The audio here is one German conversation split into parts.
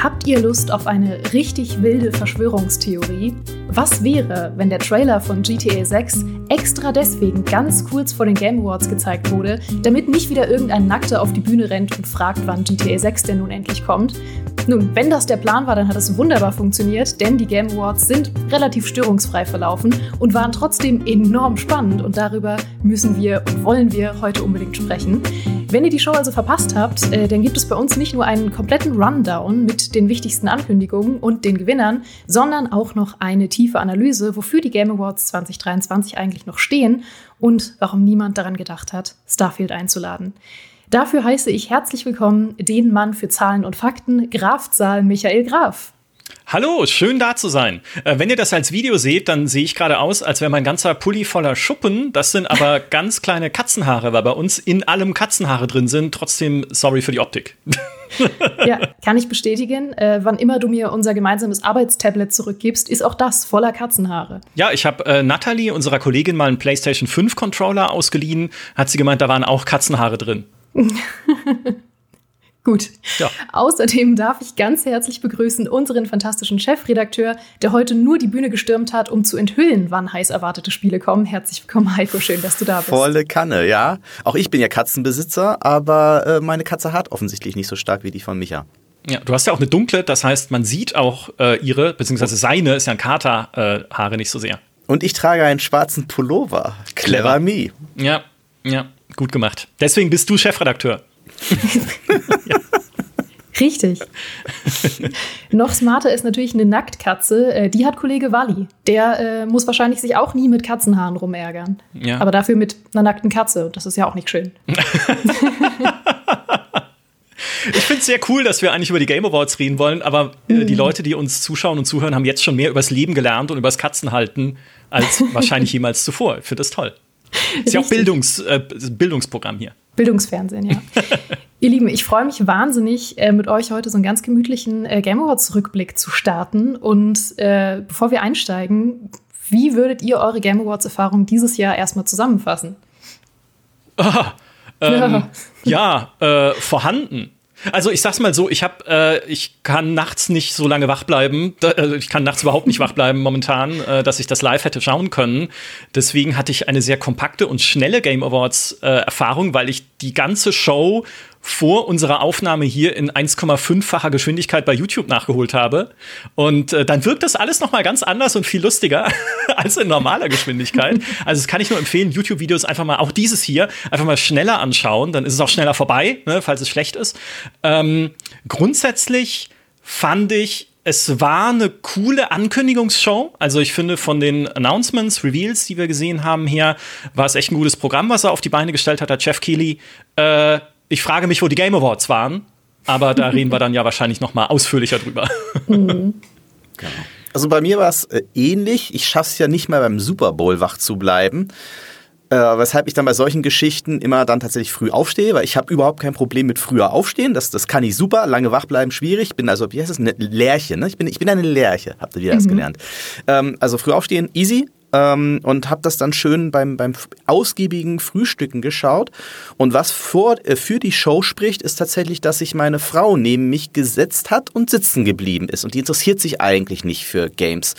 Habt ihr Lust auf eine richtig wilde Verschwörungstheorie? Was wäre, wenn der Trailer von GTA 6 extra deswegen ganz kurz vor den Game Awards gezeigt wurde, damit nicht wieder irgendein Nackter auf die Bühne rennt und fragt, wann GTA 6 denn nun endlich kommt? Nun, wenn das der Plan war, dann hat es wunderbar funktioniert, denn die Game Awards sind relativ störungsfrei verlaufen und waren trotzdem enorm spannend und darüber müssen wir und wollen wir heute unbedingt sprechen. Wenn ihr die Show also verpasst habt, äh, dann gibt es bei uns nicht nur einen kompletten Rundown mit den wichtigsten Ankündigungen und den Gewinnern, sondern auch noch eine tiefe Analyse, wofür die Game Awards 2023 eigentlich noch stehen und warum niemand daran gedacht hat, Starfield einzuladen. Dafür heiße ich herzlich willkommen den Mann für Zahlen und Fakten, Graf Zahl Michael Graf. Hallo, schön da zu sein. Äh, wenn ihr das als Video seht, dann sehe ich gerade aus, als wäre mein ganzer Pulli voller Schuppen. Das sind aber ganz kleine Katzenhaare, weil bei uns in allem Katzenhaare drin sind. Trotzdem sorry für die Optik. ja, kann ich bestätigen. Äh, wann immer du mir unser gemeinsames Arbeitstablet zurückgibst, ist auch das voller Katzenhaare. Ja, ich habe äh, Natalie, unserer Kollegin, mal einen PlayStation 5 Controller ausgeliehen. Hat sie gemeint, da waren auch Katzenhaare drin. Gut. Ja. Außerdem darf ich ganz herzlich begrüßen unseren fantastischen Chefredakteur, der heute nur die Bühne gestürmt hat, um zu enthüllen, wann heiß erwartete Spiele kommen. Herzlich willkommen, Heiko. Schön, dass du da bist. Volle Kanne, ja. Auch ich bin ja Katzenbesitzer, aber äh, meine Katze hat offensichtlich nicht so stark wie die von Micha. Ja, du hast ja auch eine dunkle, das heißt, man sieht auch äh, ihre, beziehungsweise seine, ist ja ein Kater, äh, Haare nicht so sehr. Und ich trage einen schwarzen Pullover. Clever me. Ja, ja, gut gemacht. Deswegen bist du Chefredakteur. Richtig. Noch smarter ist natürlich eine Nacktkatze. Äh, die hat Kollege Walli. Der äh, muss wahrscheinlich sich auch nie mit Katzenhaaren rumärgern. Ja. Aber dafür mit einer nackten Katze. Und das ist ja auch nicht schön. Ich finde es sehr cool, dass wir eigentlich über die Game Awards reden wollen, aber äh, mhm. die Leute, die uns zuschauen und zuhören, haben jetzt schon mehr übers Leben gelernt und übers Katzenhalten als wahrscheinlich jemals zuvor. Ich finde das toll. Ist ja auch Bildungs, äh, Bildungsprogramm hier. Bildungsfernsehen, ja. Ihr Lieben, ich freue mich wahnsinnig, äh, mit euch heute so einen ganz gemütlichen äh, Game Awards Rückblick zu starten. Und äh, bevor wir einsteigen, wie würdet ihr eure Game Awards Erfahrung dieses Jahr erstmal zusammenfassen? Ah, ähm, ja, ja äh, vorhanden. Also ich sag's mal so, ich hab, äh, ich kann nachts nicht so lange wach bleiben. Äh, ich kann nachts überhaupt nicht wach bleiben momentan, äh, dass ich das live hätte schauen können. Deswegen hatte ich eine sehr kompakte und schnelle Game Awards äh, Erfahrung, weil ich die ganze Show vor unserer Aufnahme hier in 1,5-facher Geschwindigkeit bei YouTube nachgeholt habe. Und äh, dann wirkt das alles noch mal ganz anders und viel lustiger als in normaler Geschwindigkeit. Also das kann ich nur empfehlen, YouTube-Videos einfach mal, auch dieses hier, einfach mal schneller anschauen. Dann ist es auch schneller vorbei, ne, falls es schlecht ist. Ähm, grundsätzlich fand ich, es war eine coole Ankündigungsshow. Also ich finde von den Announcements, Reveals, die wir gesehen haben her, war es echt ein gutes Programm, was er auf die Beine gestellt hat, der Jeff Keighley. Äh, ich frage mich, wo die Game Awards waren, aber da reden wir dann ja wahrscheinlich noch mal ausführlicher drüber. Mhm. Genau. Also bei mir war es äh, ähnlich. Ich schaffe es ja nicht mal beim Super Bowl wach zu bleiben. Äh, weshalb ich dann bei solchen Geschichten immer dann tatsächlich früh aufstehe, weil ich habe überhaupt kein Problem mit früher aufstehen. Das, das kann ich super. Lange wach bleiben schwierig. Ich bin also, wie heißt das, eine Lerche. Ne? Ich, bin, ich bin eine Lerche, habt ihr wieder mhm. das gelernt. Ähm, also früh aufstehen, easy ähm, und habe das dann schön beim, beim ausgiebigen Frühstücken geschaut. Und was vor, äh, für die Show spricht, ist tatsächlich, dass sich meine Frau neben mich gesetzt hat und sitzen geblieben ist. Und die interessiert sich eigentlich nicht für Games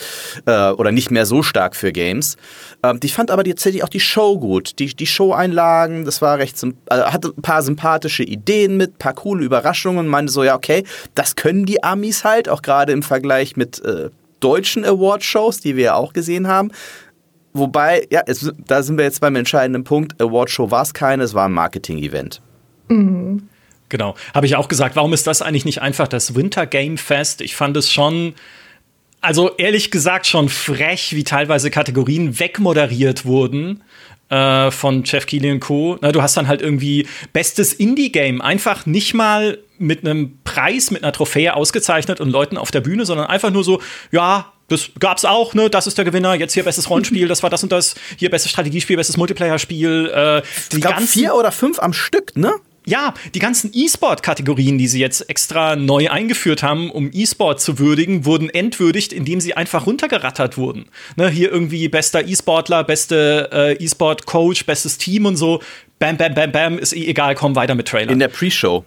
äh, oder nicht mehr so stark für Games. Ähm, die fand aber tatsächlich auch die Show gut. Die, die Show-Einlagen, das war recht, also hatte ein paar sympathische Ideen mit, paar coole Überraschungen und meinte so, ja, okay, das können die Amis halt, auch gerade im Vergleich mit äh, deutschen Award-Shows, die wir ja auch gesehen haben. Wobei, ja, es, da sind wir jetzt beim entscheidenden Punkt. Award-Show war es keine, es war ein Marketing-Event. Mhm. Genau. Habe ich auch gesagt, warum ist das eigentlich nicht einfach das Winter Game Fest? Ich fand es schon, also ehrlich gesagt, schon frech, wie teilweise Kategorien wegmoderiert wurden äh, von Jeff und Co. Na, du hast dann halt irgendwie bestes Indie-Game einfach nicht mal mit einem Preis, mit einer Trophäe ausgezeichnet und Leuten auf der Bühne, sondern einfach nur so, ja, das gab's auch, ne? Das ist der Gewinner. Jetzt hier bestes Rollenspiel, das war das und das. Hier bestes Strategiespiel, bestes Multiplayer-Spiel. Äh, die ganzen vier oder fünf am Stück, ne? Ja, die ganzen E-Sport-Kategorien, die sie jetzt extra neu eingeführt haben, um E-Sport zu würdigen, wurden entwürdigt, indem sie einfach runtergerattert wurden. Ne, hier irgendwie bester E-Sportler, beste äh, E-Sport-Coach, bestes Team und so. Bam, bam, bam, bam, ist eh egal, komm weiter mit Trailer. In der Pre-Show.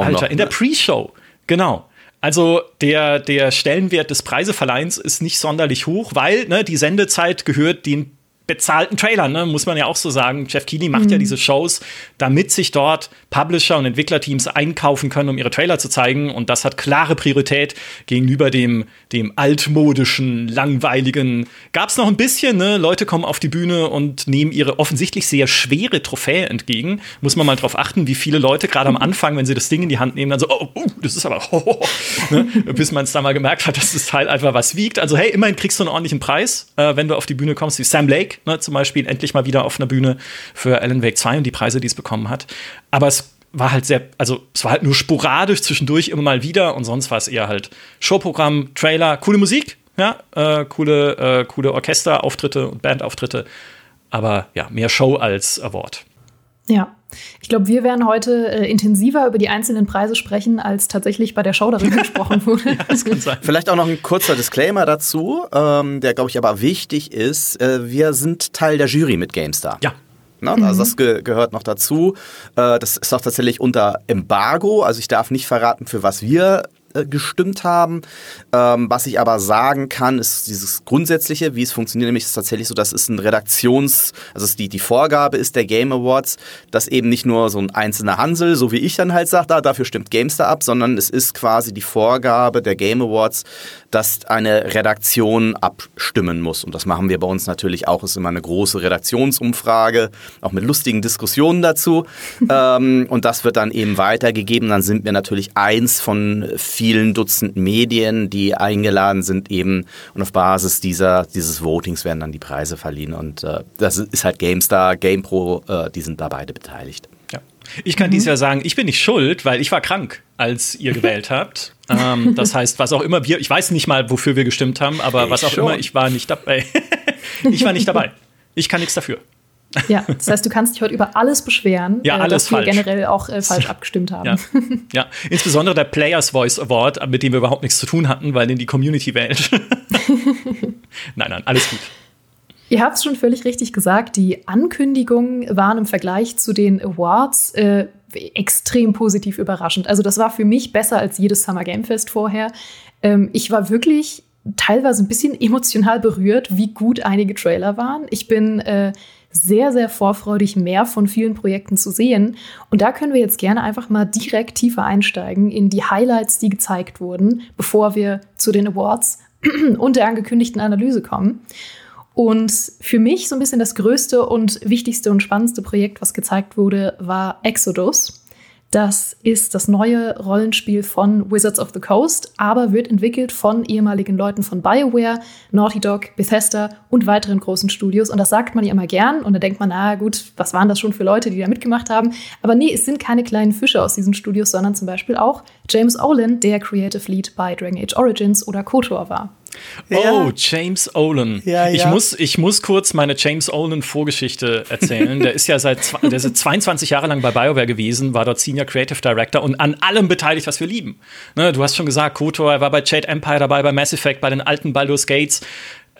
Alter, noch, in der Pre-Show, genau. Also der, der Stellenwert des Preiseverleihens ist nicht sonderlich hoch, weil ne, die Sendezeit gehört den bezahlten Trailern, ne? muss man ja auch so sagen. Jeff Keighley macht mhm. ja diese Shows, damit sich dort Publisher und Entwicklerteams einkaufen können, um ihre Trailer zu zeigen. Und das hat klare Priorität gegenüber dem, dem altmodischen, langweiligen. Gab es noch ein bisschen, ne? Leute kommen auf die Bühne und nehmen ihre offensichtlich sehr schwere Trophäe entgegen. Muss man mal drauf achten, wie viele Leute gerade am Anfang, wenn sie das Ding in die Hand nehmen, dann so, oh, oh das ist aber, oh, oh, ne? bis man es da mal gemerkt hat, dass das Teil einfach was wiegt. Also hey, immerhin kriegst du einen ordentlichen Preis, äh, wenn du auf die Bühne kommst, wie Sam Lake ne, zum Beispiel endlich mal wieder auf einer Bühne für Alan Wake 2 und die Preise, die es bekommen hat. Aber es war halt sehr, also es war halt nur sporadisch zwischendurch immer mal wieder und sonst war es eher halt Showprogramm, Trailer, coole Musik, ja, äh, coole, äh, coole Orchesterauftritte und Bandauftritte. Aber ja, mehr Show als Award. Ja, ich glaube, wir werden heute äh, intensiver über die einzelnen Preise sprechen, als tatsächlich bei der Show darüber gesprochen wurde. ja, das kann sein. Vielleicht auch noch ein kurzer Disclaimer dazu, ähm, der, glaube ich, aber wichtig ist. Äh, wir sind Teil der Jury mit GameStar. Ja. Ne? Mhm. Also das ge gehört noch dazu. Äh, das ist auch tatsächlich unter Embargo. Also ich darf nicht verraten, für was wir äh, gestimmt haben. Ähm, was ich aber sagen kann, ist dieses Grundsätzliche, wie es funktioniert, nämlich ist tatsächlich so, dass es ein Redaktions-, also die, die Vorgabe ist der Game Awards, dass eben nicht nur so ein einzelner Hansel, so wie ich dann halt sage, da, dafür stimmt GameStar ab, sondern es ist quasi die Vorgabe der Game Awards, dass eine Redaktion abstimmen muss. Und das machen wir bei uns natürlich auch. Es ist immer eine große Redaktionsumfrage, auch mit lustigen Diskussionen dazu. ähm, und das wird dann eben weitergegeben. Dann sind wir natürlich eins von vier vielen Dutzend Medien, die eingeladen sind eben und auf Basis dieser, dieses Votings werden dann die Preise verliehen und äh, das ist halt GameStar, GamePro, äh, die sind da beide beteiligt. Ja. Ich kann mhm. dieses Jahr sagen, ich bin nicht schuld, weil ich war krank, als ihr gewählt habt. ähm, das heißt, was auch immer wir, ich weiß nicht mal, wofür wir gestimmt haben, aber ich was auch schon. immer, ich war nicht dabei. ich war nicht dabei. Ich kann nichts dafür. Ja, das heißt, du kannst dich heute über alles beschweren, ja, äh, alles dass wir generell auch äh, falsch abgestimmt haben. Ja. ja. insbesondere der Players Voice Award, mit dem wir überhaupt nichts zu tun hatten, weil den die Community wählt. nein, nein, alles gut. Ihr habt es schon völlig richtig gesagt, die Ankündigungen waren im Vergleich zu den Awards äh, extrem positiv überraschend. Also das war für mich besser als jedes Summer Game Fest vorher. Ähm, ich war wirklich teilweise ein bisschen emotional berührt, wie gut einige Trailer waren. Ich bin äh, sehr, sehr vorfreudig, mehr von vielen Projekten zu sehen. Und da können wir jetzt gerne einfach mal direkt tiefer einsteigen in die Highlights, die gezeigt wurden, bevor wir zu den Awards und der angekündigten Analyse kommen. Und für mich so ein bisschen das größte und wichtigste und spannendste Projekt, was gezeigt wurde, war Exodus. Das ist das neue Rollenspiel von Wizards of the Coast, aber wird entwickelt von ehemaligen Leuten von BioWare, Naughty Dog, Bethesda und weiteren großen Studios. Und das sagt man ja immer gern. Und da denkt man, na gut, was waren das schon für Leute, die da mitgemacht haben? Aber nee, es sind keine kleinen Fische aus diesen Studios, sondern zum Beispiel auch James Olin, der Creative Lead bei Dragon Age Origins oder KOTOR war. Oh, James Olin. Ja, ich, ja. Muss, ich muss kurz meine James Olin-Vorgeschichte erzählen. der ist ja seit der ist 22 Jahre lang bei BioWare gewesen, war dort Senior Creative Director und an allem beteiligt, was wir lieben. Ne, du hast schon gesagt, KOTOR, er war bei Jade Empire dabei, bei Mass Effect, bei den alten Baldur's Gates.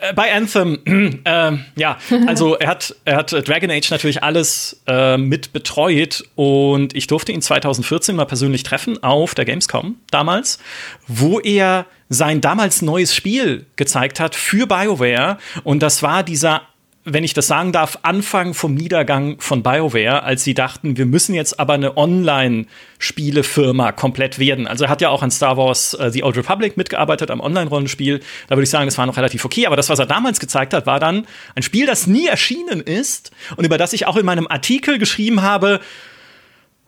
Äh, Bei Anthem, ähm, ja, also er hat, er hat äh, Dragon Age natürlich alles äh, mit betreut und ich durfte ihn 2014 mal persönlich treffen auf der Gamescom damals, wo er sein damals neues Spiel gezeigt hat für BioWare und das war dieser wenn ich das sagen darf, Anfang vom Niedergang von BioWare, als sie dachten, wir müssen jetzt aber eine Online-Spielefirma komplett werden. Also er hat ja auch an Star Wars äh, The Old Republic mitgearbeitet, am Online-Rollenspiel. Da würde ich sagen, das war noch relativ okay. Aber das, was er damals gezeigt hat, war dann ein Spiel, das nie erschienen ist und über das ich auch in meinem Artikel geschrieben habe,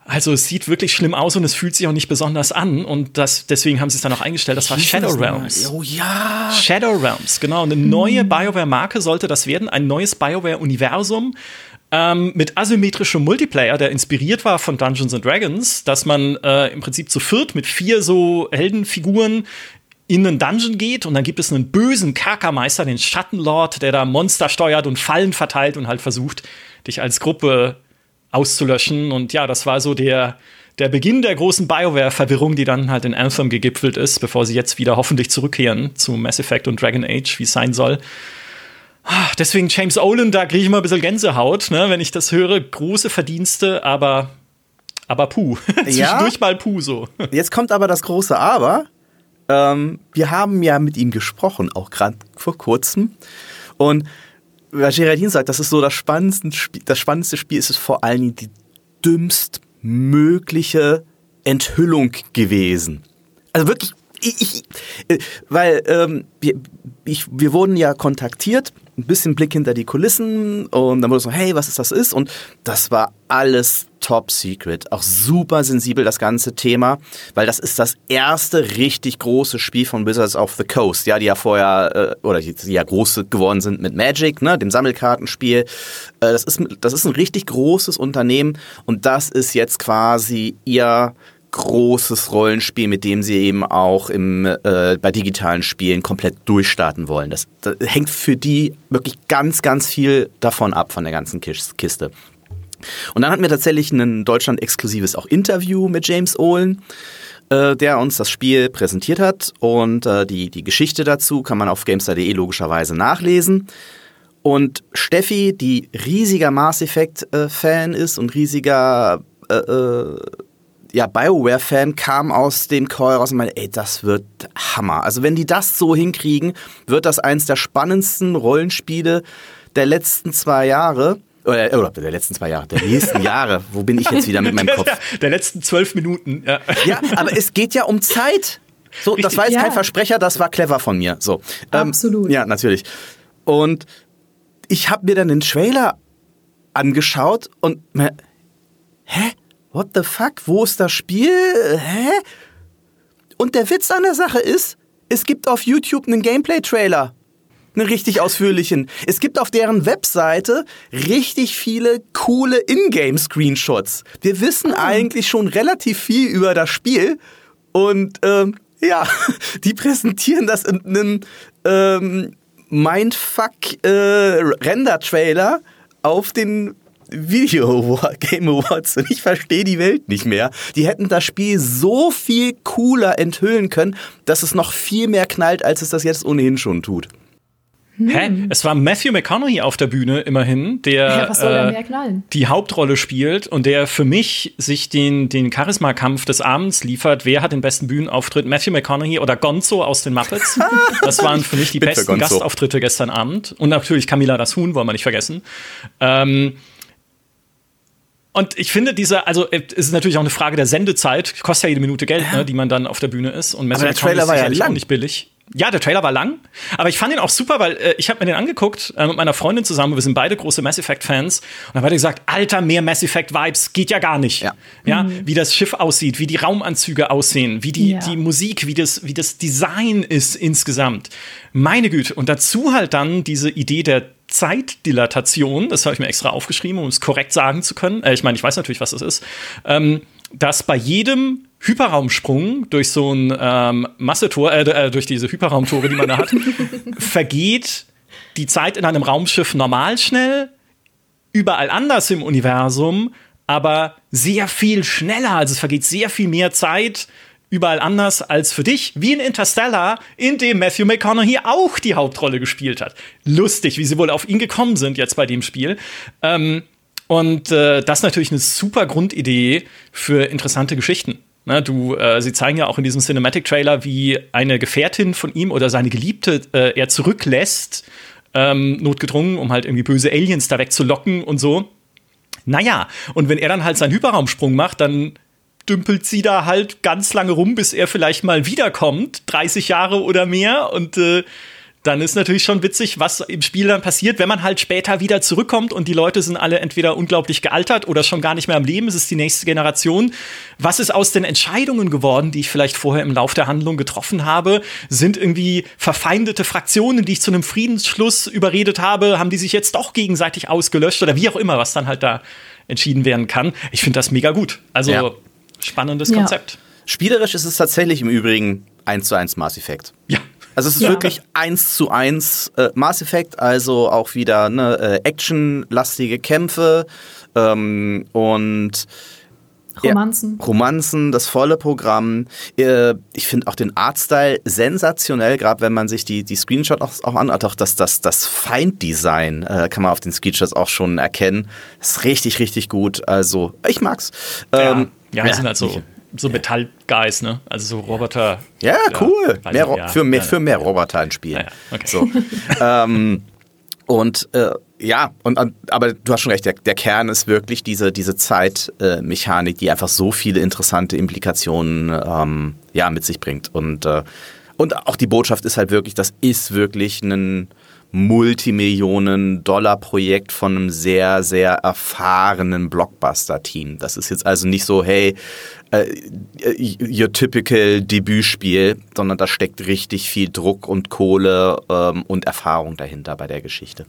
also es sieht wirklich schlimm aus und es fühlt sich auch nicht besonders an. Und das, deswegen haben sie es dann auch eingestellt. Das war Hieß Shadow das? Realms. Oh ja. Shadow Realms, genau. Eine neue BioWare-Marke sollte das werden, ein neues BioWare-Universum ähm, mit asymmetrischem Multiplayer, der inspiriert war von Dungeons and Dragons, dass man äh, im Prinzip zu viert mit vier so Heldenfiguren in einen Dungeon geht und dann gibt es einen bösen Kerkermeister, den Schattenlord, der da Monster steuert und Fallen verteilt und halt versucht, dich als Gruppe auszulöschen. Und ja, das war so der, der Beginn der großen BioWare-Verwirrung, die dann halt in Anthem gegipfelt ist, bevor sie jetzt wieder hoffentlich zurückkehren zu Mass Effect und Dragon Age, wie es sein soll. Ah, Deswegen James Olin, da kriege ich immer ein bisschen Gänsehaut, ne, wenn ich das höre. Große Verdienste, aber, aber puh. Zwischendurch mal puh so. Jetzt kommt aber das große Aber. Ähm, wir haben ja mit ihm gesprochen, auch gerade vor kurzem. Und was Geraldine sagt, das ist so das spannendste Spiel, das spannendste Spiel ist es vor allen Dingen die dümmst mögliche Enthüllung gewesen. Also wirklich, ich, ich äh, weil ähm, wir, ich, wir wurden ja kontaktiert, ein bisschen Blick hinter die Kulissen und dann wurde so, hey, was ist das ist? Und das war alles top secret, auch super sensibel das ganze Thema, weil das ist das erste richtig große Spiel von Wizards of the Coast, ja, die ja vorher äh, oder die, die ja groß geworden sind mit Magic, ne, dem Sammelkartenspiel. Äh, das ist das ist ein richtig großes Unternehmen und das ist jetzt quasi ihr großes Rollenspiel, mit dem sie eben auch im, äh, bei digitalen Spielen komplett durchstarten wollen. Das, das hängt für die wirklich ganz, ganz viel davon ab, von der ganzen Kis- Kiste. Und dann hatten wir tatsächlich ein Deutschland-exklusives auch Interview mit James Ohlen, äh, der uns das Spiel präsentiert hat. Und äh, die, die Geschichte dazu kann man auf gamestar.de logischerweise nachlesen. Und Steffi, die riesiger Mass Effect-Fan ist und riesiger äh, äh, ja, BioWare-Fan kam aus dem Call raus und meinte, ey, das wird Hammer. Also wenn die das so hinkriegen, wird das eins der spannendsten Rollenspiele der letzten zwei Jahre. Oder, oder der letzten zwei Jahre, der nächsten Jahre. Wo bin ich jetzt wieder mit meinem Kopf? Der, der letzten zwölf Minuten. Ja. Ja, aber es geht ja um Zeit. So, das Richtig. war jetzt Ja. kein Versprecher, das war clever von mir. So, ähm, Absolut. Ja, natürlich. Und ich habe mir dann den Trailer angeschaut und mir, hä? What the fuck? Wo ist das Spiel? Hä? Und der Witz an der Sache ist, es gibt auf YouTube einen Gameplay-Trailer. Einen richtig ausführlichen. Es gibt auf deren Webseite richtig viele coole Ingame-Screenshots. Wir wissen eigentlich schon relativ viel über das Spiel. Und ähm, ja, die präsentieren das in einem ähm, Mindfuck-Render-Trailer auf den Video Game Awards und ich verstehe die Welt nicht mehr. Die hätten das Spiel so viel cooler enthüllen können, dass es noch viel mehr knallt, als es das jetzt ohnehin schon tut. Hä? Es war Matthew McConaughey auf der Bühne immerhin, der Ja, was soll da äh, mehr knallen? die Hauptrolle spielt und der für mich sich den, den Charisma-Kampf des Abends liefert. Wer hat den besten Bühnenauftritt? Matthew McConaughey oder Gonzo aus den Muppets? Das waren für mich die besten Gonzo. Gastauftritte gestern Abend. Und natürlich Camilla das Huhn, wollen wir nicht vergessen. Ähm, und ich finde, dieser, also äh, es ist natürlich auch eine Frage der Sendezeit, kostet ja jede Minute Geld, ne, die man dann auf der Bühne ist. Und Matthew der Trailer ist war ja lang. nicht billig. Ja, der Trailer war lang, aber ich fand ihn auch super, weil äh, ich habe mir den angeguckt äh, mit meiner Freundin zusammen. Wir sind beide große Mass Effect Fans und dann hat er gesagt, Alter, mehr Mass Effect Vibes geht ja gar nicht. Ja. ja, wie das Schiff aussieht, wie die Raumanzüge aussehen, wie die Ja. die Musik, wie das wie das Design ist insgesamt. Meine Güte und dazu halt dann diese Idee der Zeitdilatation, das habe ich mir extra aufgeschrieben, um es korrekt sagen zu können. Äh, ich meine, ich weiß natürlich, was das ist. Ähm, dass bei jedem Hyperraumsprung durch so ein ähm, Massetor, äh, äh, durch diese Hyperraumtore, die man da hat, vergeht die Zeit in einem Raumschiff normal schnell, überall anders im Universum, aber sehr viel schneller. Also es vergeht sehr viel mehr Zeit überall anders als für dich, wie in Interstellar, in dem Matthew McConaughey auch die Hauptrolle gespielt hat. Lustig, wie sie wohl auf ihn gekommen sind jetzt bei dem Spiel. Ähm, und äh, das ist natürlich eine super Grundidee für interessante Geschichten. Ne, du, äh, sie zeigen ja auch in diesem Cinematic-Trailer, wie eine Gefährtin von ihm oder seine Geliebte äh, er zurücklässt, ähm, notgedrungen, um halt irgendwie böse Aliens da wegzulocken und so. Naja, und wenn er dann halt seinen Hyperraumsprung macht, dann dümpelt sie da halt ganz lange rum, bis er vielleicht mal wiederkommt, 30 Jahre oder mehr. Und äh, dann ist natürlich schon witzig, was im Spiel dann passiert, wenn man halt später wieder zurückkommt und die Leute sind alle entweder unglaublich gealtert oder schon gar nicht mehr am Leben. Es ist die nächste Generation. Was ist aus den Entscheidungen geworden, die ich vielleicht vorher im Lauf der Handlung getroffen habe? Sind irgendwie verfeindete Fraktionen, die ich zu einem Friedensschluss überredet habe, haben die sich jetzt doch gegenseitig ausgelöscht oder wie auch immer, was dann halt da entschieden werden kann. Ich finde das mega gut. Also ja. Spannendes ja. Konzept. Spielerisch ist es tatsächlich im Übrigen 1 zu 1 Mass Effect. Ja. Also es ist ja. wirklich eins zu eins äh, Mass Effect, also auch wieder ne, äh, actionlastige Kämpfe ähm, und Romanzen. Ja, Romanzen, das volle Programm. Äh, ich finde auch den Artstyle sensationell, gerade wenn man sich die, die Screenshots auch, auch anhat. Auch das, das, das Feinddesign äh, kann man auf den Screenshots auch schon erkennen. ist richtig, richtig gut. Also, ich mag's. Ähm, ja, ja, wir sind halt so so Metallguys, ne? Also so Roboter. Ja, cool. Mehr, ja, für, mehr, für mehr Roboter ein Spiel. Ja, okay. so. ähm, und äh, ja, und, aber du hast schon recht, der, der Kern ist wirklich diese, diese Zeitmechanik, äh, die einfach so viele interessante Implikationen ähm, ja, mit sich bringt. Und, äh, und auch die Botschaft ist halt wirklich, das ist wirklich ein Multimillionen-Dollar-Projekt von einem sehr, sehr erfahrenen Blockbuster-Team. Das ist jetzt also nicht so, hey, äh, your typical Debütspiel, sondern da steckt richtig viel Druck und Kohle ähm, und Erfahrung dahinter bei der Geschichte.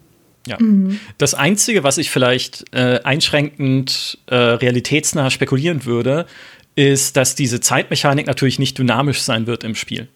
Ja. Mhm. Das Einzige, was ich vielleicht äh, einschränkend äh, realitätsnah spekulieren würde, ist, dass diese Zeitmechanik natürlich nicht dynamisch sein wird im Spiel.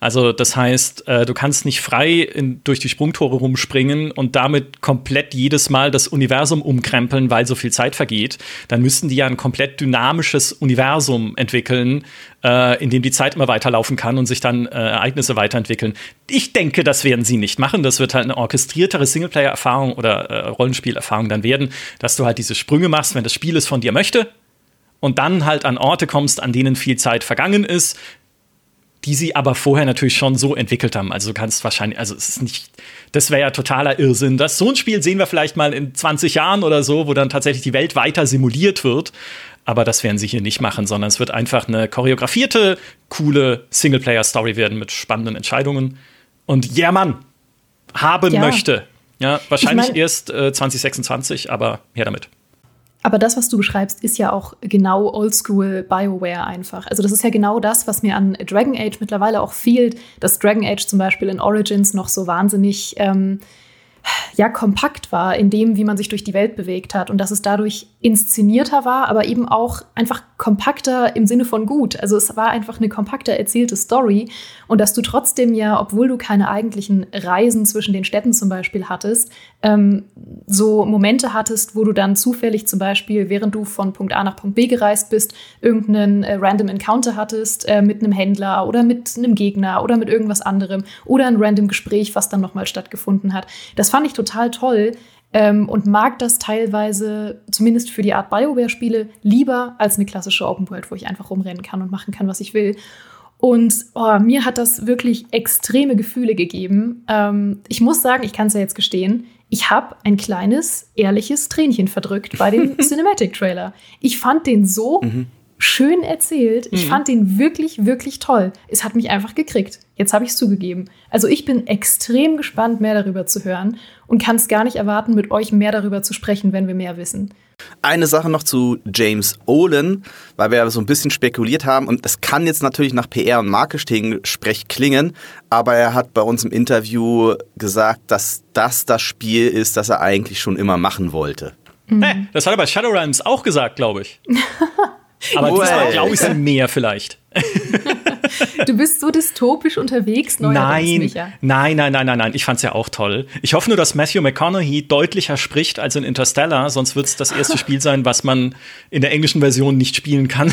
Also das heißt, äh, du kannst nicht frei in, durch die Sprungtore rumspringen und damit komplett jedes Mal das Universum umkrempeln, weil so viel Zeit vergeht. Dann müssten die ja ein komplett dynamisches Universum entwickeln, äh, in dem die Zeit immer weiterlaufen kann und sich dann äh, Ereignisse weiterentwickeln. Ich denke, das werden sie nicht machen. Das wird halt eine orchestriertere Singleplayer-Erfahrung oder äh, Rollenspielerfahrung dann werden, dass du halt diese Sprünge machst, wenn das Spiel es von dir möchte und dann halt an Orte kommst, an denen viel Zeit vergangen ist, die sie aber vorher natürlich schon so entwickelt haben. Also du kannst wahrscheinlich, also es ist nicht, das wäre ja totaler Irrsinn. Das, so ein Spiel sehen wir vielleicht mal in 20 Jahren oder so, wo dann tatsächlich die Welt weiter simuliert wird. Aber das werden sie hier nicht machen, sondern es wird einfach eine choreografierte, coole Singleplayer-Story werden mit spannenden Entscheidungen. Und ja, Mann, haben ja. möchte. Ja, wahrscheinlich ich mein, erst äh, 2026, aber her damit. Aber das, was du beschreibst, ist ja auch genau Oldschool BioWare einfach. Also das ist ja genau das, was mir an Dragon Age mittlerweile auch fehlt, dass Dragon Age zum Beispiel in Origins noch so wahnsinnig ähm, ja, kompakt war in dem, wie man sich durch die Welt bewegt hat und dass es dadurch inszenierter war, aber eben auch einfach kompakter im Sinne von gut. Also es war einfach eine kompakter erzählte Story und dass du trotzdem ja, obwohl du keine eigentlichen Reisen zwischen den Städten zum Beispiel hattest, ähm, so Momente hattest, wo du dann zufällig zum Beispiel, während du von Punkt A nach Punkt B gereist bist, irgendeinen äh, random Encounter hattest äh, mit einem Händler oder mit einem Gegner oder mit irgendwas anderem oder ein random Gespräch, was dann nochmal stattgefunden hat. Das fand ich total toll, ähm, und mag das teilweise, zumindest für die Art Bioware-Spiele, lieber als eine klassische Open World, wo ich einfach rumrennen kann und machen kann, was ich will. Und oh, mir hat das wirklich extreme Gefühle gegeben. Ähm, ich muss sagen, ich kann es ja jetzt gestehen, ich habe ein kleines, ehrliches Tränchen verdrückt bei dem Cinematic-Trailer. Ich fand den so mhm. schön erzählt. Ich mhm. fand den wirklich, wirklich toll. Es hat mich einfach gekriegt. Jetzt habe ich es zugegeben. Also ich bin extrem gespannt, mehr darüber zu hören und kann es gar nicht erwarten, mit euch mehr darüber zu sprechen, wenn wir mehr wissen. Eine Sache noch zu James Olin, weil wir ja so ein bisschen spekuliert haben und es kann jetzt natürlich nach PR und Marketing-Sprech klingen, aber er hat bei uns im Interview gesagt, dass das das Spiel ist, das er eigentlich schon immer machen wollte. Mhm. Hey, das hat er bei Shadowruns auch gesagt, glaube ich. Aber diesmal glaube ich mehr vielleicht. Du bist so dystopisch unterwegs, nein, Micha. nein, nein, nein, nein, nein. Ich fand's ja auch toll. Ich hoffe nur, dass Matthew McConaughey deutlicher spricht als in Interstellar, sonst wird's das erste Spiel sein, was man in der englischen Version nicht spielen kann.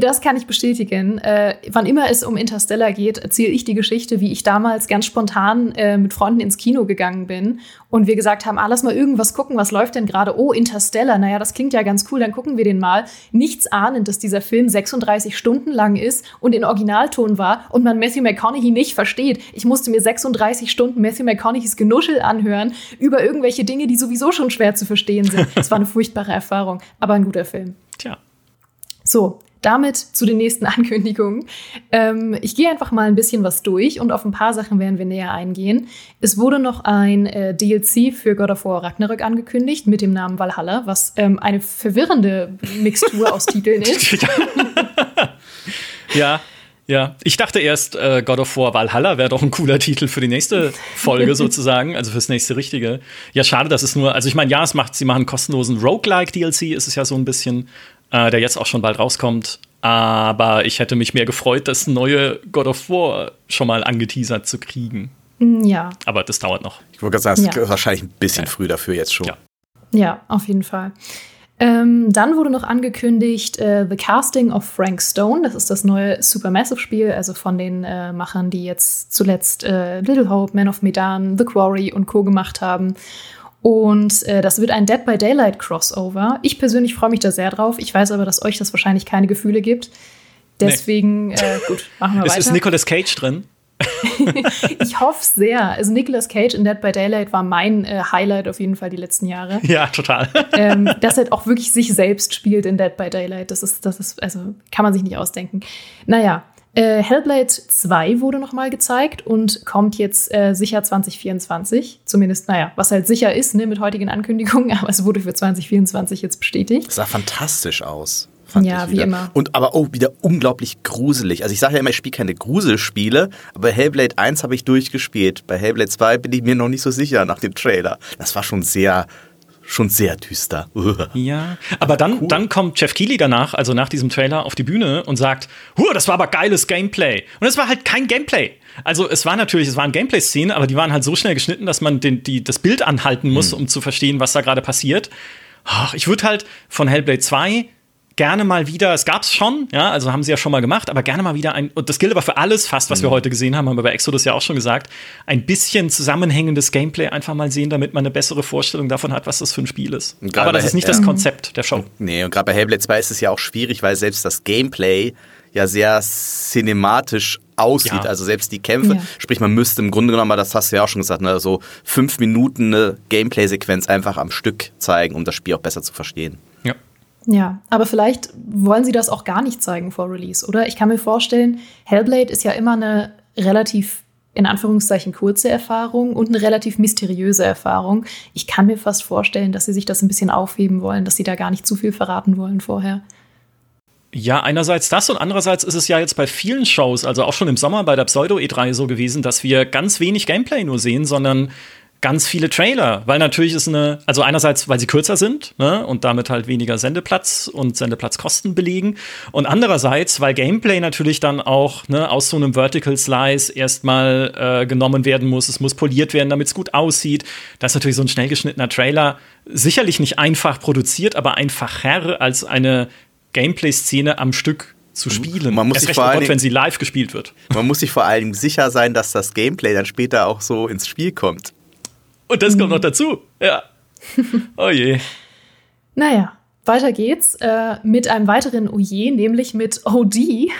Das kann ich bestätigen. Äh, wann immer es um Interstellar geht, erzähle ich die Geschichte, wie ich damals ganz spontan äh, mit Freunden ins Kino gegangen bin und wir gesagt haben, ah, lass mal irgendwas gucken, was läuft denn gerade? Oh, Interstellar, naja, das klingt ja ganz cool, dann gucken wir den mal. Nichts ahnend, dass dieser Film 36 Stunden lang ist und in Originalton war und man Matthew McConaughey nicht versteht. Ich musste mir 36 Stunden Matthew McConaughey's Genuschel anhören über irgendwelche Dinge, die sowieso schon schwer zu verstehen sind. Es war eine furchtbare Erfahrung, aber ein guter Film. Tja. So, damit zu den nächsten Ankündigungen. Ähm, ich gehe einfach mal ein bisschen was durch und auf ein paar Sachen werden wir näher eingehen. Es wurde noch ein äh, DLC für God of War Ragnarök angekündigt mit dem Namen Valhalla, was ähm, eine verwirrende Mixtur aus Titeln ist. ja. Ja, ich dachte erst, äh, God of War Valhalla wäre doch ein cooler Titel für die nächste Folge sozusagen, also fürs nächste Richtige. Ja, schade, dass es nur, also ich meine, ja, es macht, sie machen kostenlosen Roguelike DLC, ist es ja so ein bisschen, äh, der jetzt auch schon bald rauskommt. Aber ich hätte mich mehr gefreut, das neue God of War schon mal angeteasert zu kriegen. Mm, ja. Aber das dauert noch. Ich wollte gerade sagen, es ist wahrscheinlich ein bisschen ja. früh dafür jetzt schon. Ja, ja auf jeden Fall. Ähm, dann wurde noch angekündigt äh, The Casting of Frank Stone. Das ist das neue Supermassive-Spiel, also von den äh, Machern, die jetzt zuletzt äh, Little Hope, Man of Medan, The Quarry und Co. gemacht haben. Und äh, das wird ein Dead by Daylight Crossover. Ich persönlich freue mich da sehr drauf. Ich weiß aber, dass euch das wahrscheinlich keine Gefühle gibt. Deswegen, nee. äh, gut, machen wir weiter. Ist Nicolas Cage drin? ich hoffe sehr. Also Nicolas Cage in Dead by Daylight war mein äh, Highlight auf jeden Fall die letzten Jahre. Ja, total. ähm, dass er auch wirklich sich selbst spielt in Dead by Daylight. Das ist, das ist, also kann man sich nicht ausdenken. Naja, äh, Hellblade 2 wurde nochmal gezeigt und kommt jetzt äh, sicher 2024. Zumindest, naja, was halt sicher ist, ne, mit heutigen Ankündigungen, aber es wurde für 2024 jetzt bestätigt. Das sah fantastisch aus. ja, wie immer. Und aber auch wieder unglaublich gruselig. Also ich sage ja immer, ich spiele keine Gruselspiele, aber Hellblade 1 habe ich durchgespielt. Bei Hellblade 2 bin ich mir noch nicht so sicher nach dem Trailer. Das war schon sehr schon sehr düster. ja, aber dann, cool. dann kommt Jeff Keighley danach, also nach diesem Trailer, auf die Bühne und sagt, Huh, das war aber geiles Gameplay. Und es war halt kein Gameplay. Also es war natürlich, es waren Gameplay-Szenen, aber die waren halt so schnell geschnitten, dass man den, die, das Bild anhalten muss, hm. um zu verstehen, was da gerade passiert. Ich würde halt von Hellblade 2 gerne mal wieder, es gab es schon, ja, also haben sie ja schon mal gemacht, aber gerne mal wieder ein, und das gilt aber für alles fast, was mhm. wir heute gesehen haben, haben wir bei Exodus ja auch schon gesagt, ein bisschen zusammenhängendes Gameplay einfach mal sehen, damit man eine bessere Vorstellung davon hat, was das für ein Spiel ist. Aber das ist nicht das Konzept der Show. Nee, und gerade bei Hellblade 2 ist es ja auch schwierig, weil selbst das Gameplay ja sehr cinematisch aussieht. Ja. Also selbst die Kämpfe, ja. sprich, man müsste im Grunde genommen, das hast du ja auch schon gesagt, ne, so fünf Minuten eine Gameplay-Sequenz einfach am Stück zeigen, um das Spiel auch besser zu verstehen. Ja. Aber vielleicht wollen sie das auch gar nicht zeigen vor Release, oder? Ich kann mir vorstellen, Hellblade ist ja immer eine relativ in Anführungszeichen kurze Erfahrung und eine relativ mysteriöse Erfahrung. Ich kann mir fast vorstellen, dass sie sich das ein bisschen aufheben wollen, dass sie da gar nicht zu viel verraten wollen vorher. Ja, einerseits das und andererseits ist es ja jetzt bei vielen Shows, also auch schon im Sommer bei der Pseudo E3 so gewesen, dass wir ganz wenig Gameplay nur sehen, sondern ganz viele Trailer, weil natürlich ist eine, also einerseits, weil sie kürzer sind ne, und damit halt weniger Sendeplatz und Sendeplatzkosten belegen und andererseits, weil Gameplay natürlich dann auch ne, aus so einem Vertical Slice erstmal äh, genommen werden muss, es muss poliert werden, damit es gut aussieht. Das ist natürlich so ein schnell geschnittener Trailer sicherlich nicht einfach produziert, aber einfacher als eine Gameplay-Szene am Stück zu spielen. Man muss sich vor allem, wenn sie live gespielt wird. Man muss sich vor allem sicher sein, dass das Gameplay dann später auch so ins Spiel kommt. Und das kommt noch dazu. Ja. Oh je. Naja, weiter geht's äh, mit einem weiteren Oje, nämlich mit OD.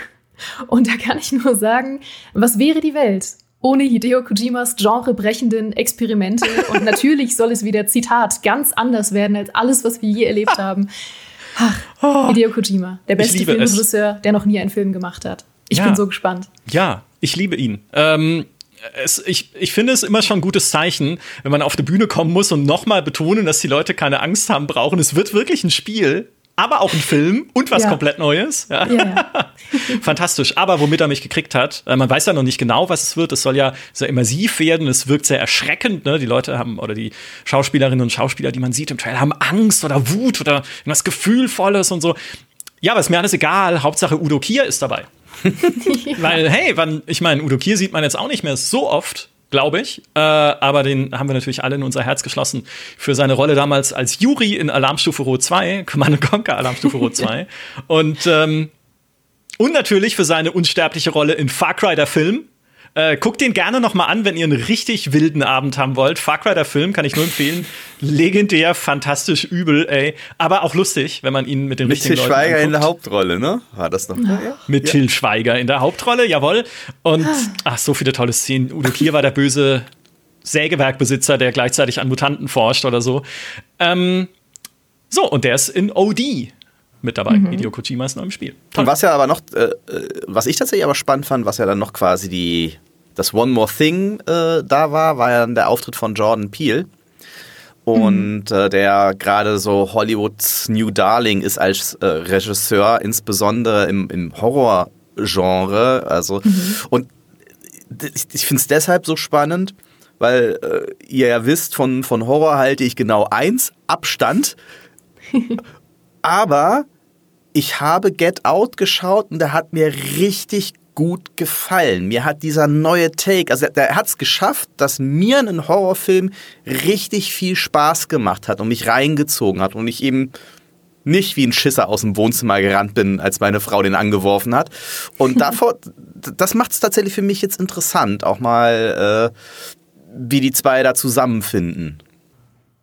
Und da kann ich nur sagen, was wäre die Welt ohne Hideo Kojimas genrebrechenden Experimente? Und natürlich soll es wieder, Zitat, ganz anders werden als alles, was wir je erlebt haben. Ach. Hideo Kojima, der beste Filmregisseur, der noch nie einen Film gemacht hat. Ich ja. bin so gespannt. Ja, ich liebe ihn. Ähm, es, ich, ich finde es immer schon ein gutes Zeichen, wenn man auf die Bühne kommen muss und nochmal betonen, dass die Leute keine Angst haben brauchen. Es wird wirklich ein Spiel, aber auch ein Film und was ja. komplett Neues. Ja. Ja, Fantastisch. Aber womit er mich gekriegt hat, äh, man weiß ja noch nicht genau, was es wird. Es soll ja sehr immersiv werden. Es wirkt sehr erschreckend. Ne? Die Leute haben, oder die Schauspielerinnen und Schauspieler, die man sieht im Trailer, haben Angst oder Wut oder irgendwas Gefühlvolles und so Ja, aber ist mir alles egal. Hauptsache Udo Kier ist dabei. Weil, hey, wann, ich meine, Udo Kier sieht man jetzt auch nicht mehr so oft, glaube ich. Äh, aber den haben wir natürlich alle in unser Herz geschlossen für seine Rolle damals als Juri in Alarmstufe Rot 2, Command Conquer Alarmstufe Rot 2. Und, ähm, und natürlich für seine unsterbliche Rolle in Far Cry, der Film. Äh, guckt den gerne noch mal an, wenn ihr einen richtig wilden Abend haben wollt. Far Cry, der Film, kann ich nur empfehlen. Legendär, fantastisch, übel, ey. Aber auch lustig, wenn man ihn mit den Mit richtigen Til Leuten Schweiger in anguckt. der Hauptrolle, ne? War das noch? Ja. Mit Till Schweiger in der Hauptrolle, jawohl. Und ach, so viele tolle Szenen. Udo Kier war der böse Sägewerkbesitzer, der gleichzeitig an Mutanten forscht oder so. Ähm, so, und der ist in OD mit dabei. Hideo Kojima ist noch im Spiel. Und was ja aber noch, äh, was ich tatsächlich aber spannend fand, was ja dann noch quasi die, das One More Thing äh, da war, war ja dann der Auftritt von Jordan Peele. Und äh, der gerade so Hollywoods New Darling ist als äh, Regisseur, insbesondere im, im Horror-Genre. Also, und ich, ich finde es deshalb so spannend, weil äh, ihr ja wisst, von, von Horror halte ich genau eins, Abstand. Aber ich habe Get Out geschaut und der hat mir richtig gut gefallen. Mir hat dieser neue Take, also der, hat es geschafft, dass mir ein Horrorfilm richtig viel Spaß gemacht hat und mich reingezogen hat und ich eben nicht wie ein Schisser aus dem Wohnzimmer gerannt bin, als meine Frau den angeworfen hat. Und davor, das macht es tatsächlich für mich jetzt interessant, auch mal, äh, wie die zwei da zusammenfinden.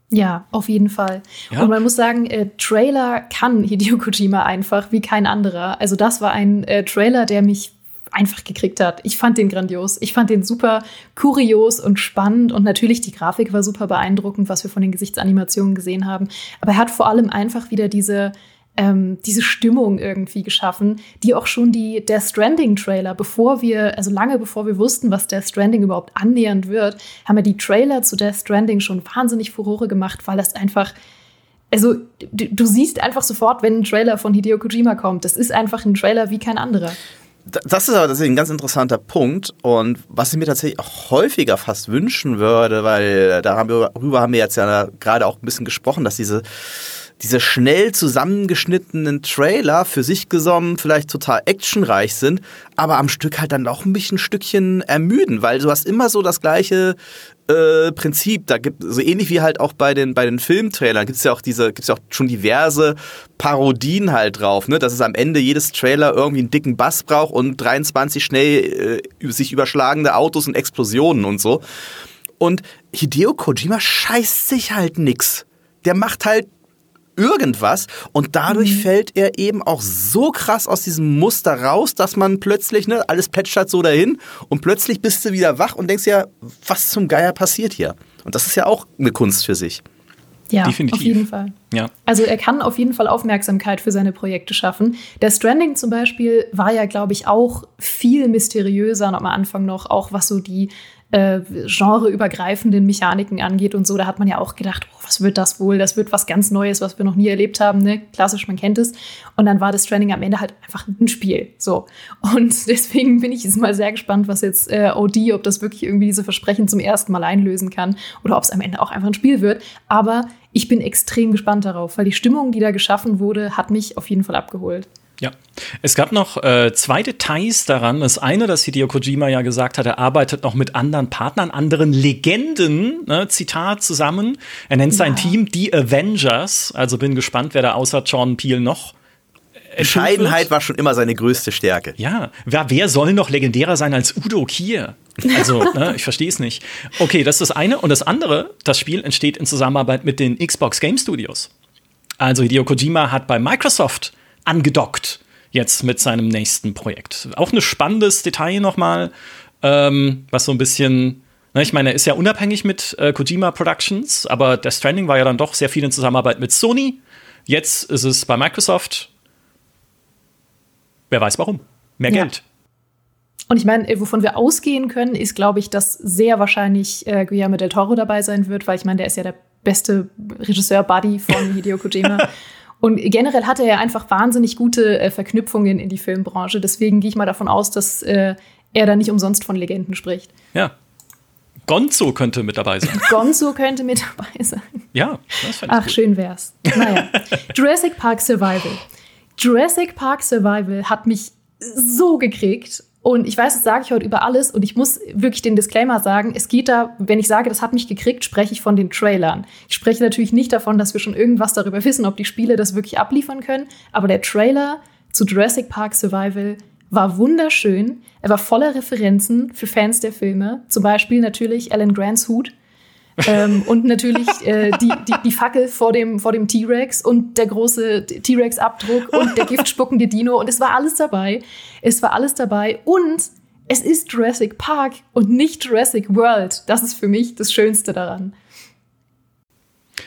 Ja, auf jeden Fall. Ja. Und man muss sagen, äh, Trailer kann Hideo Kojima einfach wie kein anderer. Also das war ein äh, Trailer, der mich einfach gekriegt hat. Ich fand den grandios. Ich fand den super kurios und spannend und natürlich die Grafik war super beeindruckend, was wir von den Gesichtsanimationen gesehen haben. Aber er hat vor allem einfach wieder diese ähm, diese Stimmung irgendwie geschaffen, die auch schon die Death Stranding Trailer, bevor wir, also lange bevor wir wussten, was Death Stranding überhaupt annähernd wird, haben wir die Trailer zu Death Stranding schon wahnsinnig Furore gemacht, weil das einfach, also du, du siehst einfach sofort, wenn ein Trailer von Hideo Kojima kommt, das ist einfach ein Trailer wie kein anderer. Das ist aber tatsächlich ein ganz interessanter Punkt und was ich mir tatsächlich auch häufiger fast wünschen würde, weil darüber haben wir jetzt ja gerade auch ein bisschen gesprochen, dass diese diese schnell zusammengeschnittenen Trailer für sich genommen vielleicht total actionreich sind, aber am Stück halt dann auch ein bisschen ein Stückchen ermüden, weil du hast immer so das gleiche äh, Prinzip. Da gibt so ähnlich wie halt auch bei den bei den Filmtrailern gibt es ja auch diese gibt's ja auch schon diverse Parodien halt drauf, ne, dass es am Ende jedes Trailer irgendwie einen dicken Bass braucht und 23 schnell äh, sich überschlagende Autos und Explosionen und so. Und Hideo Kojima scheißt sich halt nix. Der macht halt irgendwas und dadurch fällt er eben auch so krass aus diesem Muster raus, dass man plötzlich, ne, alles plätschert so dahin und plötzlich bist du wieder wach und denkst ja, was zum Geier passiert hier? Und das ist ja auch eine Kunst für sich. Ja, Definitiv. auf jeden Fall. Ja. Also er kann auf jeden Fall Aufmerksamkeit für seine Projekte schaffen. Der Stranding zum Beispiel war ja, glaube ich, auch viel mysteriöser am Anfang noch, auch was so die äh, genreübergreifenden Mechaniken angeht und so. Da hat man ja auch gedacht, oh, was wird das wohl? Das wird was ganz Neues, was wir noch nie erlebt haben. Ne? Klassisch, man kennt es. Und dann war das Stranding am Ende halt einfach ein Spiel. So. Und deswegen bin ich jetzt mal sehr gespannt, was jetzt äh, OD, ob das wirklich irgendwie diese Versprechen zum ersten Mal einlösen kann oder ob es am Ende auch einfach ein Spiel wird. Aber ich bin extrem gespannt darauf, weil die Stimmung, die da geschaffen wurde, hat mich auf jeden Fall abgeholt. Ja, es gab noch äh, zwei Details daran. Das eine, dass Hideo Kojima ja gesagt hat, er arbeitet noch mit anderen Partnern, anderen Legenden, ne, Zitat zusammen. Er nennt sein Ja. Team die Avengers. Also bin gespannt, wer da außer John Peel noch. Bescheidenheit war schon immer seine größte Stärke. Ja, wer, wer soll noch legendärer sein als Udo Kier? Also, ne, ich verstehe es nicht. Okay, das ist das eine. Und das andere, das Spiel entsteht in Zusammenarbeit mit den Xbox Game Studios. Also Hideo Kojima hat bei Microsoft angedockt jetzt mit seinem nächsten Projekt. Auch ein spannendes Detail nochmal, ähm, was so ein bisschen, ne, ich meine, er ist ja unabhängig mit äh, Kojima Productions, aber der Stranding war ja dann doch sehr viel in Zusammenarbeit mit Sony. Jetzt ist es bei Microsoft. Wer weiß warum? Mehr Ja. Geld. Und ich meine, äh, wovon wir ausgehen können, ist, glaube ich, dass sehr wahrscheinlich äh, Guillermo del Toro dabei sein wird, weil ich meine, der ist ja der beste Regisseur-Buddy von Hideo Kojima. Und generell hat er ja einfach wahnsinnig gute äh, Verknüpfungen in die Filmbranche. Deswegen gehe ich mal davon aus, dass äh, er da nicht umsonst von Legenden spricht. Ja. Gonzo könnte mit dabei sein. Gonzo könnte mit dabei sein. Ja, das fände ich Ach, gut. schön wär's. Naja. Jurassic Park Survival. Jurassic Park Survival hat mich so gekriegt. Und ich weiß, das sage ich heute über alles. Und ich muss wirklich den Disclaimer sagen. Es geht da, wenn ich sage, das hat mich gekriegt, spreche ich von den Trailern. Ich spreche natürlich nicht davon, dass wir schon irgendwas darüber wissen, ob die Spiele das wirklich abliefern können. Aber der Trailer zu Jurassic Park Survival war wunderschön. Er war voller Referenzen für Fans der Filme. Zum Beispiel natürlich Alan Grants Hut. Ähm, und natürlich äh, die, die, die Fackel vor dem, vor dem T-Rex und der große T-Rex-Abdruck und der giftspuckende Dino. Und es war alles dabei. Es war alles dabei. Und es ist Jurassic Park und nicht Jurassic World. Das ist für mich das Schönste daran.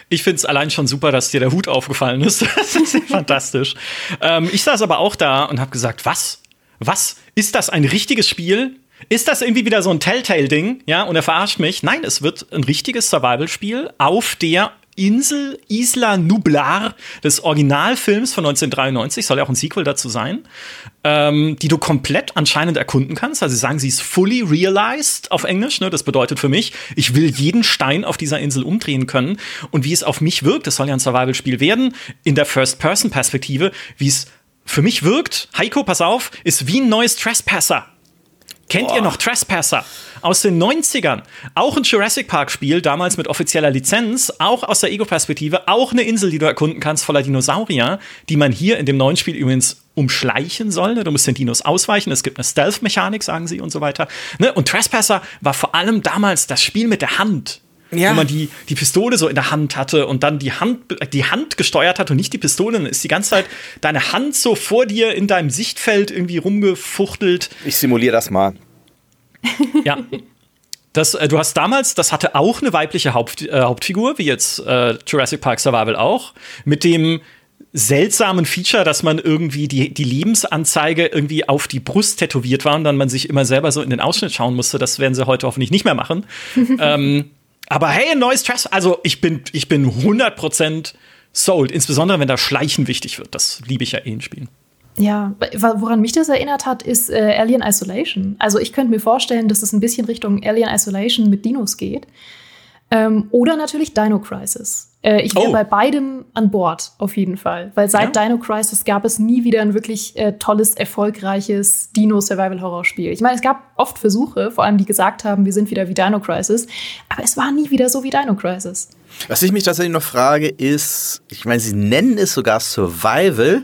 Ich finde es allein schon super, dass dir der Hut aufgefallen ist. Das ist fantastisch. Ähm, ich saß aber auch da und habe gesagt, was? Was? Ist das ein richtiges Spiel? Ist das irgendwie wieder so ein Telltale-Ding? Ja, und er verarscht mich. Nein, es wird ein richtiges Survival-Spiel auf der Insel Isla Nublar des Originalfilms von 1993, soll ja auch ein Sequel dazu sein, ähm, die du komplett anscheinend erkunden kannst. Also sie sagen, sie ist fully realized auf Englisch. Ne? Das bedeutet für mich, ich will jeden Stein auf dieser Insel umdrehen können. Und wie es auf mich wirkt, das soll ja ein Survival-Spiel werden, in der First-Person-Perspektive, wie es für mich wirkt, Heiko, pass auf, ist wie ein neues Trespasser. Kennt Boah. ihr noch Trespasser aus den 90ern? Auch ein Jurassic Park Spiel, damals mit offizieller Lizenz, auch aus der Ego-Perspektive, auch eine Insel, die du erkunden kannst voller Dinosaurier, die man hier in dem neuen Spiel übrigens umschleichen soll. Ne? Du musst den Dinos ausweichen, es gibt eine Stealth-Mechanik, sagen sie und so weiter. Ne? Und Trespasser war vor allem damals das Spiel mit der Hand ja. wo man die, die Pistole so in der Hand hatte und dann die Hand, die Hand gesteuert hat und nicht die Pistole. Dann ist die ganze Zeit deine Hand so vor dir in deinem Sichtfeld irgendwie rumgefuchtelt. Ich simuliere das mal. Ja. Das, äh, du hast damals, das hatte auch eine weibliche Haupt, äh, Hauptfigur, wie jetzt äh, Jurassic Park Survival auch, mit dem seltsamen Feature, dass man irgendwie die, die Lebensanzeige irgendwie auf die Brust tätowiert war und dann man sich immer selber so in den Ausschnitt schauen musste. Das werden sie heute hoffentlich nicht mehr machen. ähm, aber hey, ein neues Stress. Also ich bin, ich bin 100% sold. Insbesondere, wenn da Schleichen wichtig wird. Das liebe ich ja eh in Spielen. Ja, woran mich das erinnert hat, ist äh, Alien Isolation. Also ich könnte mir vorstellen, dass es ein bisschen Richtung Alien Isolation mit Dinos geht. Ähm, oder natürlich Dino Crisis. Äh, ich wäre oh. bei beidem an Bord, auf jeden Fall. Weil seit ja? Dino Crisis gab es nie wieder ein wirklich äh, tolles, erfolgreiches Dino-Survival-Horror-Spiel. Ich meine, es gab oft Versuche, vor allem die gesagt haben, wir sind wieder wie Dino Crisis, aber es war nie wieder so wie Dino Crisis. Was ich mich tatsächlich noch frage, ist, ich meine, sie nennen es sogar Survival.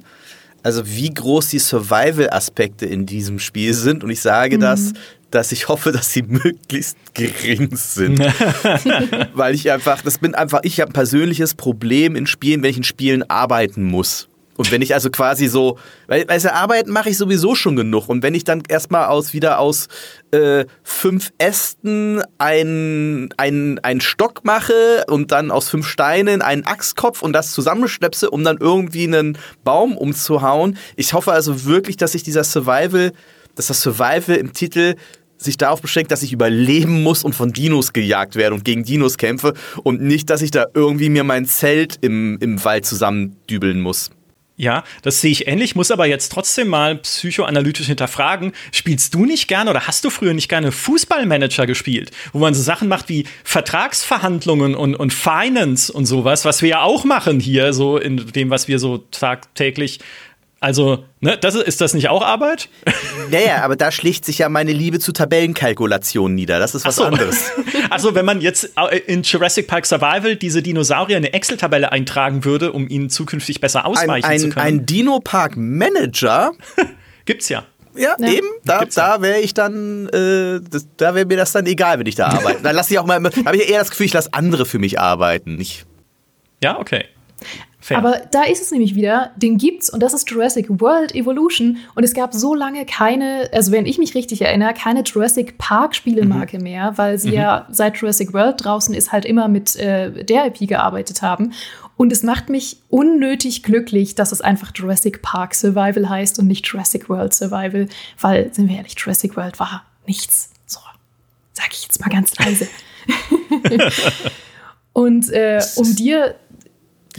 Also wie groß die Survival-Aspekte in diesem Spiel sind. Und ich sage mhm. das, dass ich hoffe, dass sie möglichst gering sind. Weil ich einfach, das bin einfach, ich habe ein persönliches Problem in Spielen, wenn ich in Spielen arbeiten muss. Und wenn ich also quasi so, weil, weil arbeiten mache ich sowieso schon genug. Und wenn ich dann erstmal aus wieder aus äh, fünf Ästen einen ein Stock mache und dann aus fünf Steinen einen Axtkopf und das zusammenschlepse, um dann irgendwie einen Baum umzuhauen. Ich hoffe also wirklich, dass sich dieser Survival, dass das Survival im Titel sich darauf beschränkt, dass ich überleben muss und von Dinos gejagt werde und gegen Dinos kämpfe und nicht, dass ich da irgendwie mir mein Zelt im, im Wald zusammendübeln muss. Ja, das sehe ich ähnlich, muss aber jetzt trotzdem mal psychoanalytisch hinterfragen. Spielst du nicht gerne oder hast du früher nicht gerne Fußballmanager gespielt, wo man so Sachen macht wie Vertragsverhandlungen und, und Finance und sowas, was wir ja auch machen hier, so in dem, was wir so tagtäglich also, ne, das ist, ist das nicht auch Arbeit? Naja, aber da schlicht sich ja meine Liebe zu Tabellenkalkulationen nieder. Das ist was Ach so. anderes. Also, wenn man jetzt äh, in Jurassic Park Survival diese Dinosaurier in eine Excel-Tabelle eintragen würde, um ihnen zukünftig besser ausweichen ein, ein, zu können. Ein Dino-Park-Manager gibt's ja. Ja, ja, eben. Da, da wäre ich dann, äh, das, da wäre mir das dann egal, wenn ich da arbeite. da lasse ich auch mal, habe ich eher das Gefühl, ich lasse andere für mich arbeiten. Nicht. Ja, okay. Fair. Aber da ist es nämlich wieder, den gibt's und das ist Jurassic World Evolution und es gab so lange keine, also wenn ich mich richtig erinnere, keine Jurassic Park Spielemarke mhm. mehr, weil sie mhm. ja seit Jurassic World draußen ist halt immer mit äh, der IP gearbeitet haben und es macht mich unnötig glücklich, dass es einfach Jurassic Park Survival heißt und nicht Jurassic World Survival, weil, sind wir ehrlich, Jurassic World war nichts. So, sag ich jetzt mal ganz leise. und äh, um dir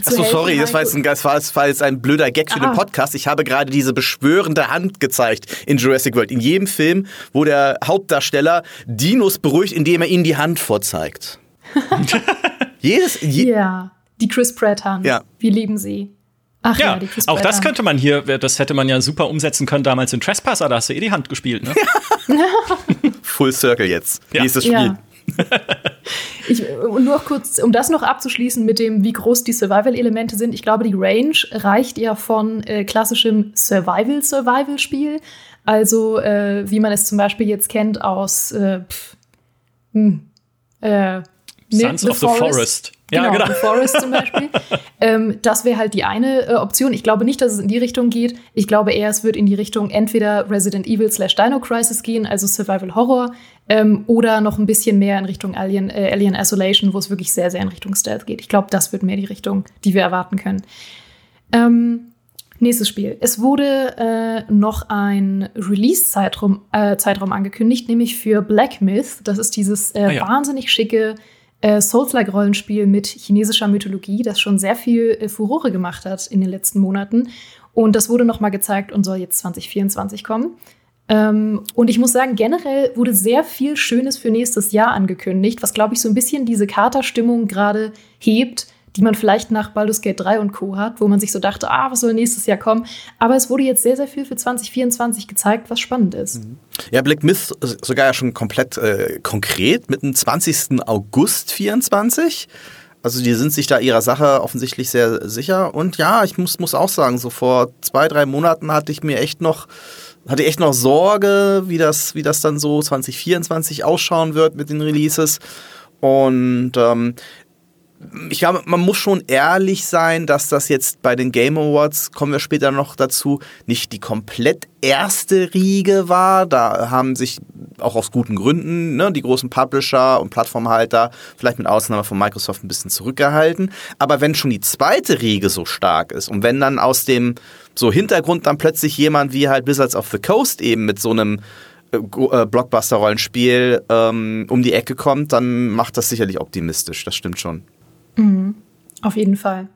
Achso, sorry, das war, jetzt ein, das war jetzt ein blöder Gag für ah. den Podcast. Ich habe gerade diese beschwörende Hand gezeigt in Jurassic World. In jedem Film, wo der Hauptdarsteller Dinos beruhigt, indem er ihnen die Hand vorzeigt. Jedes. Je ja, die Chris Pratt Hand. Ja. Wir lieben sie. Ach ja, ja auch das könnte man hier, das hätte man ja super umsetzen können damals in Trespasser, da hast du eh die Hand gespielt, ne? Full Circle jetzt. Ja. Nächstes Spiel. Ja. ich, nur kurz, um das noch abzuschließen mit dem, wie groß die Survival-Elemente sind. Ich glaube, die Range reicht ja von äh, klassischem Survival-Survival-Spiel. Also, äh, wie man es zum Beispiel jetzt kennt aus äh, pff, hm, äh, Sons the of the Forest. Ja, genau, genau. The Forest zum Beispiel. ähm, das wäre halt die eine äh, Option. Ich glaube nicht, dass es in die Richtung geht. Ich glaube eher, es wird in die Richtung entweder Resident Evil slash Dino Crisis gehen, also Survival Horror, ähm, oder noch ein bisschen mehr in Richtung Alien, äh, Alien Isolation, wo es wirklich sehr, sehr in Richtung Stealth geht. Ich glaube, das wird mehr die Richtung, die wir erwarten können. Ähm, nächstes Spiel. Es wurde äh, noch ein Release-Zeitraum äh, Zeitraum angekündigt, nämlich für Black Myth. Das ist dieses äh, ah, ja. wahnsinnig schicke äh, Souls-like-Rollenspiel mit chinesischer Mythologie, das schon sehr viel äh, Furore gemacht hat in den letzten Monaten. Und das wurde noch mal gezeigt und soll jetzt 2024 kommen. Ähm, und ich muss sagen, generell wurde sehr viel Schönes für nächstes Jahr angekündigt, was, glaube ich, so ein bisschen diese Katerstimmung gerade hebt, die man vielleicht nach Baldur's Gate 3 und Co. hat, wo man sich so dachte, ah, was soll nächstes Jahr kommen? Aber es wurde jetzt sehr, sehr viel für 2024 gezeigt, was spannend ist. Mhm. Ja, Black Myth sogar ja schon komplett äh, konkret mit dem 20. August 24. Also die sind sich da ihrer Sache offensichtlich sehr sicher. Und ja, ich muss, muss auch sagen, so vor zwei, drei Monaten hatte ich mir echt noch hatte echt noch Sorge, wie das, wie das dann so 2024 ausschauen wird mit den Releases. Und ähm, ich glaube, man muss schon ehrlich sein, dass das jetzt bei den Game Awards, kommen wir später noch dazu, nicht die komplett erste Riege war. Da haben sich auch aus guten Gründen ne, die großen Publisher und Plattformhalter, vielleicht mit Ausnahme von Microsoft, ein bisschen zurückgehalten. Aber wenn schon die zweite Riege so stark ist und wenn dann aus dem so Hintergrund dann plötzlich jemand wie halt Wizards of the Coast eben mit so einem äh, äh, Blockbuster-Rollenspiel ähm, um die Ecke kommt, dann macht das sicherlich optimistisch. Das stimmt schon. Mhm. Auf jeden Fall.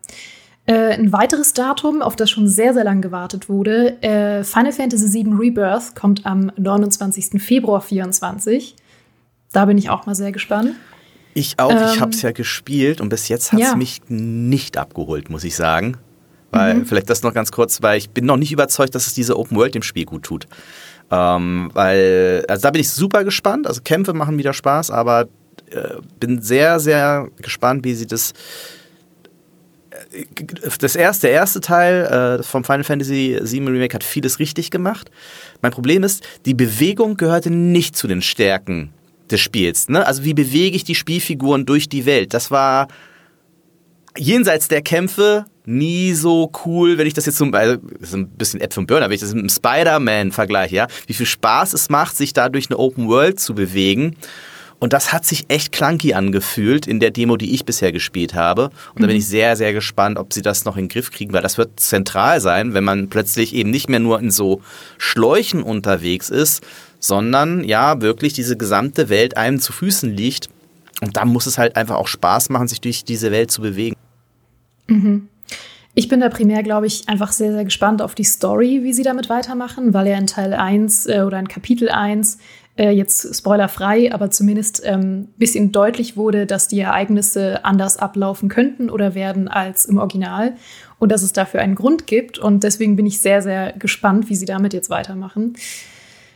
Äh, ein weiteres Datum, auf das schon sehr, sehr lang gewartet wurde, äh, Final Fantasy VII Rebirth kommt am 29. Februar 2024. Da bin ich auch mal sehr gespannt. Ich auch, ähm, ich habe es ja gespielt und bis jetzt hat es ja. mich nicht abgeholt, muss ich sagen. Weil, mhm. vielleicht das noch ganz kurz, weil ich bin noch nicht überzeugt, dass es diese Open World dem Spiel gut tut. Ähm, weil, also da bin ich super gespannt. Also Kämpfe machen wieder Spaß, aber äh, bin sehr, sehr gespannt, wie sie das. Äh, das erste, der erste Teil äh, vom Final Fantasy VII Remake hat vieles richtig gemacht. Mein Problem ist, die Bewegung gehörte nicht zu den Stärken des Spiels. Ne? Also wie bewege ich die Spielfiguren durch die Welt? Das war jenseits der Kämpfe nie so cool, wenn ich das jetzt zum also, das ist ein bisschen Äpfel und Burner, wenn ich das mit einem Spider-Man vergleiche, ja, wie viel Spaß es macht, sich da durch eine Open World zu bewegen und das hat sich echt clunky angefühlt in der Demo, die ich bisher gespielt habe. Und da bin ich mhm. sehr, sehr gespannt, ob sie das noch in den Griff kriegen, weil das wird zentral sein, wenn man plötzlich eben nicht mehr nur in so Schläuchen unterwegs ist, sondern ja, wirklich diese gesamte Welt einem zu Füßen liegt. Und da muss es halt einfach auch Spaß machen, sich durch diese Welt zu bewegen. Mhm. Ich bin da primär, glaube ich, einfach sehr, sehr gespannt auf die Story, wie sie damit weitermachen, weil ja in Teil 1 äh, oder in Kapitel 1 äh, jetzt spoilerfrei, aber zumindest ein ähm, bisschen deutlich wurde, dass die Ereignisse anders ablaufen könnten oder werden als im Original und dass es dafür einen Grund gibt. Und deswegen bin ich sehr, sehr gespannt, wie sie damit jetzt weitermachen.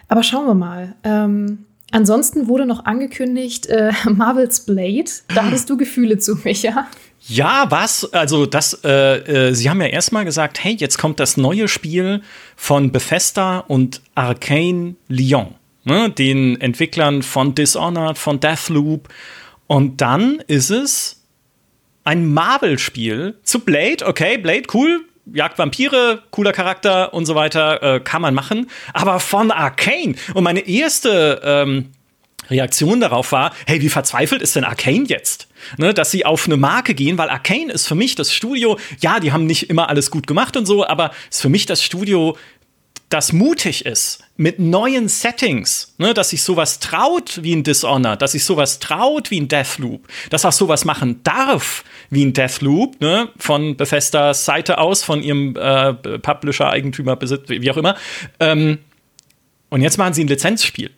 Aber schauen wir mal. Ähm, ansonsten wurde noch angekündigt äh, Marvel's Blade. Da hattest du Gefühle zu, Micha. Ja, was? Also, das, äh, äh, Sie haben ja erstmal gesagt, hey, jetzt kommt das neue Spiel von Bethesda und Arcane Lyon ne, den Entwicklern von Dishonored, von Deathloop. Und dann ist es ein Marvel-Spiel zu Blade. Okay, Blade, cool. Jagd Vampire, cooler Charakter und so weiter, äh, kann man machen. Aber von Arcane. Und meine erste ähm, Reaktion darauf war, hey, wie verzweifelt ist denn Arcane jetzt? Ne, dass sie auf eine Marke gehen, weil Arcane ist für mich das Studio, ja, die haben nicht immer alles gut gemacht und so, aber ist für mich das Studio, das mutig ist mit neuen Settings, ne, dass sich sowas traut wie ein Dishonored, dass sich sowas traut wie ein Deathloop, dass auch sowas machen darf wie ein Deathloop, ne, von Bethesdas Seite aus, von ihrem äh, Publisher, Eigentümer, Besitz, wie auch immer. Ähm, und jetzt machen sie ein Lizenzspiel.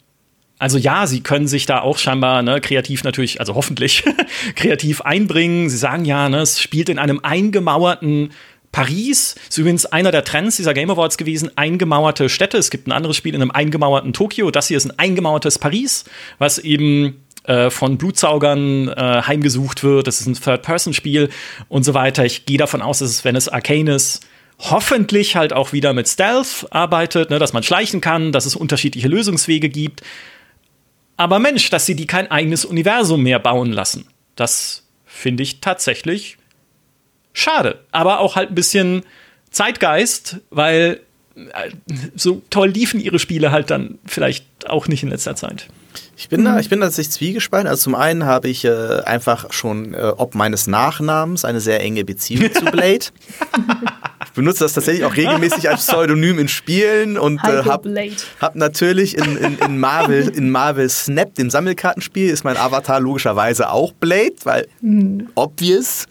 Also ja, sie können sich da auch scheinbar ne, kreativ natürlich, also hoffentlich kreativ einbringen. Sie sagen ja, ne, es spielt in einem eingemauerten Paris ist übrigens einer der Trends dieser Game Awards gewesen, eingemauerte Städte. Es gibt ein anderes Spiel in einem eingemauerten Tokio. Das hier ist ein eingemauertes Paris, was eben äh, von Blutsaugern äh, heimgesucht wird. Das ist ein Third-Person-Spiel und so weiter. Ich gehe davon aus, dass es, wenn es Arcane ist, hoffentlich halt auch wieder mit Stealth arbeitet, ne, dass man schleichen kann, dass es unterschiedliche Lösungswege gibt. Aber Mensch, dass sie die kein eigenes Universum mehr bauen lassen, das finde ich tatsächlich schade. Aber auch halt ein bisschen Zeitgeist, weil äh, so toll liefen ihre Spiele halt dann vielleicht auch nicht in letzter Zeit. Ich bin, mhm. da, ich bin tatsächlich zwiegespalten. Also zum einen habe ich äh, einfach schon äh, ob meines Nachnamens eine sehr enge Beziehung zu Blade. ich benutze das tatsächlich auch regelmäßig als Pseudonym in Spielen und äh, habe hab natürlich in, in, in, Marvel, in Marvel Snap, dem Sammelkartenspiel, ist mein Avatar logischerweise auch Blade, weil mhm. obvious.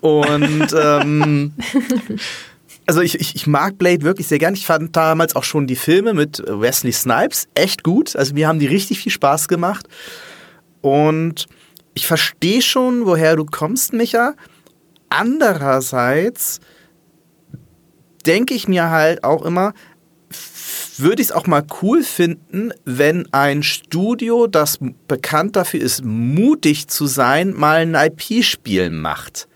Und ähm, also ich, ich, ich, mag Blade wirklich sehr gern. Ich fand damals auch schon die Filme mit Wesley Snipes echt gut. Also mir haben die richtig viel Spaß gemacht. Und ich verstehe schon, woher du kommst, Micha. Andererseits denke ich mir halt auch immer, würde ich es auch mal cool finden, wenn ein Studio, das bekannt dafür ist, mutig zu sein, mal ein IP-Spiel macht.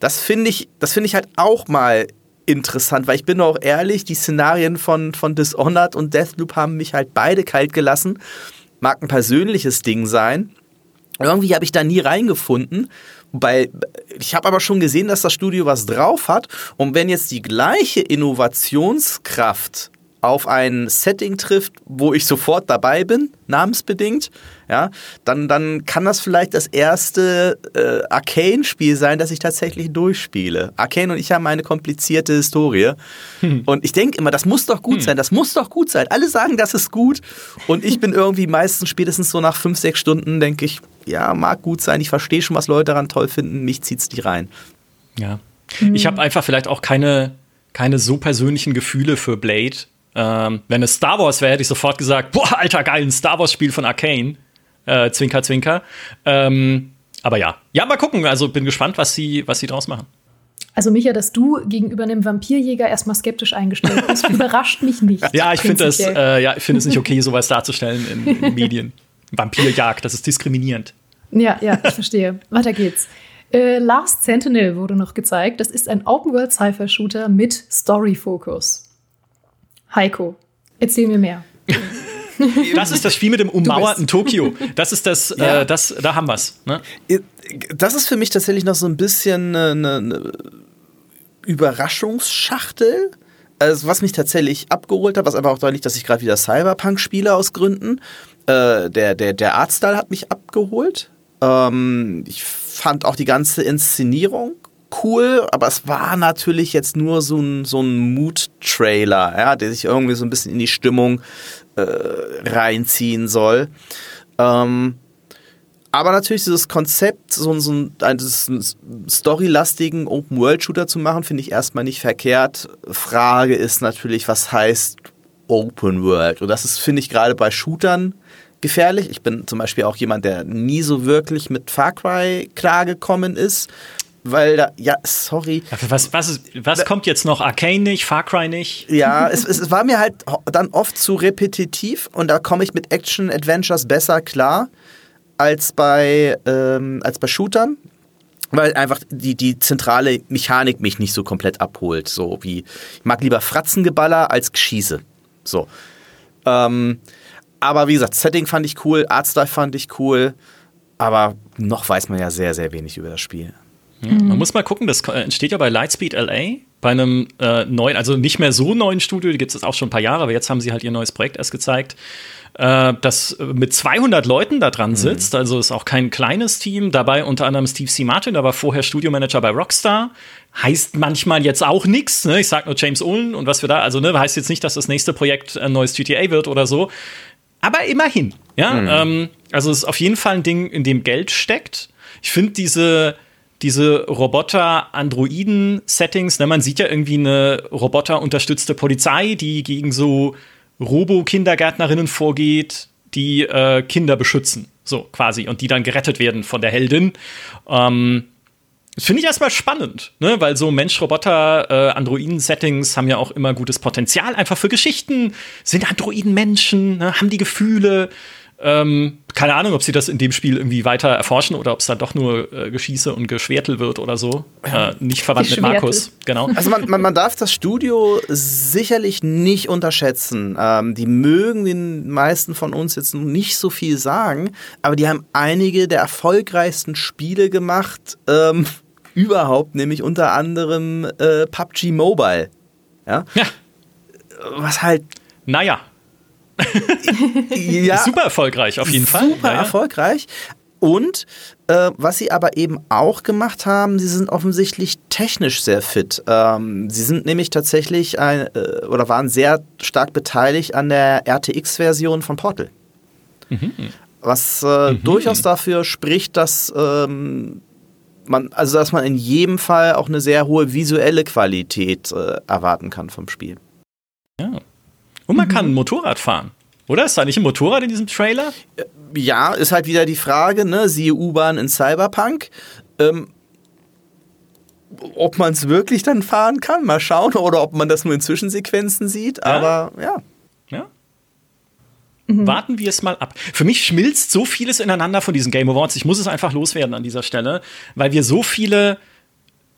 Das finde ich, das finde ich halt auch mal interessant, weil ich bin auch ehrlich, die Szenarien von, von Dishonored und Deathloop haben mich halt beide kalt gelassen. Mag ein persönliches Ding sein. Irgendwie habe ich da nie reingefunden. Bei, ich habe aber schon gesehen, dass das Studio was drauf hat. Und wenn jetzt die gleiche Innovationskraft auf ein Setting trifft, wo ich sofort dabei bin, namensbedingt, ja, dann, dann kann das vielleicht das erste äh, Arcane-Spiel sein, das ich tatsächlich durchspiele. Arcane und ich haben eine komplizierte Historie. Hm. Und ich denke immer, das muss doch gut hm. sein, das muss doch gut sein. Alle sagen, das ist gut. Und ich bin irgendwie meistens spätestens so nach fünf, sechs Stunden, denke ich, ja, mag gut sein, ich verstehe schon, was Leute daran toll finden, mich zieht's die rein. Ja. Hm. Ich habe einfach vielleicht auch keine, keine so persönlichen Gefühle für Blade ähm, wenn es Star Wars wäre, hätte ich sofort gesagt, boah, alter geil, ein Star Wars-Spiel von Arcane. Äh, zwinker, zwinker. Ähm, aber ja. Ja, mal gucken. Also bin gespannt, was sie, was sie draus machen. Also Micha, dass du gegenüber einem Vampirjäger erstmal skeptisch eingestellt bist, überrascht mich nicht. Ja, ich finde es äh, ja, find es nicht okay, sowas darzustellen in, in Medien. Vampirjagd, das ist diskriminierend. Ja, ja, ich verstehe. Weiter geht's. Äh, Last Sentinel wurde noch gezeigt. Das ist ein Open-World-Cypher-Shooter mit Story-Fokus. Heiko, erzähl mir mehr. Das ist das Spiel mit dem ummauerten Tokio. Das ist das, äh, ja. äh, das, da haben wir's. Ne? Das ist für mich tatsächlich noch so ein bisschen eine, eine Überraschungsschachtel. Also was mich tatsächlich abgeholt hat, was aber auch deutlich, dass ich gerade wieder Cyberpunk spiele aus Gründen. Äh, der, der, der Artstyle hat mich abgeholt. Ähm, ich fand auch die ganze Inszenierung cool, aber es war natürlich jetzt nur so ein, so ein Mood-Trailer, ja, der sich irgendwie so ein bisschen in die Stimmung äh, reinziehen soll. Ähm, aber natürlich dieses Konzept, so, so ein, einen storylastigen Open-World-Shooter zu machen, finde ich erstmal nicht verkehrt. Frage ist natürlich, was heißt Open World? Und das ist, finde ich, gerade bei Shootern gefährlich. Ich bin zum Beispiel auch jemand, der nie so wirklich mit Far Cry klargekommen ist weil da, ja, sorry. Was, was, was kommt jetzt noch? Arcane nicht, Far Cry nicht? Ja, es, es war mir halt dann oft zu repetitiv und da komme ich mit Action-Adventures besser klar als bei, ähm, als bei Shootern. Weil einfach die, die zentrale Mechanik mich nicht so komplett abholt. So wie, ich mag lieber Fratzengeballer als Geschieße. So. Ähm, aber wie gesagt, Setting fand ich cool, Artstyle fand ich cool, aber noch weiß man ja sehr, sehr wenig über das Spiel. Ja, mhm. Man muss mal gucken, das entsteht ja bei Lightspeed LA, bei einem äh, neuen, also nicht mehr so neuen Studio, die gibt es auch schon ein paar Jahre, aber jetzt haben sie halt ihr neues Projekt erst gezeigt, äh, das mit 200 Leuten da dran mhm. sitzt, also ist auch kein kleines Team, dabei unter anderem Steve C. Martin, der war vorher Studiomanager bei Rockstar, heißt manchmal jetzt auch nichts, ne? ich sag nur James Ullen und was wir da, also ne, heißt jetzt nicht, dass das nächste Projekt ein neues GTA wird oder so, aber immerhin, ja, mhm. ähm, also es ist auf jeden Fall ein Ding, in dem Geld steckt. Ich finde diese diese Roboter-Androiden-Settings. Ne? Man sieht ja irgendwie eine roboterunterstützte Polizei, die gegen so Robo-Kindergärtnerinnen vorgeht, die äh, Kinder beschützen. So quasi. Und die dann gerettet werden von der Heldin. Ähm, Das finde ich erstmal spannend, ne? weil so Mensch-Roboter, äh, haben ja auch immer gutes Potenzial, einfach für Geschichten. Sind Androiden Menschen, ne? haben die Gefühle? Ähm, keine Ahnung, ob sie das in dem Spiel irgendwie weiter erforschen oder ob es da doch nur äh, Geschieße und Geschwertel wird oder so. Äh, nicht verwandt mit Markus, genau. Also man, man, man, darf das Studio sicherlich nicht unterschätzen. Ähm, die mögen den meisten von uns jetzt nicht so viel sagen, aber die haben einige der erfolgreichsten Spiele gemacht ähm, überhaupt, nämlich unter anderem äh, PUBG Mobile. Ja? ja. Was halt. Naja ja, super erfolgreich, auf jeden super Fall. Super ja, erfolgreich. Und äh, was sie aber eben auch gemacht haben, sie sind offensichtlich technisch sehr fit. Ähm, sie sind nämlich tatsächlich ein, äh, oder waren sehr stark beteiligt an der RTX-Version von Portal. Mhm. Was äh, mhm. durchaus dafür spricht, dass ähm, man, also dass man in jedem Fall auch eine sehr hohe visuelle Qualität äh, erwarten kann vom Spiel. Ja. Und man mhm. kann ein Motorrad fahren. Oder? Ist da nicht ein Motorrad in diesem Trailer? Äh, ja, ist halt wieder die Frage, ne? Siehe U-Bahn in Cyberpunk. Ähm, ob man es wirklich dann fahren kann, mal schauen, oder ob man das nur in Zwischensequenzen sieht, aber ja. Ja. Mhm. Warten wir es mal ab. Für mich schmilzt so vieles ineinander von diesen Game Awards. Ich muss es einfach loswerden an dieser Stelle, weil wir so viele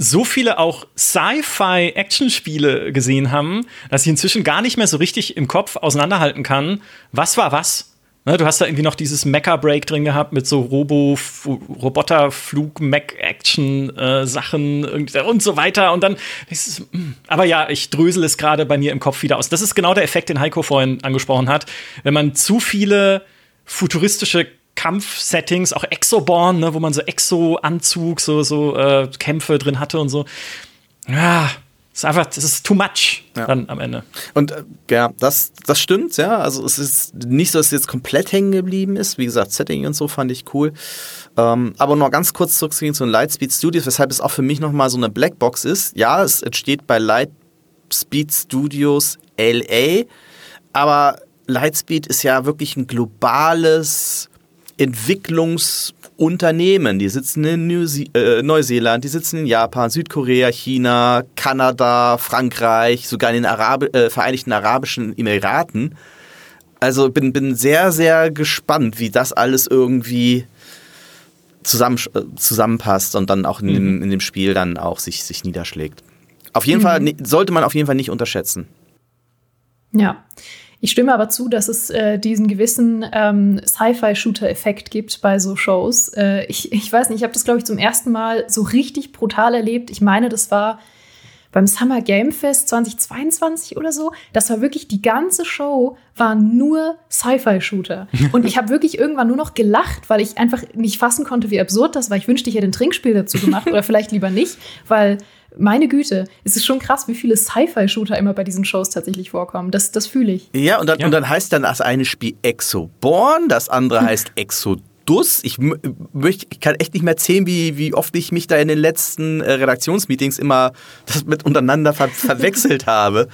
so viele auch Sci-Fi-Action-Spiele gesehen haben, dass ich inzwischen gar nicht mehr so richtig im Kopf auseinanderhalten kann, was war was. Ne, du hast da irgendwie noch dieses Mecha-Break drin gehabt mit so Robo, Roboter-Flug, Mac-Action-Sachen äh, und so weiter. Und dann, es, mm. aber ja, ich drösel es gerade bei mir im Kopf wieder aus. Das ist genau der Effekt, den Heiko vorhin angesprochen hat. Wenn man zu viele futuristische Kampfsettings, auch Exoborn, ne, wo man so Exo-Anzug, so, so äh, Kämpfe drin hatte und so. Ja, ist einfach, das ist too much ja. dann am Ende. Und äh, ja, das, das stimmt, ja. Also es ist nicht so, dass es jetzt komplett hängen geblieben ist. Wie gesagt, Setting und so fand ich cool. Ähm, aber noch ganz kurz zurückzugehen zu den Lightspeed Studios, weshalb es auch für mich nochmal so eine Blackbox ist. Ja, es entsteht bei Lightspeed Studios LA, aber Lightspeed ist ja wirklich ein globales Entwicklungsunternehmen. Die sitzen in äh, Neuseeland, die sitzen in Japan, Südkorea, China, Kanada, Frankreich, sogar in den Arab äh, Vereinigten Arabischen Emiraten. Also bin, bin sehr, sehr gespannt, wie das alles irgendwie zusammen, äh, zusammenpasst und dann auch in, mhm. dem, in dem Spiel dann auch sich, sich niederschlägt. Auf jeden mhm. Fall sollte man auf jeden Fall nicht unterschätzen. Ja. Ich stimme aber zu, dass es äh, diesen gewissen ähm, Sci-Fi-Shooter-Effekt gibt bei so Shows. Äh, ich, ich weiß nicht, ich habe das, glaube ich, zum ersten Mal so richtig brutal erlebt. Ich meine, das war beim Summer Game Fest 2022 oder so. Das war wirklich die ganze Show war nur Sci-Fi-Shooter. Und ich habe wirklich irgendwann nur noch gelacht, weil ich einfach nicht fassen konnte, wie absurd das war. Ich wünschte, ich hätte ein Trinkspiel dazu gemacht oder vielleicht lieber nicht, weil meine Güte, es ist schon krass, wie viele Sci-Fi-Shooter immer bei diesen Shows tatsächlich vorkommen. Das, das fühle ich. Ja und, dann, ja. und dann heißt dann das eine Spiel Exoborn, das andere heißt Exodus. Ich, möchte, ich kann echt nicht mehr zählen, wie, wie oft ich mich da in den letzten äh, Redaktionsmeetings immer das mit untereinander ver verwechselt habe.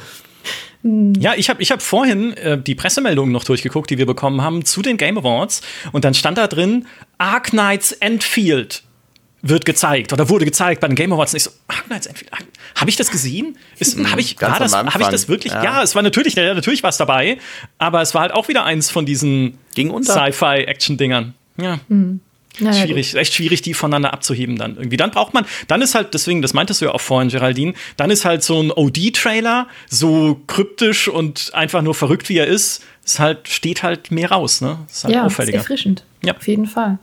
Hm. Ja, ich habe ich hab vorhin äh, die Pressemeldungen noch durchgeguckt, die wir bekommen haben zu den Game Awards. Und dann stand da drin Ark Knights Enfield wird gezeigt oder wurde gezeigt bei den Game Awards. Und ich so, Knights Enfield, habe ich das gesehen? Ist, hab ich, war das, habe ich das wirklich? Ja. ja, es war natürlich, natürlich was dabei, aber es war halt auch wieder eins von diesen Sci-Fi-Action-Dingern. Ja. Mhm. Naja, schwierig, gut. echt schwierig, die voneinander abzuheben dann irgendwie. Dann braucht man, dann ist halt, deswegen, das meintest du ja auch vorhin, Geraldine, dann ist halt so ein OD-Trailer, so kryptisch und einfach nur verrückt, wie er ist, ist halt, steht halt mehr raus, ne? Ist halt ja, auffälliger. Ist erfrischend. Ja. Auf jeden Fall.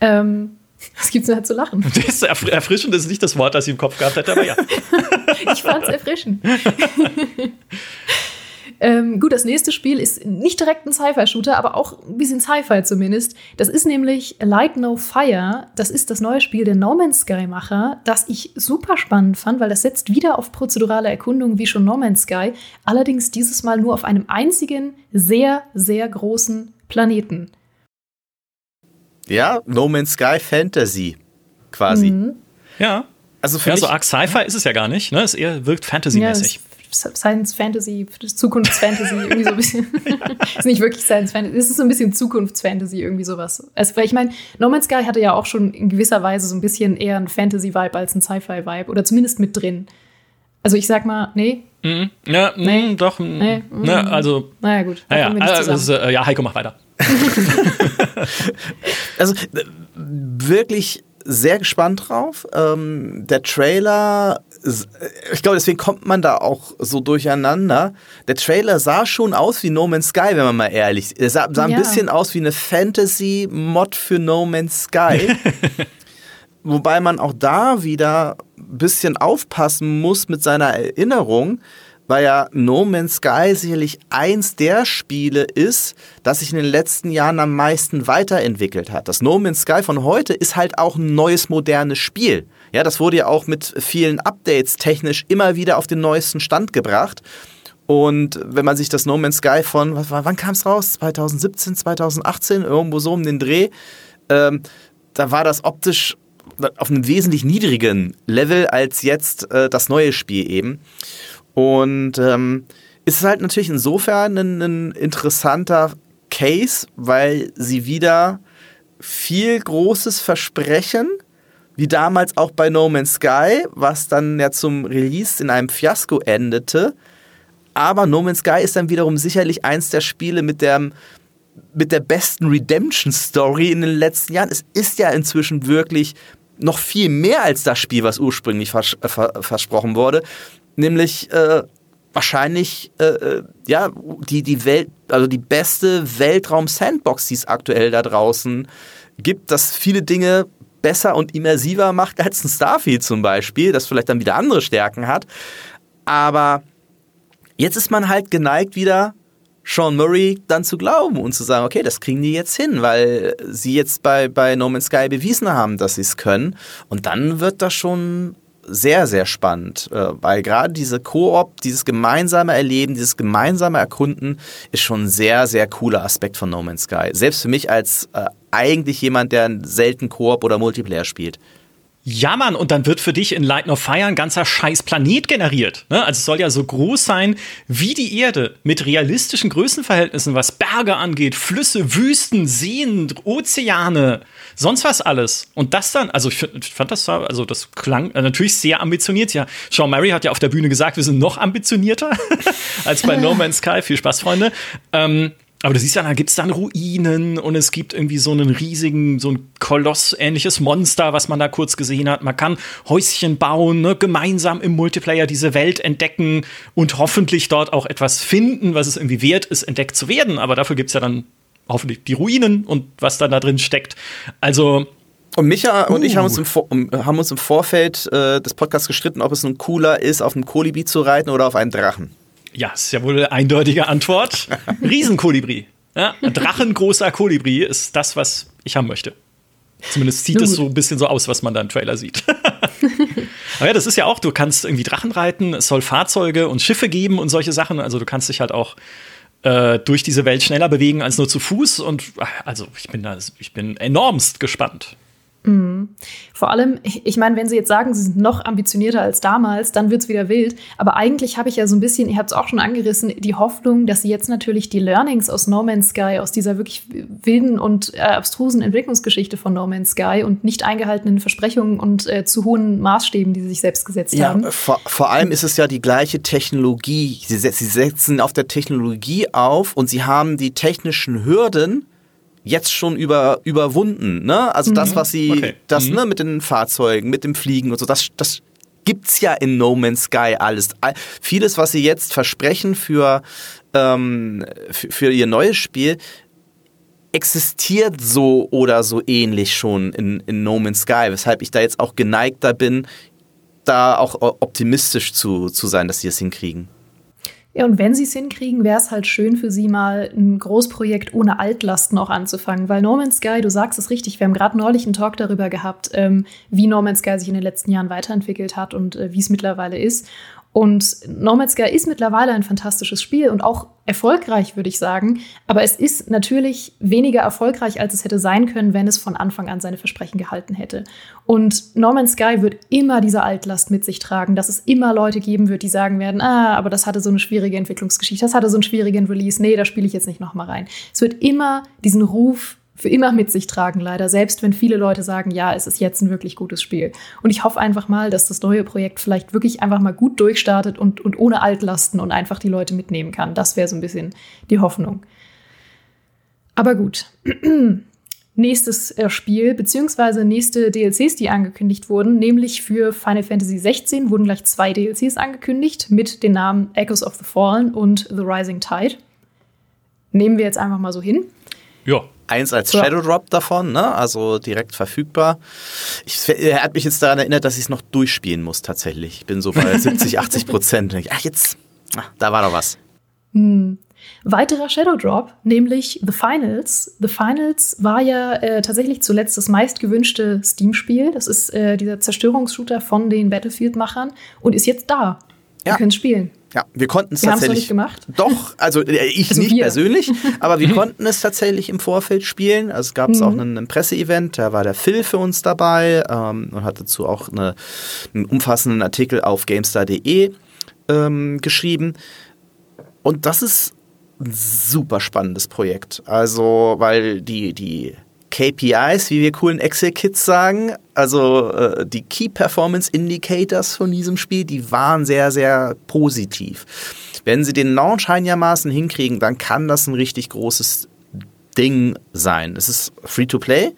Ähm, was gibt's denn da zu lachen? Das ist erfrischend ist nicht das Wort, das ich im Kopf gehabt hätte, aber ja. ich fand's erfrischend. ähm, gut, das nächste Spiel ist nicht direkt ein Sci-Fi-Shooter, aber auch ein bisschen Sci-Fi zumindest. Das ist nämlich Light No Fire. Das ist das neue Spiel der No Man's Sky-Macher, das ich super spannend fand, weil das setzt wieder auf prozedurale Erkundung wie schon No Man's Sky. Allerdings dieses Mal nur auf einem einzigen, sehr, sehr großen Planeten. Ja, No Man's Sky Fantasy quasi. Mhm. Ja. Also für ja, so arg Sci-Fi ist es ja gar nicht, ne? Es eher wirkt Fantasy-mäßig. Ja, Science Fantasy, Zukunftsfantasy, irgendwie so ein bisschen. ist nicht wirklich Science Fantasy, es ist so ein bisschen Zukunftsfantasy, irgendwie sowas. Also, weil ich meine, No Man's Sky hatte ja auch schon in gewisser Weise so ein bisschen eher ein Fantasy-Vibe als ein Sci-Fi-Vibe oder zumindest mit drin. Also ich sag mal, nee. Mhm. Ja, mm, nee. doch. Mm. Nee. Na, also. Naja, gut. Naja, also, ist, äh, ja, Heiko, mach weiter. also wirklich sehr gespannt drauf. Ähm, der Trailer, ich glaube, deswegen kommt man da auch so durcheinander. Der Trailer sah schon aus wie No Man's Sky, wenn man mal ehrlich ist. Er sah, sah ja. ein bisschen aus wie eine Fantasy-Mod für No Man's Sky. Wobei man auch da wieder ein bisschen aufpassen muss mit seiner Erinnerung, weil ja No Man's Sky sicherlich eins der Spiele ist, das sich in den letzten Jahren am meisten weiterentwickelt hat. Das No Man's Sky von heute ist halt auch ein neues, modernes Spiel. Ja, das wurde ja auch mit vielen Updates technisch immer wieder auf den neuesten Stand gebracht. Und wenn man sich das No Man's Sky von, wann kam es raus? 2017, 2018, irgendwo so um den Dreh, ähm, da war das optisch auf einem wesentlich niedrigen Level als jetzt äh, das neue Spiel eben. Und ähm, ist halt natürlich insofern ein, ein interessanter Case, weil sie wieder viel Großes versprechen, wie damals auch bei No Man's Sky, was dann ja zum Release in einem Fiasko endete. Aber No Man's Sky ist dann wiederum sicherlich eins der Spiele mit der, mit der besten Redemption-Story in den letzten Jahren. Es ist ja inzwischen wirklich noch viel mehr als das Spiel, was ursprünglich vers vers versprochen wurde nämlich äh, wahrscheinlich äh, äh, ja die die Welt also die beste Weltraum Sandbox, die es aktuell da draußen gibt, dass viele Dinge besser und immersiver macht als ein Starfield zum Beispiel, das vielleicht dann wieder andere Stärken hat. Aber jetzt ist man halt geneigt wieder Sean Murray dann zu glauben und zu sagen, okay, das kriegen die jetzt hin, weil sie jetzt bei, bei No Man's Sky bewiesen haben, dass sie es können. Und dann wird das schon sehr, sehr spannend, äh, weil gerade diese Koop, dieses gemeinsame Erleben, dieses gemeinsame Erkunden ist schon ein sehr, sehr cooler Aspekt von No Man's Sky. Selbst für mich als äh, eigentlich jemand, der selten Koop oder Multiplayer spielt. Ja, Mann, und dann wird für dich in Light of Fire ein ganzer scheiß Planet generiert. Ne? Also es soll ja so groß sein wie die Erde, mit realistischen Größenverhältnissen, was Berge angeht, Flüsse, Wüsten, Seen, Ozeane, sonst was alles. Und das dann, also ich fand das, also das klang äh, natürlich sehr ambitioniert. Ja, Sean Mary hat ja auf der Bühne gesagt, wir sind noch ambitionierter als bei No Man's Sky. Viel Spaß, Freunde. Ähm, aber du siehst ja, da gibt es dann Ruinen und es gibt irgendwie so einen riesigen, so ein Koloss-ähnliches Monster, was man da kurz gesehen hat. Man kann Häuschen bauen, ne, gemeinsam im Multiplayer diese Welt entdecken und hoffentlich dort auch etwas finden, was es irgendwie wert ist, entdeckt zu werden. Aber dafür gibt es ja dann hoffentlich die Ruinen und was dann da drin steckt. Also. Und Micha uh. und ich haben uns im, haben uns im Vorfeld äh, des Podcasts gestritten, ob es nun cooler ist, auf einem Kolibri zu reiten oder auf einem Drachen. Ja, ist ja wohl eine eindeutige Antwort. Riesenkolibri. Ja, ein drachengroßer Kolibri ist das, was ich haben möchte. Zumindest sieht es so ein bisschen so aus, was man da im Trailer sieht. Aber ja, das ist ja auch, du kannst irgendwie Drachen reiten, es soll Fahrzeuge und Schiffe geben und solche Sachen. Also du kannst dich halt auch äh, durch diese Welt schneller bewegen als nur zu Fuß. Und also ich bin da, ich bin enormst gespannt. Mhm. Vor allem, ich meine, wenn Sie jetzt sagen, Sie sind noch ambitionierter als damals, dann wird es wieder wild. Aber eigentlich habe ich ja so ein bisschen, ihr habt es auch schon angerissen, die Hoffnung, dass Sie jetzt natürlich die Learnings aus No Man's Sky, aus dieser wirklich wilden und äh, abstrusen Entwicklungsgeschichte von No Man's Sky und nicht eingehaltenen Versprechungen und äh, zu hohen Maßstäben, die Sie sich selbst gesetzt ja, haben. Vor, vor allem ist es ja die gleiche Technologie. Sie, Sie setzen auf der Technologie auf und Sie haben die technischen Hürden jetzt schon über, überwunden. Ne? Also mhm. das, was sie, okay. das mhm. ne, mit den Fahrzeugen, mit dem Fliegen und so, das, das gibt's ja in No Man's Sky alles. Vieles, was sie jetzt versprechen für, ähm, für, für ihr neues Spiel, existiert so oder so ähnlich schon in, in No Man's Sky, weshalb ich da jetzt auch geneigter bin, da auch optimistisch zu, zu sein, dass sie es hinkriegen. Ja, und wenn sie es hinkriegen, wäre es halt schön für sie mal ein Großprojekt ohne Altlasten auch anzufangen. Weil No Man's Sky, du sagst es richtig, wir haben gerade neulich einen Talk darüber gehabt, ähm, wie No Man's Sky sich in den letzten Jahren weiterentwickelt hat und äh, wie es mittlerweile ist. Und No Man's Sky ist mittlerweile ein fantastisches Spiel und auch erfolgreich, würde ich sagen. Aber es ist natürlich weniger erfolgreich, als es hätte sein können, wenn es von Anfang an seine Versprechen gehalten hätte. Und No Man's Sky wird immer diese Altlast mit sich tragen, dass es immer Leute geben wird, die sagen werden, ah, aber das hatte so eine schwierige Entwicklungsgeschichte, das hatte so einen schwierigen Release, nee, da spiele ich jetzt nicht nochmal rein. Es wird immer diesen Ruf für immer mit sich tragen, leider, selbst wenn viele Leute sagen, ja, es ist jetzt ein wirklich gutes Spiel. Und ich hoffe einfach mal, dass das neue Projekt vielleicht wirklich einfach mal gut durchstartet und, und ohne Altlasten und einfach die Leute mitnehmen kann. Das wäre so ein bisschen die Hoffnung. Aber gut. Nächstes äh, Spiel, beziehungsweise nächste DLCs, die angekündigt wurden, nämlich für Final Fantasy 16 wurden gleich zwei DLCs angekündigt mit den Namen Echoes of the Fallen und The Rising Tide. Nehmen wir jetzt einfach mal so hin. Ja. Eins als Shadow Drop davon, ne? also direkt verfügbar. Ich, er hat mich jetzt daran erinnert, dass ich es noch durchspielen muss tatsächlich. Ich bin so bei 70, 80 Prozent. Ach, jetzt, ach, da war doch was. Hm. Weiterer Shadow Drop, nämlich The Finals. The Finals war ja äh, tatsächlich zuletzt das meistgewünschte Steam-Spiel. Das ist äh, dieser Zerstörungsshooter von den Battlefield-Machern und ist jetzt da. Ja. Wir können spielen. Ja, wir konnten es tatsächlich. nicht gemacht. Doch, also äh, ich also nicht wir. persönlich, aber wir konnten es tatsächlich im Vorfeld spielen. Also es gab mhm. auch einen, einen Presseevent, da war der Phil für uns dabei ähm, und hat dazu auch eine, einen umfassenden Artikel auf GameStar.de ähm, geschrieben. Und das ist ein super spannendes Projekt. Also, weil die, die KPIs, wie wir coolen Excel-Kids sagen, also äh, die Key Performance Indicators von diesem Spiel, die waren sehr, sehr positiv. Wenn sie den Launch einigermaßen hinkriegen, dann kann das ein richtig großes Ding sein. Es ist Free-to-Play,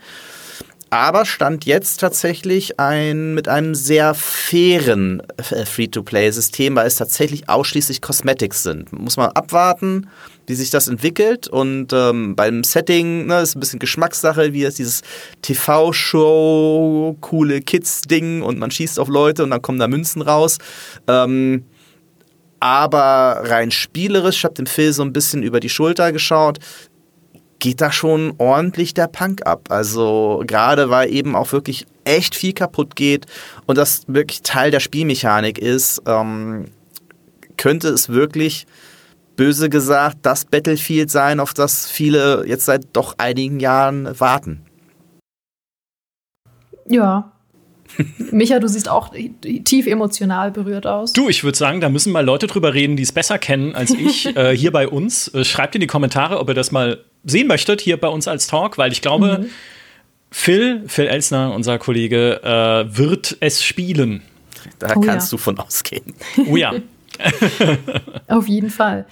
aber stand jetzt tatsächlich ein, mit einem sehr fairen äh, Free-to-Play-System, weil es tatsächlich ausschließlich Cosmetics sind. Muss man abwarten wie sich das entwickelt. Und ähm, beim Setting ne, ist ein bisschen Geschmackssache, wie es dieses TV-Show, coole Kids-Ding und man schießt auf Leute und dann kommen da Münzen raus. Ähm, aber rein spielerisch, ich habe dem Phil so ein bisschen über die Schulter geschaut, geht da schon ordentlich der Punk ab. Also gerade weil eben auch wirklich echt viel kaputt geht und das wirklich Teil der Spielmechanik ist, ähm, könnte es wirklich böse gesagt, das Battlefield sein, auf das viele jetzt seit doch einigen Jahren warten. Ja. Micha, du siehst auch tief emotional berührt aus. Du, ich würde sagen, da müssen mal Leute drüber reden, die es besser kennen als ich, äh, hier bei uns. Äh, schreibt in die Kommentare, ob ihr das mal sehen möchtet, hier bei uns als Talk, weil ich glaube, mhm. Phil, Phil Elsner, unser Kollege, äh, wird es spielen. Da oh, kannst ja. du von ausgehen. Oh ja. Auf jeden Fall.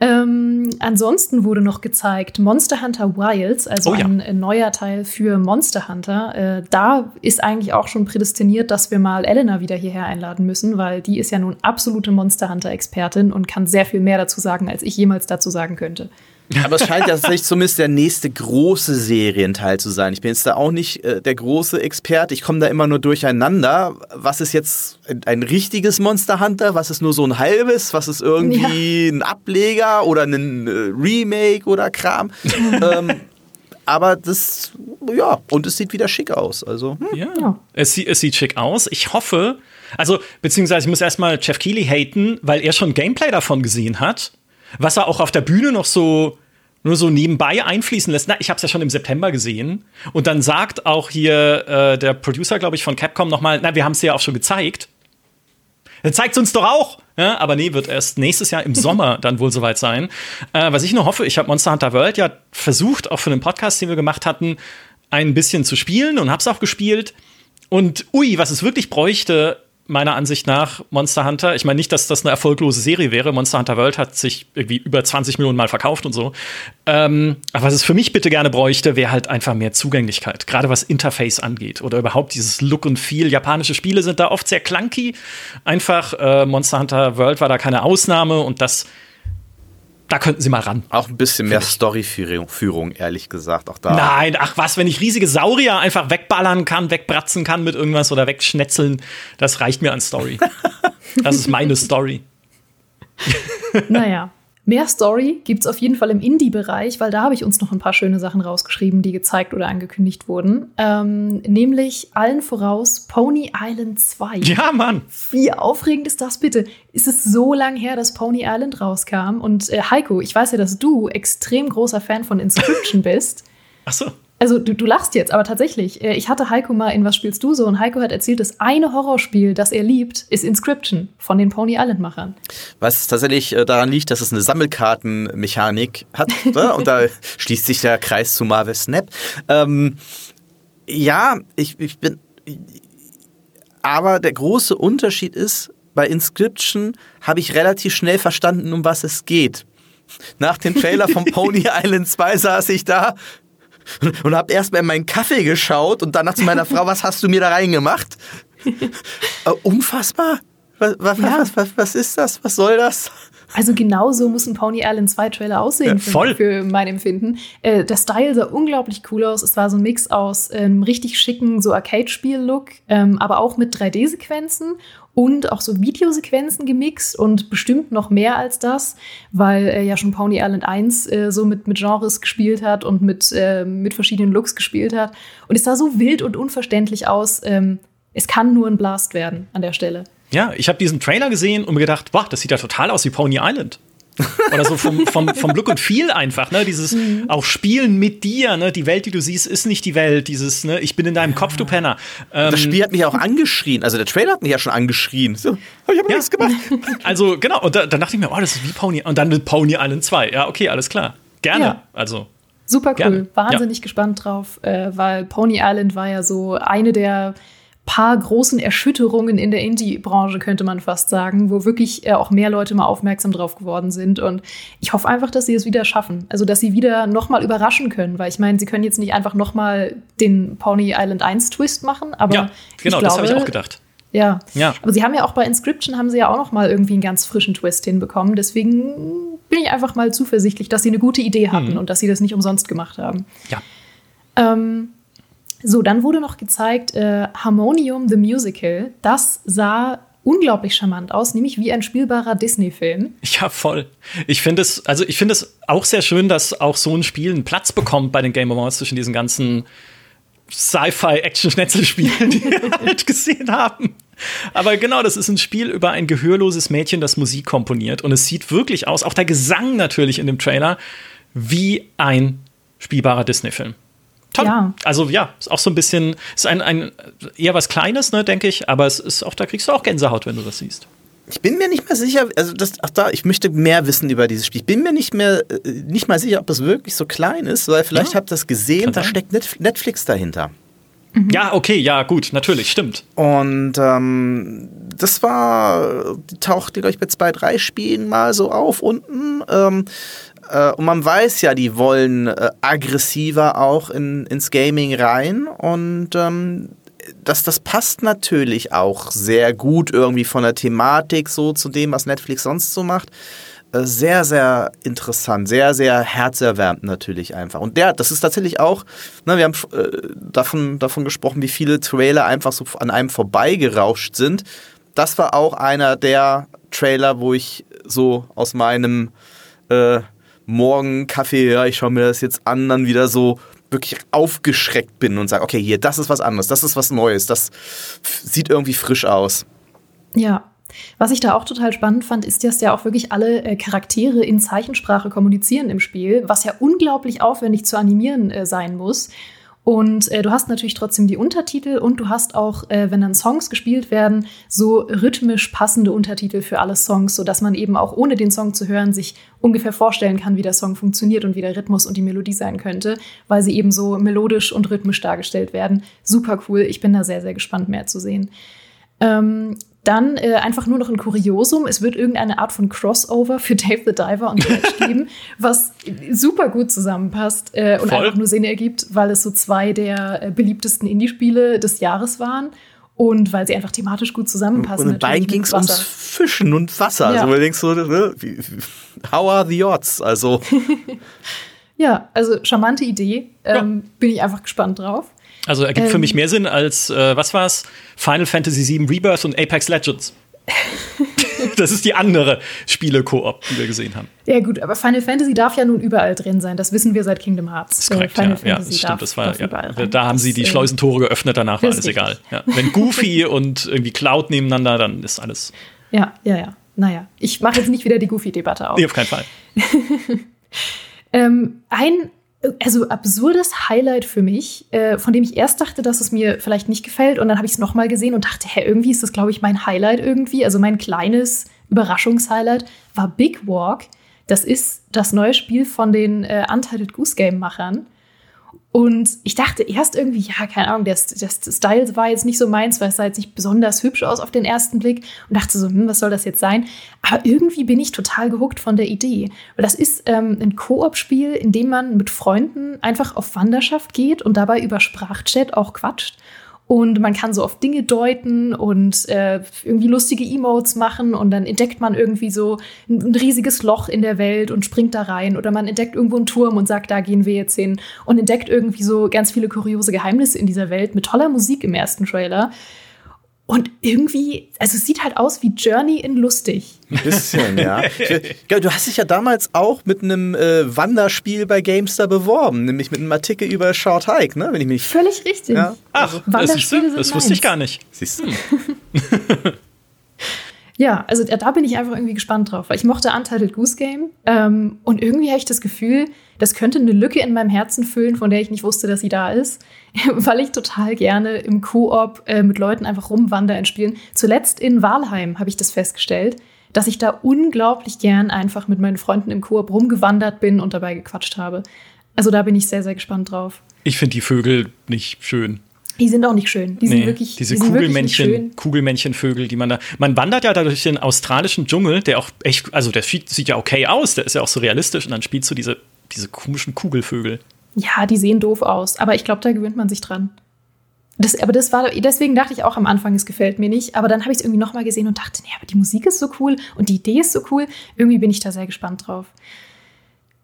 Ähm, ansonsten wurde noch gezeigt Monster Hunter Wilds, also oh, ja. ein, ein, neuer Teil für Monster Hunter. Äh, da ist eigentlich auch schon prädestiniert, dass wir mal Elena wieder hierher einladen müssen, weil die ist ja nun absolute Monster Hunter-Expertin und kann sehr viel mehr dazu sagen, als ich jemals dazu sagen könnte. Aber es scheint ja tatsächlich zumindest der nächste große Serienteil zu sein. Ich bin jetzt da auch nicht äh, der große Experte. Ich komme da immer nur durcheinander. Was ist jetzt ein, ein, richtiges Monster Hunter? Was ist nur so ein halbes? Was ist irgendwie ja. ein Ableger oder ein äh, Remake oder Kram? ähm, aber das, ja, und es sieht wieder schick aus. Also, hm. ja, Es, es sieht schick aus. Ich hoffe, also, beziehungsweise ich muss erstmal Jeff Keighley haten, weil er schon Gameplay davon gesehen hat was er auch auf der Bühne noch so nur so nebenbei einfließen lässt. Na, ich habe es ja schon im September gesehen. Und dann sagt auch hier äh, der Producer, glaube ich, von Capcom nochmal, na, wir haben es ja auch schon gezeigt. Dann zeigt es uns doch auch. Ja, aber nee, wird erst nächstes Jahr im Sommer dann wohl soweit sein. Äh, was ich nur hoffe, ich habe Monster Hunter World ja versucht, auch für den Podcast, den wir gemacht hatten, ein bisschen zu spielen und habe es auch gespielt. Und ui, was es wirklich bräuchte, meiner Ansicht nach Monster Hunter. Ich meine nicht, dass das eine erfolglose Serie wäre. Monster Hunter World hat sich irgendwie über 20 Millionen Mal verkauft und so. Ähm, aber was es für mich bitte gerne bräuchte, wäre halt einfach mehr Zugänglichkeit. Gerade was Interface angeht oder überhaupt dieses Look und Feel. Japanische Spiele sind da oft sehr clunky. Einfach äh, Monster Hunter World war da keine Ausnahme und das da könnten sie mal ran. Auch ein bisschen mehr Storyführung, ehrlich gesagt. Auch da. Nein, ach was, wenn ich riesige Saurier einfach wegballern kann, wegbratzen kann mit irgendwas oder wegschnetzeln, das reicht mir an Story. das ist meine Story. naja. Mehr Story gibt es auf jeden Fall im Indie-Bereich, weil da habe ich uns noch ein paar schöne Sachen rausgeschrieben, die gezeigt oder angekündigt wurden. Ähm, nämlich allen voraus Pony Island 2. Ja, Mann. Wie aufregend ist das bitte? Ist es so lang her, dass Pony Island rauskam? Und äh, Heiko, ich weiß ja, dass du extrem großer Fan von Inscription bist. Ach so. Also du, du lachst jetzt, aber tatsächlich, äh, ich hatte Heiko mal in Was spielst du so? Und Heiko hat erzählt, das eine Horrorspiel, das er liebt, ist Inscription von den Pony Island-Machern. Was tatsächlich äh, daran liegt, dass es eine Sammelkartenmechanik hat. ne? Und da schließt sich der Kreis zu Marvel Snap. Ähm, ja, ich, ich bin. Aber der große Unterschied ist, bei Inscription habe ich relativ schnell verstanden, um was es geht. Nach dem Trailer von Pony Island 2 saß ich da und habe erstmal in meinen Kaffee geschaut und danach zu meiner Frau, was hast du mir da reingemacht? äh, unfassbar. Was, was, Ja. was, was, ist das? Was soll das? Also genauso muss ein Pony Island 2 Trailer aussehen Ja, voll. Für, für mein Empfinden. Äh, der Style sah unglaublich cool aus. Es war so ein Mix aus einem richtig schicken so Arcade-Spiel-Look, ähm, aber auch mit 3D-Sequenzen und auch so Videosequenzen gemixt und bestimmt noch mehr als das, weil äh, ja schon Pony Island 1 äh, so mit, mit Genres gespielt hat und mit, äh, mit verschiedenen Looks gespielt hat. Und es sah so wild und unverständlich aus. Ähm, es kann nur ein Blast werden an der Stelle. Ja, ich habe diesen Trailer gesehen und mir gedacht, boah, das sieht ja total aus wie Pony Island. Oder so vom, vom, vom Look und Feel einfach, ne? Dieses auch Spielen mit dir, ne? Die Welt, die du siehst, ist nicht die Welt. Dieses, ne? Ich bin in deinem Kopf, du Penner. Ähm, Das Spiel hat mich auch angeschrien. Also der Trailer hat mich ja schon angeschrien. So, hab ich aber Ja. nichts gemacht. also, genau. Und da, dann dachte ich mir, oh, das ist wie Pony. Und dann mit Pony Island 2. Ja, okay, alles klar. Gerne. Ja. Also, Super cool. Gerne. Wahnsinnig gespannt drauf, äh, weil Pony Island war ja so eine der paar großen Erschütterungen in der Indie-Branche, könnte man fast sagen, wo wirklich äh, auch mehr Leute mal aufmerksam drauf geworden sind. Und ich hoffe einfach, dass sie es wieder schaffen. Also, dass sie wieder nochmal überraschen können, weil ich meine, sie können jetzt nicht einfach nochmal den Pony Island 1 Twist machen, aber ja, genau, ich das glaube, habe ich auch gedacht. Ja. Ja. Aber sie haben ja auch bei Inscription haben sie ja auch noch mal irgendwie einen ganz frischen Twist hinbekommen. Deswegen bin ich einfach mal zuversichtlich, dass sie eine gute Idee hatten Mhm. und dass sie das nicht umsonst gemacht haben. Ja. Ähm, so, dann wurde noch gezeigt äh, Harmonium the Musical. Das sah unglaublich charmant aus, nämlich wie ein spielbarer Disney-Film. Ja, voll. Ich finde es, also ich finde es auch sehr schön, dass auch so ein Spiel einen Platz bekommt bei den Game Awards zwischen diesen ganzen Sci-Fi-Action-Schnetzelspielen, die wir halt gesehen haben. Aber genau, das ist ein Spiel über ein gehörloses Mädchen, das Musik komponiert. Und es sieht wirklich aus, auch der Gesang natürlich in dem Trailer, wie ein spielbarer Disney-Film. Toll. Ja. Also ja, ist auch so ein bisschen, ist ein, ein eher was Kleines, ne, denke ich, aber es ist auch, da kriegst du auch Gänsehaut, wenn du das siehst. Ich bin mir nicht mehr sicher, also das, ach da, ich möchte mehr wissen über dieses Spiel. Ich bin mir nicht mehr, äh, nicht mal sicher, ob es wirklich so klein ist, weil vielleicht Ja. habt ihr das gesehen, Kann da sein. steckt Netf- Netflix dahinter. Ja, okay, ja, gut, natürlich, stimmt. Und ähm, das war, die tauchte, glaube ich, bei zwei, drei Spielen mal so auf unten. Ähm, äh, und man weiß ja, die wollen äh, aggressiver auch in, ins Gaming rein. Und ähm, das, das passt natürlich auch sehr gut irgendwie von der Thematik so zu dem, was Netflix sonst so macht. Äh, Sehr, sehr interessant, sehr, sehr herzerwärmend natürlich einfach. Und der, das ist tatsächlich auch, ne, wir haben äh, davon, davon gesprochen, wie viele Trailer einfach so an einem vorbeigerauscht sind. Das war auch einer der Trailer, wo ich so aus meinem äh, Morgen-Kaffee, ja, ich schaue mir das jetzt an, dann wieder so wirklich aufgeschreckt bin und sage, okay, hier, das ist was anderes, das ist was Neues, das sieht irgendwie frisch aus. Ja. Was ich da auch total spannend fand, ist, dass ja auch wirklich alle äh, Charaktere in Zeichensprache kommunizieren im Spiel, was ja unglaublich aufwendig zu animieren äh, sein muss. Und äh, du hast natürlich trotzdem die Untertitel und du hast auch, äh, wenn dann Songs gespielt werden, so rhythmisch passende Untertitel für alle Songs, sodass man eben auch ohne den Song zu hören sich ungefähr vorstellen kann, wie der Song funktioniert und wie der Rhythmus und die Melodie sein könnte, weil sie eben so melodisch und rhythmisch dargestellt werden. Super cool. Ich bin da sehr, sehr gespannt, mehr zu sehen. Ähm, dann äh, einfach nur noch ein Kuriosum. Es wird irgendeine Art von Crossover für Dave the Diver und Dredge geben, was super gut zusammenpasst äh, und Voll. einfach nur Sinn ergibt, weil es so zwei der äh, beliebtesten Indie-Spiele des Jahres waren und weil sie einfach thematisch gut zusammenpassen. Und beiden ging es ums. Fischen und Wasser. Ja. Also, du denkst so, ne, how are the odds? Also, Ja, also charmante Idee. Ähm, Bin ich einfach gespannt drauf. Also ergibt für Ähm. mich mehr Sinn als, äh, was war's? Final Fantasy VII Rebirth und Apex Legends. das ist die andere Spiele-Koop, die wir gesehen haben. Ja, gut, aber Final Fantasy darf ja nun überall drin sein. Das wissen wir seit Kingdom Hearts. Das ist korrekt, Final ja. Fantasy ja, das stimmt. Das war, ja. Da haben sie die äh, Schleusentore geöffnet, danach war alles richtig. egal. Ja. Wenn Goofy und irgendwie Cloud nebeneinander, dann ist alles. Ja, ja, ja. Naja, ich mache jetzt nicht wieder die Goofy-Debatte auf. Nee, auf keinen Fall. ähm, ein also absurdes Highlight für mich, äh, von dem ich erst dachte, dass es mir vielleicht nicht gefällt und dann habe ich es nochmal gesehen und dachte, hä, irgendwie ist das, glaube ich, mein Highlight irgendwie, also mein kleines Überraschungshighlight war Big Walk. Das ist das neue Spiel von den äh, Untitled Goose Game Machern. Und ich dachte erst irgendwie, ja, keine Ahnung, der, der Style war jetzt nicht so meins, weil es sah jetzt nicht besonders hübsch aus auf den ersten Blick und dachte so, hm, was soll das jetzt sein? Aber irgendwie bin ich total gehuckt von der Idee. Weil das ist ähm, ein Koop-Spiel, in dem man mit Freunden einfach auf Wanderschaft geht und dabei über Sprachchat auch quatscht und man kann so auf Dinge deuten und äh, irgendwie lustige Emotes machen und dann entdeckt man irgendwie so ein, ein, riesiges Loch in der Welt und springt da rein oder man entdeckt irgendwo einen Turm und sagt, da gehen wir jetzt hin und entdeckt irgendwie so ganz viele kuriose Geheimnisse in dieser Welt mit toller Musik im ersten Trailer. Und irgendwie, also es sieht halt aus wie Journey in lustig. Ein bisschen, ja. du hast dich ja damals auch mit einem äh, Wanderspiel bei Gamestar beworben, nämlich mit einem Artikel über Short Hike, ne? Wenn ich mich. Völlig richtig. Ja. Ach, Wanderspiele das, das wusste ich gar nicht. Siehst du. Ja, also da bin ich einfach irgendwie gespannt drauf, weil ich mochte Untitled Goose Game ähm, und irgendwie habe ich das Gefühl, das könnte eine Lücke in meinem Herzen füllen, von der ich nicht wusste, dass sie da ist, weil ich total gerne im Koop äh, mit Leuten einfach rumwandern spielen. Zuletzt in Walheim habe ich das festgestellt, dass ich da unglaublich gern einfach mit meinen Freunden im Koop rumgewandert bin und dabei gequatscht habe. Also da bin ich sehr, sehr gespannt drauf. Ich finde die Vögel nicht schön. Die sind auch nicht schön. Die nee, sind wirklich diese die Kugelmännchen, Kugelmännchenvögel, die man da. Man wandert ja da durch den australischen Dschungel, der auch echt, also der sieht ja okay aus, der ist ja auch so realistisch und dann spielst du diese, diese komischen Kugelvögel. Ja, die sehen doof aus, aber ich glaube, da gewöhnt man sich dran. Das, aber das war, deswegen dachte ich auch am Anfang, es gefällt mir nicht. Aber dann habe ich es irgendwie nochmal gesehen und dachte, nee, aber die Musik ist so cool und die Idee ist so cool. Irgendwie bin ich da sehr gespannt drauf.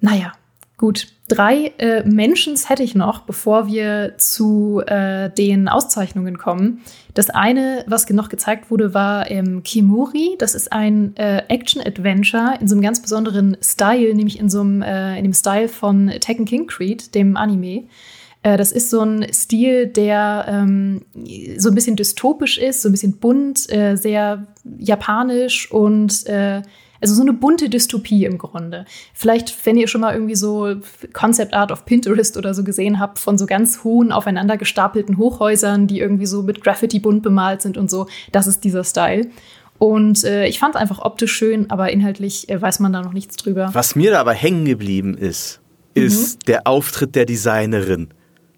Naja, Gut, drei äh, Mentions hätte ich noch, bevor wir zu äh, den Auszeichnungen kommen. Das eine, was noch gezeigt wurde, war ähm, Kimuri. Das ist ein äh, Action-Adventure in so einem ganz besonderen Style, nämlich in so einem, äh, in dem Style von Tekken King Creed, dem Anime. Äh, das ist so ein Stil, der ähm, so ein bisschen dystopisch ist, so ein bisschen bunt, äh, sehr japanisch und also so eine bunte Dystopie im Grunde. Vielleicht, wenn ihr schon mal irgendwie so Concept Art auf Pinterest oder so gesehen habt, von so ganz hohen, aufeinander gestapelten Hochhäusern, die irgendwie so mit Graffiti bunt bemalt sind und so, das ist dieser Style. Und äh, ich fand es einfach optisch schön, aber inhaltlich äh, weiß man da noch nichts drüber. Was mir da aber hängen geblieben ist, ist mhm. der Auftritt der Designerin.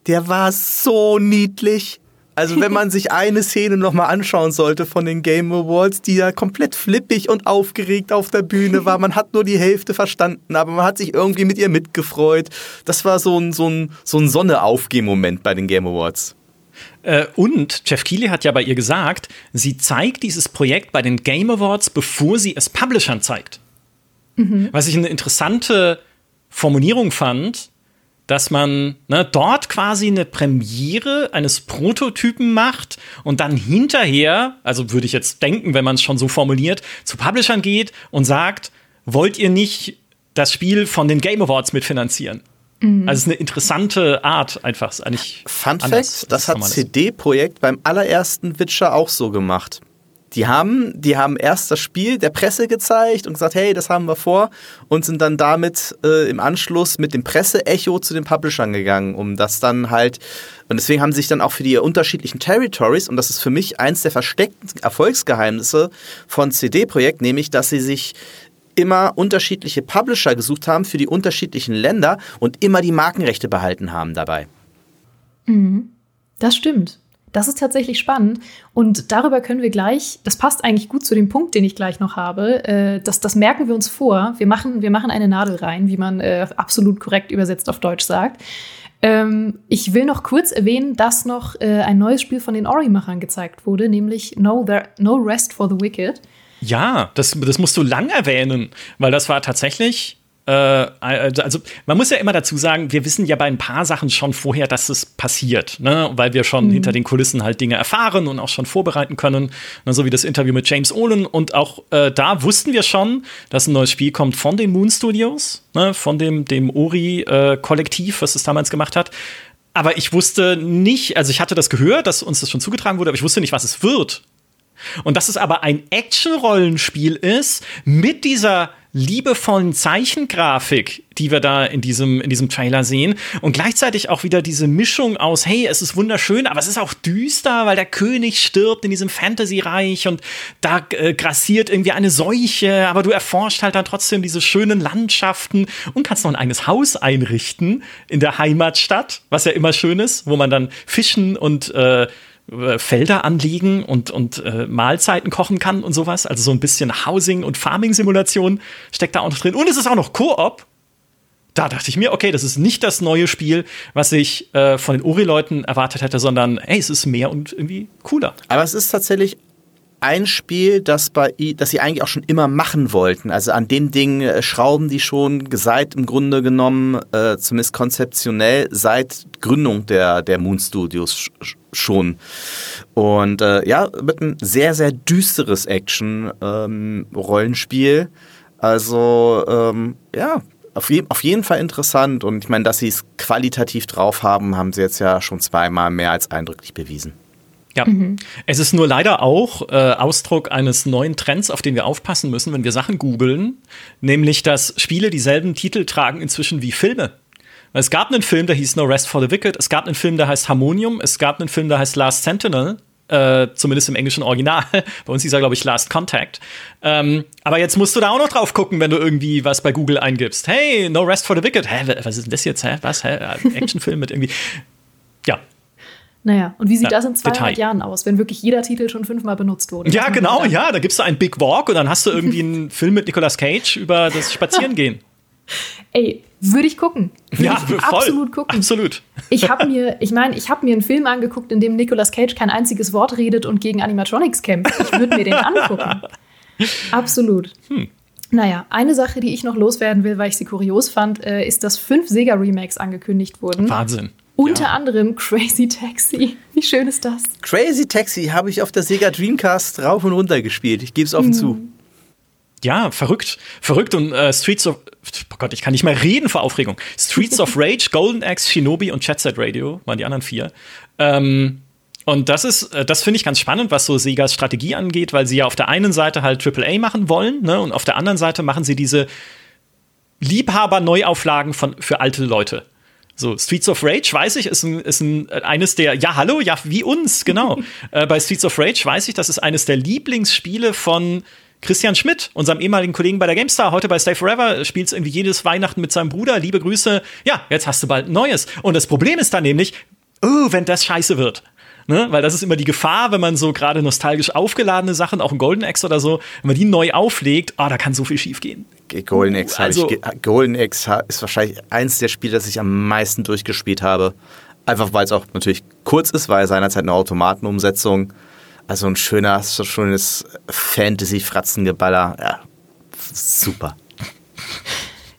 Der war so niedlich. Also wenn man sich eine Szene nochmal anschauen sollte von den Game Awards, die ja komplett flippig und aufgeregt auf der Bühne war. Man hat nur die Hälfte verstanden, aber man hat sich irgendwie mit ihr mitgefreut. Das war so ein, so ein, so ein Sonne-Aufgeh-Moment bei den Game Awards. Äh, und Jeff Keighley hat ja bei ihr gesagt, sie zeigt dieses Projekt bei den Game Awards, bevor sie es Publishern zeigt. Mhm. Was ich eine interessante Formulierung fand, dass man ne, dort quasi eine Premiere eines Prototypen macht und dann hinterher, also würde ich jetzt denken, wenn man es schon so formuliert, zu Publishern geht und sagt, wollt ihr nicht das Spiel von den Game Awards mitfinanzieren? Mhm. Also es ist eine interessante Art einfach. Eigentlich Fun Fact, das hat CD-Projekt beim allerersten Witcher auch so gemacht. Die haben, die haben erst das Spiel der Presse gezeigt und gesagt, hey, das haben wir vor und sind dann damit äh, im Anschluss mit dem Presseecho zu den Publishern gegangen, um das dann halt und deswegen haben sie sich dann auch für die unterschiedlichen Territories und das ist für mich eins der versteckten Erfolgsgeheimnisse von CD Projekt, nämlich dass sie sich immer unterschiedliche Publisher gesucht haben für die unterschiedlichen Länder und immer die Markenrechte behalten haben dabei. Mhm. Das stimmt. Das ist tatsächlich spannend. Und darüber können wir gleich, das passt eigentlich gut zu dem Punkt, den ich gleich noch habe. Äh, das, das merken wir uns vor. Wir machen, wir machen eine Nadel rein, wie man äh, absolut korrekt übersetzt auf Deutsch sagt. Ähm, ich will noch kurz erwähnen, dass noch äh, ein neues Spiel von den Ori-Machern gezeigt wurde, nämlich No, There, no Rest for the Wicked. Ja, das, das musst du lang erwähnen, weil das war tatsächlich also man muss ja immer dazu sagen, wir wissen ja bei ein paar Sachen schon vorher, dass es passiert, ne? weil wir schon mhm. hinter den Kulissen halt Dinge erfahren und auch schon vorbereiten können, ne? so wie das Interview mit James Olin und auch äh, da wussten wir schon, dass ein neues Spiel kommt von den Moon Studios, ne? von dem, dem Ori-Kollektiv, äh, was es damals gemacht hat. Aber ich wusste nicht, also ich hatte das gehört, dass uns das schon zugetragen wurde, aber ich wusste nicht, was es wird. Und dass es aber ein Action-Rollenspiel ist mit dieser liebevollen Zeichengrafik, die wir da in diesem, in diesem Trailer sehen. Und gleichzeitig auch wieder diese Mischung aus, hey, es ist wunderschön, aber es ist auch düster, weil der König stirbt in diesem Fantasy-Reich und da äh, grassiert irgendwie eine Seuche, aber du erforscht halt dann trotzdem diese schönen Landschaften und kannst noch ein eigenes Haus einrichten in der Heimatstadt, was ja immer schön ist, wo man dann fischen und äh, Felder anlegen und, und äh, Mahlzeiten kochen kann und sowas. Also so ein bisschen Housing- und Farming-Simulation steckt da auch noch drin. Und es ist auch noch Koop. Da dachte ich mir, okay, das ist nicht das neue Spiel, was ich äh, von den Ori-Leuten erwartet hätte, sondern hey, es ist mehr und irgendwie cooler. Aber es ist tatsächlich ein Spiel, das, bei, das sie eigentlich auch schon immer machen wollten. Also an dem Ding äh, schrauben die schon seit im Grunde genommen, äh, zumindest konzeptionell, seit Gründung der, der Moon Studios schon. Und äh, ja, mit einem sehr, sehr düsteres Action-Rollenspiel. Ähm, also ähm, ja, auf, je auf jeden Fall interessant. Und ich meine, dass sie es qualitativ drauf haben, haben sie jetzt ja schon zweimal mehr als eindrücklich bewiesen. Ja, mhm. es ist nur leider auch äh, Ausdruck eines neuen Trends, auf den wir aufpassen müssen, wenn wir Sachen googeln, nämlich dass Spiele dieselben Titel tragen inzwischen wie Filme. Es gab einen Film, der hieß No Rest for the Wicked, es gab einen Film, der heißt Harmonium, es gab einen Film, der heißt Last Sentinel, äh, zumindest im englischen Original. Bei uns hieß er, glaube ich, Last Contact. Ähm, aber jetzt musst du da auch noch drauf gucken, wenn du irgendwie was bei Google eingibst. Hey, No Rest for the Wicked. Hä, was ist denn das jetzt? Hä, was? Hä? Actionfilm mit irgendwie. Ja, naja, und wie sieht ja, das in 200 Detail. Jahren aus, wenn wirklich jeder Titel schon fünfmal benutzt wurde? Ja, genau, ja. Da gibst du einen Big Walk und dann hast du irgendwie einen Film mit Nicolas Cage über das Spazierengehen. Ey, würde ich gucken. Würde ja, ich voll. absolut gucken. Absolut. Ich habe mir, ich meine, ich habe mir einen Film angeguckt, in dem Nicolas Cage kein einziges Wort redet und gegen Animatronics kämpft. Ich würde mir den angucken. Absolut. Hm. Naja, eine Sache, die ich noch loswerden will, weil ich sie kurios fand, äh, ist, dass fünf Sega-Remakes angekündigt wurden. Wahnsinn. Unter ja. anderem Crazy Taxi. Wie schön ist das? Crazy Taxi habe ich auf der Sega Dreamcast rauf und runter gespielt. Ich gebe es offen mhm. zu. Ja, verrückt. Verrückt und äh, Streets of. Oh Gott, ich kann nicht mehr reden vor Aufregung. Streets of Rage, Golden Axe, Shinobi und Chat Set Radio waren die anderen vier. Ähm, und das ist, äh, das finde ich ganz spannend, was so Segas Strategie angeht, weil sie ja auf der einen Seite halt AAA machen wollen, ne, und auf der anderen Seite machen sie diese Liebhaber-Neuauflagen für alte Leute. So, Streets of Rage, weiß ich, ist, ein, ist ein, eines der, ja, hallo, ja, wie uns, genau. äh, bei Streets of Rage weiß ich, das ist eines der Lieblingsspiele von Christian Schmidt, unserem ehemaligen Kollegen bei der GameStar, heute bei Stay Forever, spielt es irgendwie jedes Weihnachten mit seinem Bruder. Liebe Grüße. Ja, jetzt hast du bald ein neues. Und das Problem ist dann nämlich, oh, wenn das scheiße wird. Ne? Weil das ist immer die Gefahr, wenn man so gerade nostalgisch aufgeladene Sachen, auch ein Golden Axe oder so, wenn man die neu auflegt, oh, da kann so viel schief gehen. Golden Axe, also, ich, Golden Axe ist wahrscheinlich eins der Spiele, das ich am meisten durchgespielt habe. Einfach weil es auch natürlich kurz ist, weil seinerzeit eine Automatenumsetzung. Also ein schöner, schönes Fantasy-Fratzengeballer. Ja, super.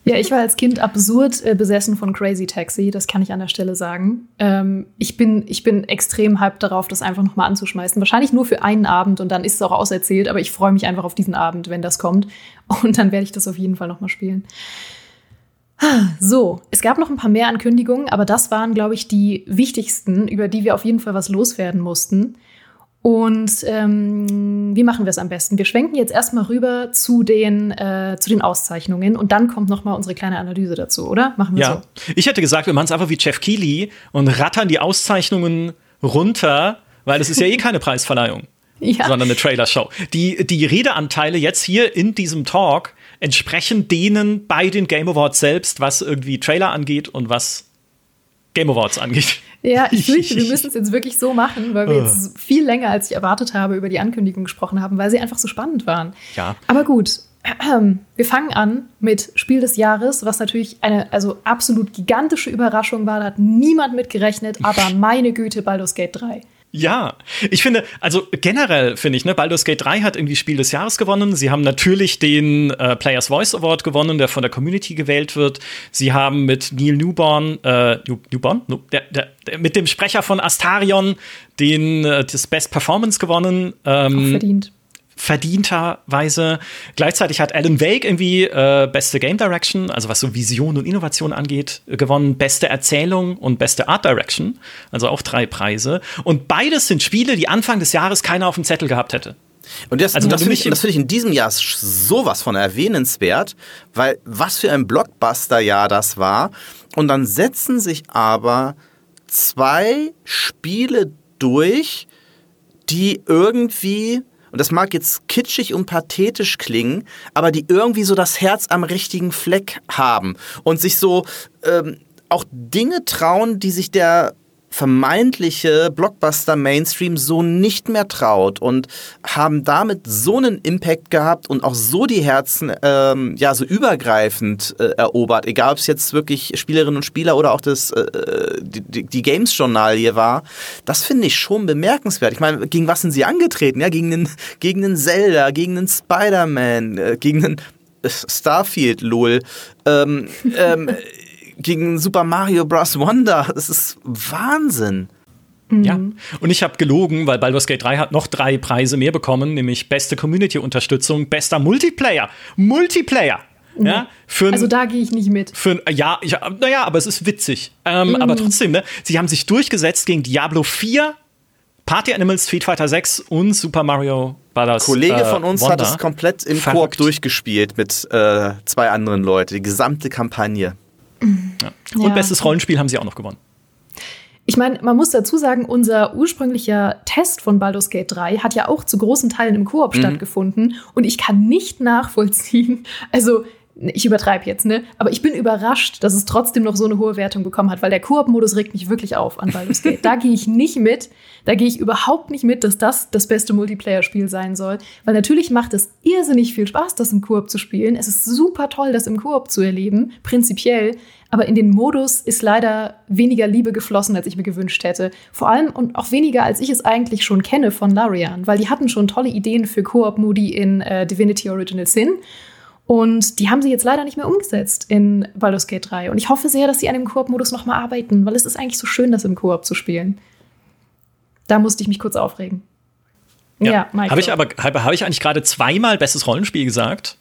Ja, ich war als Kind absurd äh, besessen von Crazy Taxi, das kann ich an der Stelle sagen. Ähm, ich, bin, ich bin extrem hyped darauf, das einfach nochmal anzuschmeißen. Wahrscheinlich nur für einen Abend und dann ist es auch auserzählt, aber ich freue mich einfach auf diesen Abend, wenn das kommt. Und dann werde ich das auf jeden Fall nochmal spielen. So, es gab noch ein paar mehr Ankündigungen, aber das waren, glaube ich, die wichtigsten, über die wir auf jeden Fall was loswerden mussten. Und ähm, wie machen wir es am besten? Wir schwenken jetzt erstmal rüber zu den, äh, zu den Auszeichnungen und dann kommt noch mal unsere kleine Analyse dazu, oder? Machen wir ja. so. Ich hätte gesagt, wir machen es einfach wie Jeff Keighley und rattern die Auszeichnungen runter, weil es ist ja eh keine Preisverleihung, ja. sondern eine Trailer-Show. Die, die Redeanteile jetzt hier in diesem Talk entsprechen denen bei den Game Awards selbst, was irgendwie Trailer angeht und was Game Awards angeht. Ja, ich fürchte, wir müssen es jetzt wirklich so machen, weil wir jetzt ah. viel länger, als ich erwartet habe, über die Ankündigung gesprochen haben, weil sie einfach so spannend waren. Ja. Aber gut, wir fangen an mit Spiel des Jahres, was natürlich eine also absolut gigantische Überraschung war. Da hat niemand mit gerechnet, aber meine Güte, Baldur's Gate 3. Ja, ich finde, also generell finde ich, ne, Baldur's Gate 3 hat irgendwie Spiel des Jahres gewonnen. Sie haben natürlich den äh, Players Voice Award gewonnen, der von der Community gewählt wird. Sie haben mit Neil Newborn, äh, Newborn? No, der, der, der, mit dem Sprecher von Astarion den äh, das Best Performance gewonnen. Ähm, Auch verdient verdienterweise. Gleichzeitig hat Alan Wake irgendwie äh, beste Game Direction, also was so Vision und Innovation angeht, gewonnen. Beste Erzählung und beste Art Direction, also auch drei Preise. Und beides sind Spiele, die Anfang des Jahres keiner auf dem Zettel gehabt hätte. Und das, also, das finde ich, find ich in diesem Jahr sowas von erwähnenswert, weil was für ein Blockbuster-Jahr das war. Und dann setzen sich aber zwei Spiele durch, die irgendwie und das mag jetzt kitschig und pathetisch klingen, aber die irgendwie so das Herz am richtigen Fleck haben und sich so ähm, auch Dinge trauen, die sich der vermeintliche Blockbuster-Mainstream so nicht mehr traut und haben damit so einen Impact gehabt und auch so die Herzen ähm, ja so übergreifend äh, erobert, egal ob es jetzt wirklich Spielerinnen und Spieler oder auch das äh, die, die Games-Journalie war, das finde ich schon bemerkenswert. Ich meine, gegen was sind sie angetreten? Ja, gegen den gegen den Zelda, gegen den Spider-Man, äh, gegen den Starfield, lol. Ähm, ähm, gegen Super Mario Bros. Wonder. Das ist Wahnsinn. Mhm. Ja, und ich habe gelogen, weil Baldur's Gate 3 hat noch drei Preise mehr bekommen, nämlich beste Community-Unterstützung, bester Multiplayer. Multiplayer! Mhm. Ja, für also da gehe ich nicht mit. Für ja, ich, naja, aber es ist witzig. Ähm, mhm. Aber trotzdem, ne, sie haben sich durchgesetzt gegen Diablo 4, Party Animals, Street Fighter 6 und Super Mario Bros. Kollege äh, von uns Wonder. hat es komplett im Koop durchgespielt mit äh, zwei anderen Leuten, die gesamte Kampagne. Ja. Und ja. bestes Rollenspiel haben sie auch noch gewonnen. Ich meine, man muss dazu sagen, unser ursprünglicher Test von Baldur's Gate 3 hat ja auch zu großen Teilen im Koop mhm. stattgefunden. Und ich kann nicht nachvollziehen, also ich übertreibe jetzt, ne? Aber ich bin überrascht, dass es trotzdem noch so eine hohe Wertung bekommen hat, weil der Koop-Modus regt mich wirklich auf an Baldur's Gate. da gehe ich nicht mit. Da gehe ich überhaupt nicht mit, dass das das beste Multiplayer-Spiel sein soll. Weil natürlich macht es irrsinnig viel Spaß, das im Koop zu spielen. Es ist super toll, das im Koop zu erleben, prinzipiell. Aber in den Modus ist leider weniger Liebe geflossen, als ich mir gewünscht hätte. Vor allem und auch weniger, als ich es eigentlich schon kenne von Larian, weil die hatten schon tolle Ideen für Koop-Modi in äh, Divinity Original Sin. Und die haben sie jetzt leider nicht mehr umgesetzt in Baldur's Gate 3. Und ich hoffe sehr, dass sie an dem Koop-Modus nochmal arbeiten, weil es ist eigentlich so schön, das im Koop zu spielen. Da musste ich mich kurz aufregen. Ja, ja Habe ich aber habe hab ich eigentlich gerade zweimal bestes Rollenspiel gesagt?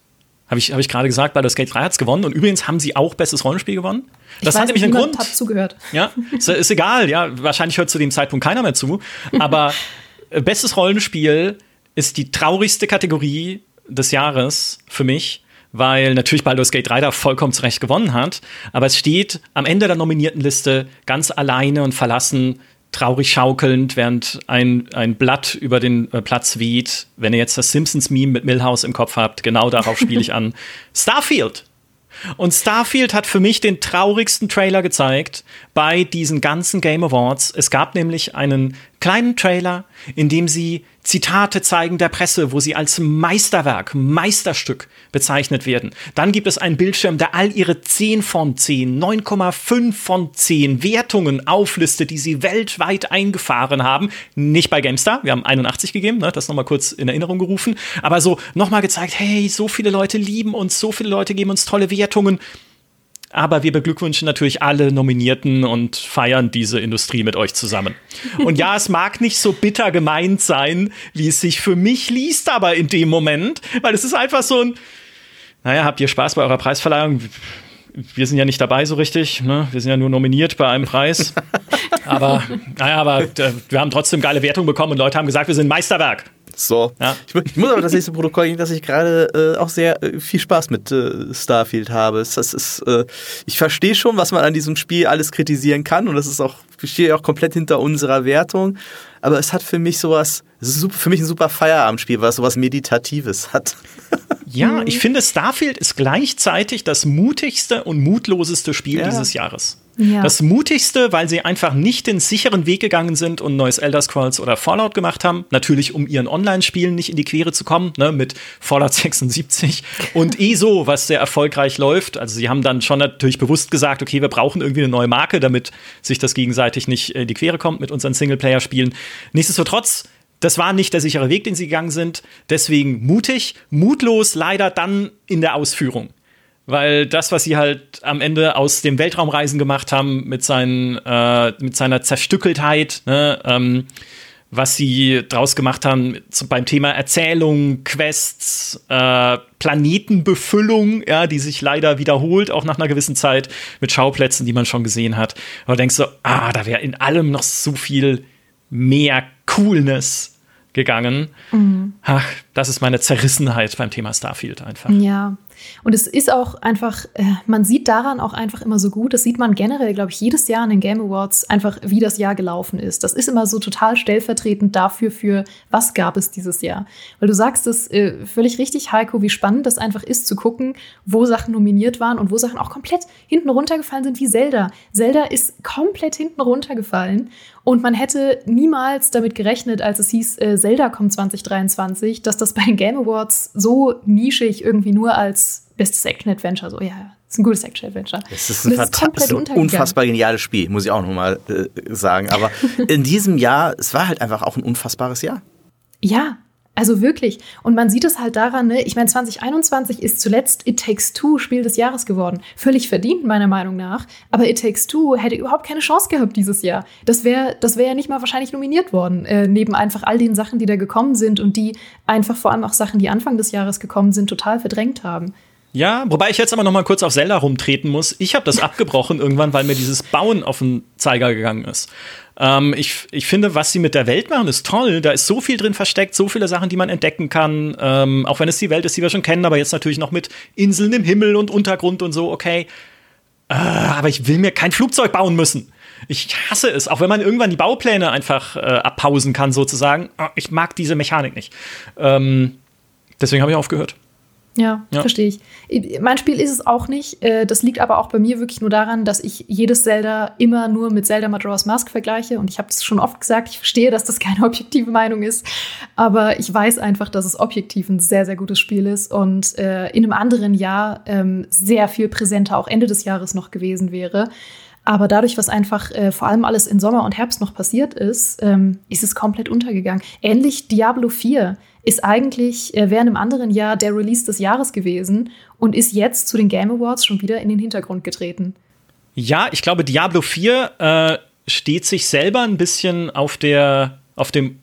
Habe ich, hab ich gerade gesagt, Baldur's Gate 3 hat es gewonnen. Und übrigens haben sie auch bestes Rollenspiel gewonnen. Das ich hat nämlich einen Grund. hat zugehört. Ja, ist, ist egal. Ja, wahrscheinlich hört zu dem Zeitpunkt keiner mehr zu. Aber bestes Rollenspiel ist die traurigste Kategorie des Jahres für mich weil natürlich Baldur's Gate 3 da vollkommen zurecht gewonnen hat. Aber es steht am Ende der nominierten Liste ganz alleine und verlassen, traurig schaukelnd, während ein, ein Blatt über den äh, Platz weht. Wenn ihr jetzt das Simpsons-Meme mit Millhouse im Kopf habt, genau darauf spiele ich an. Starfield! Und Starfield hat für mich den traurigsten Trailer gezeigt bei diesen ganzen Game Awards. Es gab nämlich einen kleinen Trailer, in dem sie Zitate zeigen der Presse, wo sie als Meisterwerk, Meisterstück bezeichnet werden. Dann gibt es einen Bildschirm, der all ihre 10 von 10, 9,5 von 10 Wertungen auflistet, die sie weltweit eingefahren haben. Nicht bei GameStar, wir haben 81 gegeben, ne, das nochmal kurz in Erinnerung gerufen, aber so nochmal gezeigt, hey, so viele Leute lieben uns, so viele Leute geben uns tolle Wertungen. Aber wir beglückwünschen natürlich alle Nominierten und feiern diese Industrie mit euch zusammen. Und ja, es mag nicht so bitter gemeint sein, wie es sich für mich liest, aber in dem Moment, weil es ist einfach so ein, naja, habt ihr Spaß bei eurer Preisverleihung? Wir sind ja nicht dabei so richtig, ne? wir sind ja nur nominiert bei einem Preis. aber, naja, aber äh, wir haben trotzdem geile Wertungen bekommen und Leute haben gesagt, wir sind Meisterwerk. So. Ja. Ich, ich, muss aber das nächste Protokoll geben, dass ich gerade äh, auch sehr äh, viel Spaß mit äh, Starfield habe. Das ist, äh, ich verstehe schon, was man an diesem Spiel alles kritisieren kann und das ist auch, ich stehe auch komplett hinter unserer Wertung. Aber es hat für mich sowas, es ist super, für mich ein super Feierabendspiel, weil es sowas Meditatives hat. Ja, ich finde, Starfield ist gleichzeitig das mutigste und mutloseste Spiel ja. dieses Jahres. Ja. Das mutigste, weil sie einfach nicht den sicheren Weg gegangen sind und neues Elder Scrolls oder Fallout gemacht haben. Natürlich, um ihren Online-Spielen nicht in die Quere zu kommen, ne, mit Fallout 76 und ESO, was sehr erfolgreich läuft. Also sie haben dann schon natürlich bewusst gesagt, okay, wir brauchen irgendwie eine neue Marke, damit sich das gegenseitig nicht in die Quere kommt mit unseren Singleplayer-Spielen. Nichtsdestotrotz das war nicht der sichere Weg, den sie gegangen sind. Deswegen mutig, mutlos leider dann in der Ausführung. Weil das, was sie halt am Ende aus dem Weltraumreisen gemacht haben, mit, seinen, äh, mit seiner Zerstückeltheit, ne, ähm, was sie draus gemacht haben beim Thema Erzählung, Quests, äh, Planetenbefüllung, ja, die sich leider wiederholt, auch nach einer gewissen Zeit mit Schauplätzen, die man schon gesehen hat. Aber denkst du, ah, da wäre in allem noch so viel mehr Coolness gegangen. Mhm. Ach, das ist meine Zerrissenheit beim Thema Starfield einfach. Ja, und es ist auch einfach, äh, man sieht daran auch einfach immer so gut, das sieht man generell, glaube ich, jedes Jahr an den Game Awards einfach, wie das Jahr gelaufen ist. Das ist immer so total stellvertretend dafür, für was gab es dieses Jahr. Weil du sagst es äh, völlig richtig, Heiko, wie spannend das einfach ist zu gucken, wo Sachen nominiert waren und wo Sachen auch komplett hinten runtergefallen sind, wie Zelda. Zelda ist komplett hinten runtergefallen und man hätte niemals damit gerechnet, als es hieß, äh, Zelda kommt 2023, dass das bei den Game Awards so nischig irgendwie nur als bestes Action-Adventure, so, ja, ist ein gutes Action-Adventure. Es ist ein, das ist ein unfassbar geniales Spiel, muss ich auch nochmal äh, sagen. Aber in diesem Jahr, es war halt einfach auch ein unfassbares Jahr. Ja, also wirklich. Und man sieht es halt daran, ne? ich meine, 2021 ist zuletzt It Takes Two Spiel des Jahres geworden. Völlig verdient, meiner Meinung nach. Aber It Takes Two hätte überhaupt keine Chance gehabt dieses Jahr. Das wäre das wär ja nicht mal wahrscheinlich nominiert worden, äh, neben einfach all den Sachen, die da gekommen sind und die einfach vor allem auch Sachen, die Anfang des Jahres gekommen sind, total verdrängt haben. Ja, wobei ich jetzt aber noch mal kurz auf Zelda rumtreten muss. Ich habe das abgebrochen irgendwann, weil mir dieses Bauen auf den Zeiger gegangen ist. Ähm, ich, ich finde, was sie mit der Welt machen, ist toll. Da ist so viel drin versteckt, so viele Sachen, die man entdecken kann. Ähm, auch wenn es die Welt ist, die wir schon kennen, aber jetzt natürlich noch mit Inseln im Himmel und Untergrund und so, okay. Äh, aber ich will mir kein Flugzeug bauen müssen. Ich hasse es, auch wenn man irgendwann die Baupläne einfach äh, abpausen kann, sozusagen. Ah, ich mag diese Mechanik nicht. Ähm, deswegen habe ich aufgehört. Ja, ja. verstehe ich. Mein Spiel ist es auch nicht. Äh, das liegt aber auch bei mir wirklich nur daran, dass ich jedes Zelda immer nur mit Zelda Majora's Mask vergleiche. Und ich habe es schon oft gesagt, ich verstehe, dass das keine objektive Meinung ist. Aber ich weiß einfach, dass es objektiv ein sehr, sehr gutes Spiel ist und äh, in einem anderen Jahr ähm, sehr viel präsenter auch Ende des Jahres noch gewesen wäre. Aber dadurch, was einfach äh, vor allem alles in Sommer und Herbst noch passiert ist, ähm, ist es komplett untergegangen. Ähnlich Diablo 4 ist eigentlich äh, während einem anderen Jahr der Release des Jahres gewesen und ist jetzt zu den Game Awards schon wieder in den Hintergrund getreten. Ja, ich glaube, Diablo 4 äh, steht sich selber ein bisschen auf, der, auf dem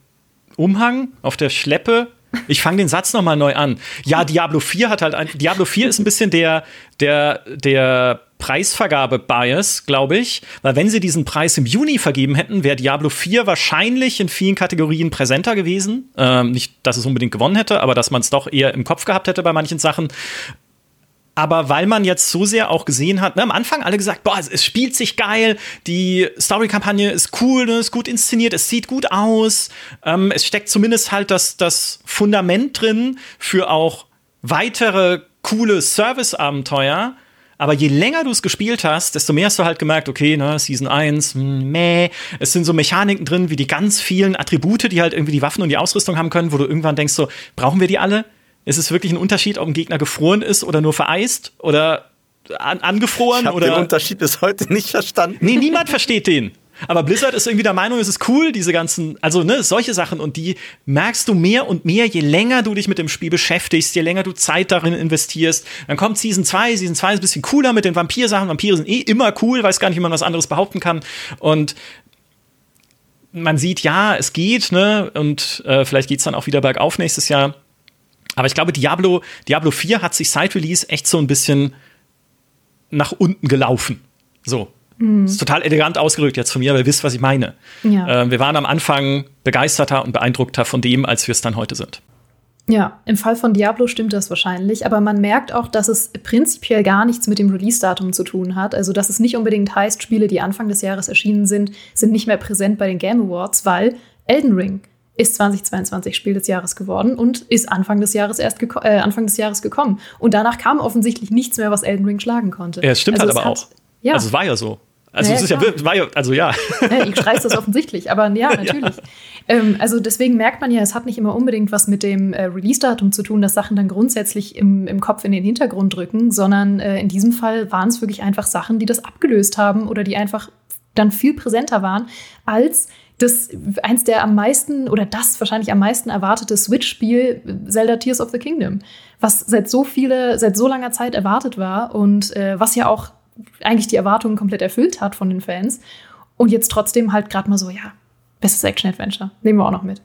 Umhang, auf der Schleppe ich fange den Satz nochmal neu an. Ja, Diablo 4 hat halt ein. Diablo 4 ist ein bisschen der, der, der Preisvergabe-Bias, glaube ich. Weil wenn sie diesen Preis im Juni vergeben hätten, wäre Diablo 4 wahrscheinlich in vielen Kategorien präsenter gewesen. Ähm, nicht, dass es unbedingt gewonnen hätte, aber dass man es doch eher im Kopf gehabt hätte bei manchen Sachen. Aber weil man jetzt so sehr auch gesehen hat, ne, am Anfang alle gesagt, boah, es, es spielt sich geil, die Story-Kampagne ist cool, ne, ist gut inszeniert, es sieht gut aus, ähm, es steckt zumindest halt das, das Fundament drin für auch weitere coole Service-Abenteuer. Aber je länger du es gespielt hast, desto mehr hast du halt gemerkt, okay, ne, Season 1, hm, meh. Es sind so Mechaniken drin, wie die ganz vielen Attribute, die halt irgendwie die Waffen und die Ausrüstung haben können, wo du irgendwann denkst, so, brauchen wir die alle? Ist es wirklich ein Unterschied, ob ein Gegner gefroren ist oder nur vereist oder an angefroren? Ich habe den Unterschied bis heute nicht verstanden. Nee, niemand versteht den. Aber Blizzard ist irgendwie der Meinung, es ist cool, diese ganzen, also ne, solche Sachen und die merkst du mehr und mehr, je länger du dich mit dem Spiel beschäftigst, je länger du Zeit darin investierst. Dann kommt Season 2, Season 2 ist ein bisschen cooler mit den Vampir-Sachen. Vampire sind eh immer cool, weiß gar nicht, wie man was anderes behaupten kann. Und man sieht, ja, es geht, ne, und äh, vielleicht geht's dann auch wieder bergauf nächstes Jahr. Aber ich glaube, Diablo, Diablo 4 hat sich seit Release echt so ein bisschen nach unten gelaufen. So, Mhm. Ist total elegant ausgedrückt jetzt von mir, aber ihr wisst, was ich meine. Ja. Äh, wir waren am Anfang begeisterter und beeindruckter von dem, als wir es dann heute sind. Ja, im Fall von Diablo stimmt das wahrscheinlich, aber man merkt auch, dass es prinzipiell gar nichts mit dem Release-Datum zu tun hat. Also, dass es nicht unbedingt heißt, Spiele, die Anfang des Jahres erschienen sind, sind nicht mehr präsent bei den Game Awards, weil Elden Ring ist 2022 Spiel des Jahres geworden und ist Anfang des Jahres erst äh, Anfang des Jahres gekommen. Und danach kam offensichtlich nichts mehr, was Elden Ring schlagen konnte. Ja, es stimmt also halt aber auch. Ja. Also es war ja so. Also Ja, es ist ja, war ja, also ja. Ja, ich streiche das offensichtlich, aber ja, natürlich. Ähm, also deswegen merkt man ja, es hat nicht immer unbedingt was mit dem äh, Release-Datum zu tun, dass Sachen dann grundsätzlich im, im Kopf in den Hintergrund rücken, sondern äh, in diesem Fall waren es wirklich einfach Sachen, die das abgelöst haben oder die einfach dann viel präsenter waren als das eins der am meisten oder das wahrscheinlich am meisten erwartete Switch-Spiel äh, Zelda Tears of the Kingdom, was seit so viele, seit so langer Zeit erwartet war und äh, was ja auch eigentlich die Erwartungen komplett erfüllt hat von den Fans. Und jetzt trotzdem halt gerade mal so, ja, bestes Action-Adventure. Nehmen wir auch noch mit.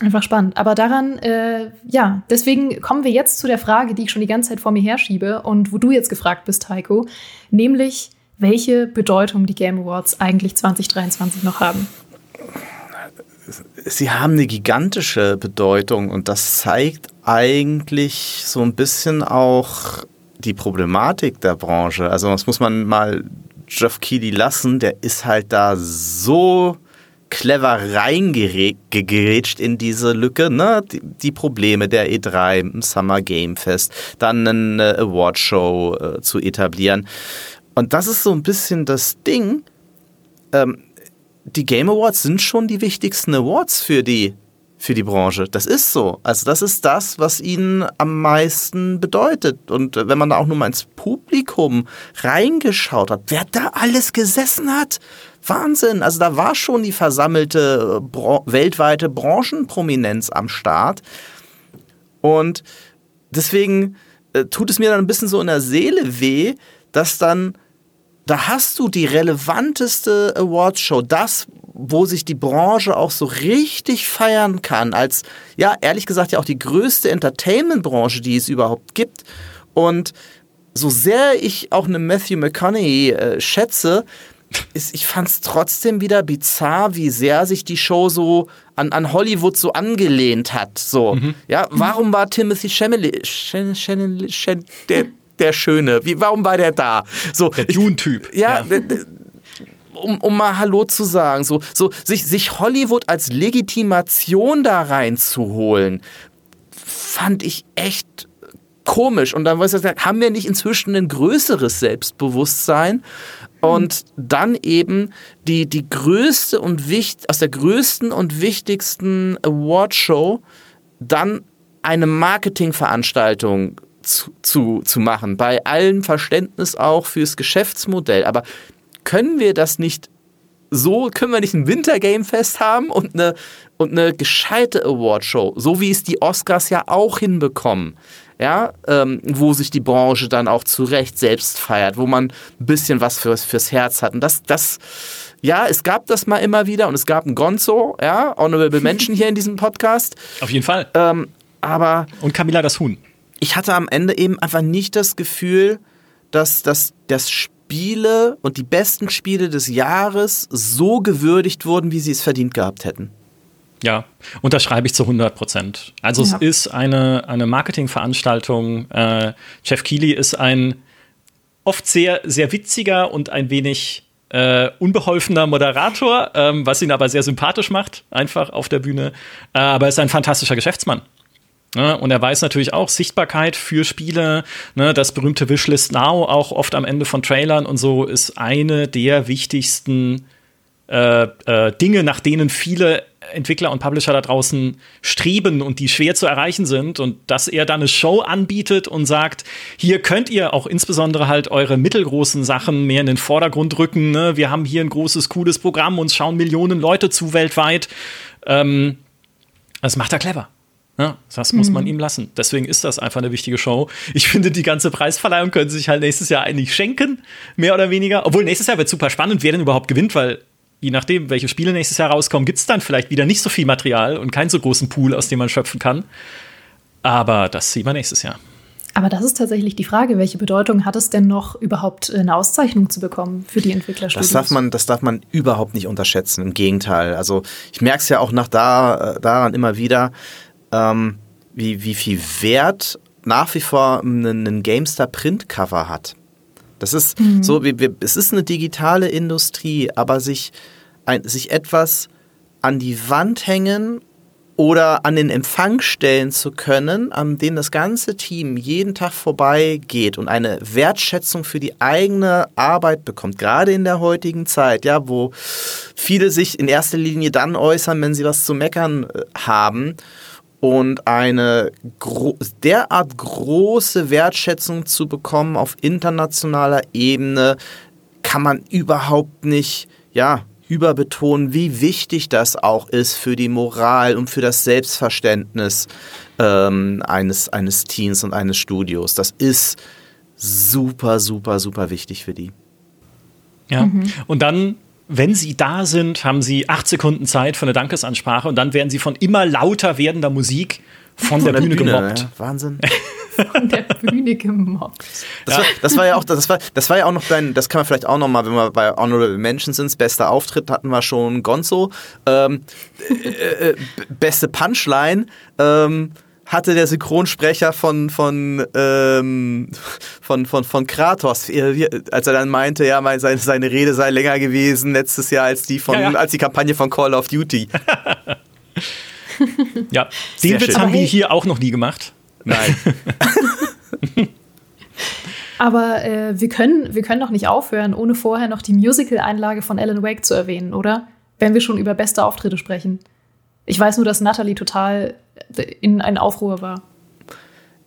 Einfach spannend. Aber daran, äh, ja, deswegen kommen wir jetzt zu der Frage, die ich schon die ganze Zeit vor mir herschiebe und wo du jetzt gefragt bist, Heiko, nämlich, welche Bedeutung die Game Awards eigentlich 2023 noch haben. Sie haben eine gigantische Bedeutung und das zeigt eigentlich so ein bisschen auch die Problematik der Branche. Also das muss man mal Jeff Keighley lassen, der ist halt da so clever reingerätscht in diese Lücke, ne? Die, die Probleme der E3, im Summer Game Fest, dann eine Awardshow äh, zu etablieren. Und das ist so ein bisschen das Ding. Ähm, die Game Awards sind schon die wichtigsten Awards für die, für die Branche. Das ist so. Also das ist das, was ihnen am meisten bedeutet. Und äh, wenn man da auch nur mal ins Publikum reingeschaut hat, wer da alles gesessen hat, Wahnsinn. Also da war schon die versammelte äh, Bran weltweite Branchenprominenz am Start. Und deswegen äh, tut es mir dann ein bisschen so in der Seele weh, dass dann da hast du die relevanteste Awardshow, das, wo sich die Branche auch so richtig feiern kann, als, ja, ehrlich gesagt, ja auch die größte Entertainment-Branche, die es überhaupt gibt. Und so sehr ich auch eine Matthew McConaughey äh, schätze, ist, ich fand es trotzdem wieder bizarr, wie sehr sich die Show so an, an Hollywood so angelehnt hat. So, ja, warum war Timothy Chalamet, der, der Schöne? Wie, warum war der da? So, Der Dune-Typ. ja, d- um, um mal Hallo zu sagen, so, so sich, sich Hollywood als Legitimation da reinzuholen, fand ich echt komisch. Und dann weiß ich, haben wir nicht inzwischen ein größeres Selbstbewusstsein? Und dann eben die, die größte und wichtig, aus der größten und wichtigsten Awardshow dann eine Marketingveranstaltung zu, zu, zu machen. Bei allem Verständnis auch fürs Geschäftsmodell. Aber können wir das nicht so, können wir nicht ein Wintergame-Fest haben und eine, und eine gescheite Awardshow, so wie es die Oscars ja auch hinbekommen. Ja, ähm, wo sich die Branche dann auch zu Recht selbst feiert, wo man ein bisschen was fürs, fürs Herz hat. Und das, das, ja, es gab das mal immer wieder und es gab ein Gonzo, ja, Honorable Menschen hier in diesem Podcast. Auf jeden Fall. Ähm, aber Und Camilla das Huhn. ich hatte am Ende eben einfach nicht das Gefühl, dass, dass, dass Spiele und die besten Spiele des Jahres so gewürdigt wurden, wie sie es verdient gehabt hätten. Ja, unterschreibe ich zu 100 Prozent. Also Ja. es ist eine, eine Marketingveranstaltung. Äh, Jeff Keighley ist ein oft sehr, sehr witziger und ein wenig äh, unbeholfener Moderator, ähm, was ihn aber sehr sympathisch macht, einfach auf der Bühne. Äh, aber er ist ein fantastischer Geschäftsmann. Ne? Und er weiß natürlich auch Sichtbarkeit für Spiele. Ne? Das berühmte Wishlist Now, auch oft am Ende von Trailern und so, ist eine der wichtigsten äh, äh, Dinge, nach denen viele Entwickler und Publisher da draußen streben und die schwer zu erreichen sind. Und dass er dann eine Show anbietet und sagt, hier könnt ihr auch insbesondere halt eure mittelgroßen Sachen mehr in den Vordergrund rücken. Ne? Wir haben hier ein großes, cooles Programm, uns schauen Millionen Leute zu weltweit. Ähm, das macht er clever. Ja, das muss man ihm lassen. Deswegen ist das einfach eine wichtige Show. Ich finde, die ganze Preisverleihung können sie sich halt nächstes Jahr eigentlich schenken, mehr oder weniger. Obwohl nächstes Jahr wird super spannend, wer denn überhaupt gewinnt, weil je nachdem, welche Spiele nächstes Jahr rauskommen, gibt es dann vielleicht wieder nicht so viel Material und keinen so großen Pool, aus dem man schöpfen kann. Aber das sehen wir nächstes Jahr. Aber das ist tatsächlich die Frage, welche Bedeutung hat es denn noch, überhaupt eine Auszeichnung zu bekommen für die Entwicklerstudios? Das darf man, das darf man überhaupt nicht unterschätzen. Im Gegenteil. Also ich merke es ja auch nach da, äh, daran immer wieder, ähm, wie, wie viel Wert nach wie vor ein, ein GameStar Printcover hat. Das ist so, wie, wir, es ist eine digitale Industrie, aber sich, ein, sich etwas an die Wand hängen oder an den Empfang stellen zu können, an dem das ganze Team jeden Tag vorbeigeht und eine Wertschätzung für die eigene Arbeit bekommt, gerade in der heutigen Zeit, ja, wo viele sich in erster Linie dann äußern, wenn sie was zu meckern äh, haben und eine gro derart große Wertschätzung zu bekommen auf internationaler Ebene, kann man überhaupt nicht, ja, überbetonen, wie wichtig das auch ist für die Moral und für das Selbstverständnis ähm, eines, eines Teams und eines Studios. Das ist super, super, super wichtig für die. Ja, mhm. und dann wenn sie da sind, haben sie acht Sekunden Zeit für eine Dankesansprache und dann werden sie von immer lauter werdender Musik von, von der, der, Bühne, Bühne gemobbt. Ja, Wahnsinn. von der Bühne gemobbt. Das, war, das war ja auch, das war, das war ja auch noch dein, das kann man vielleicht auch noch mal, wenn wir bei Honorable Mentions sind, bester Auftritt hatten wir schon Gonzo, ähm, äh, äh, beste Punchline. Ähm, hatte der Synchronsprecher von, von, ähm, von, von, von Kratos, als er dann meinte, ja, seine, seine Rede sei länger gewesen letztes Jahr als die, von, ja, ja. Als die Kampagne von Call of Duty. ja, den Witz haben wir hier auch noch nie gemacht. Nein. Aber äh, wir, können, wir können doch nicht aufhören, ohne vorher noch die Musical-Einlage von Alan Wake zu erwähnen, oder? Wenn wir schon über beste Auftritte sprechen. Ich weiß nur, dass Natalie total in einen Aufruhr war.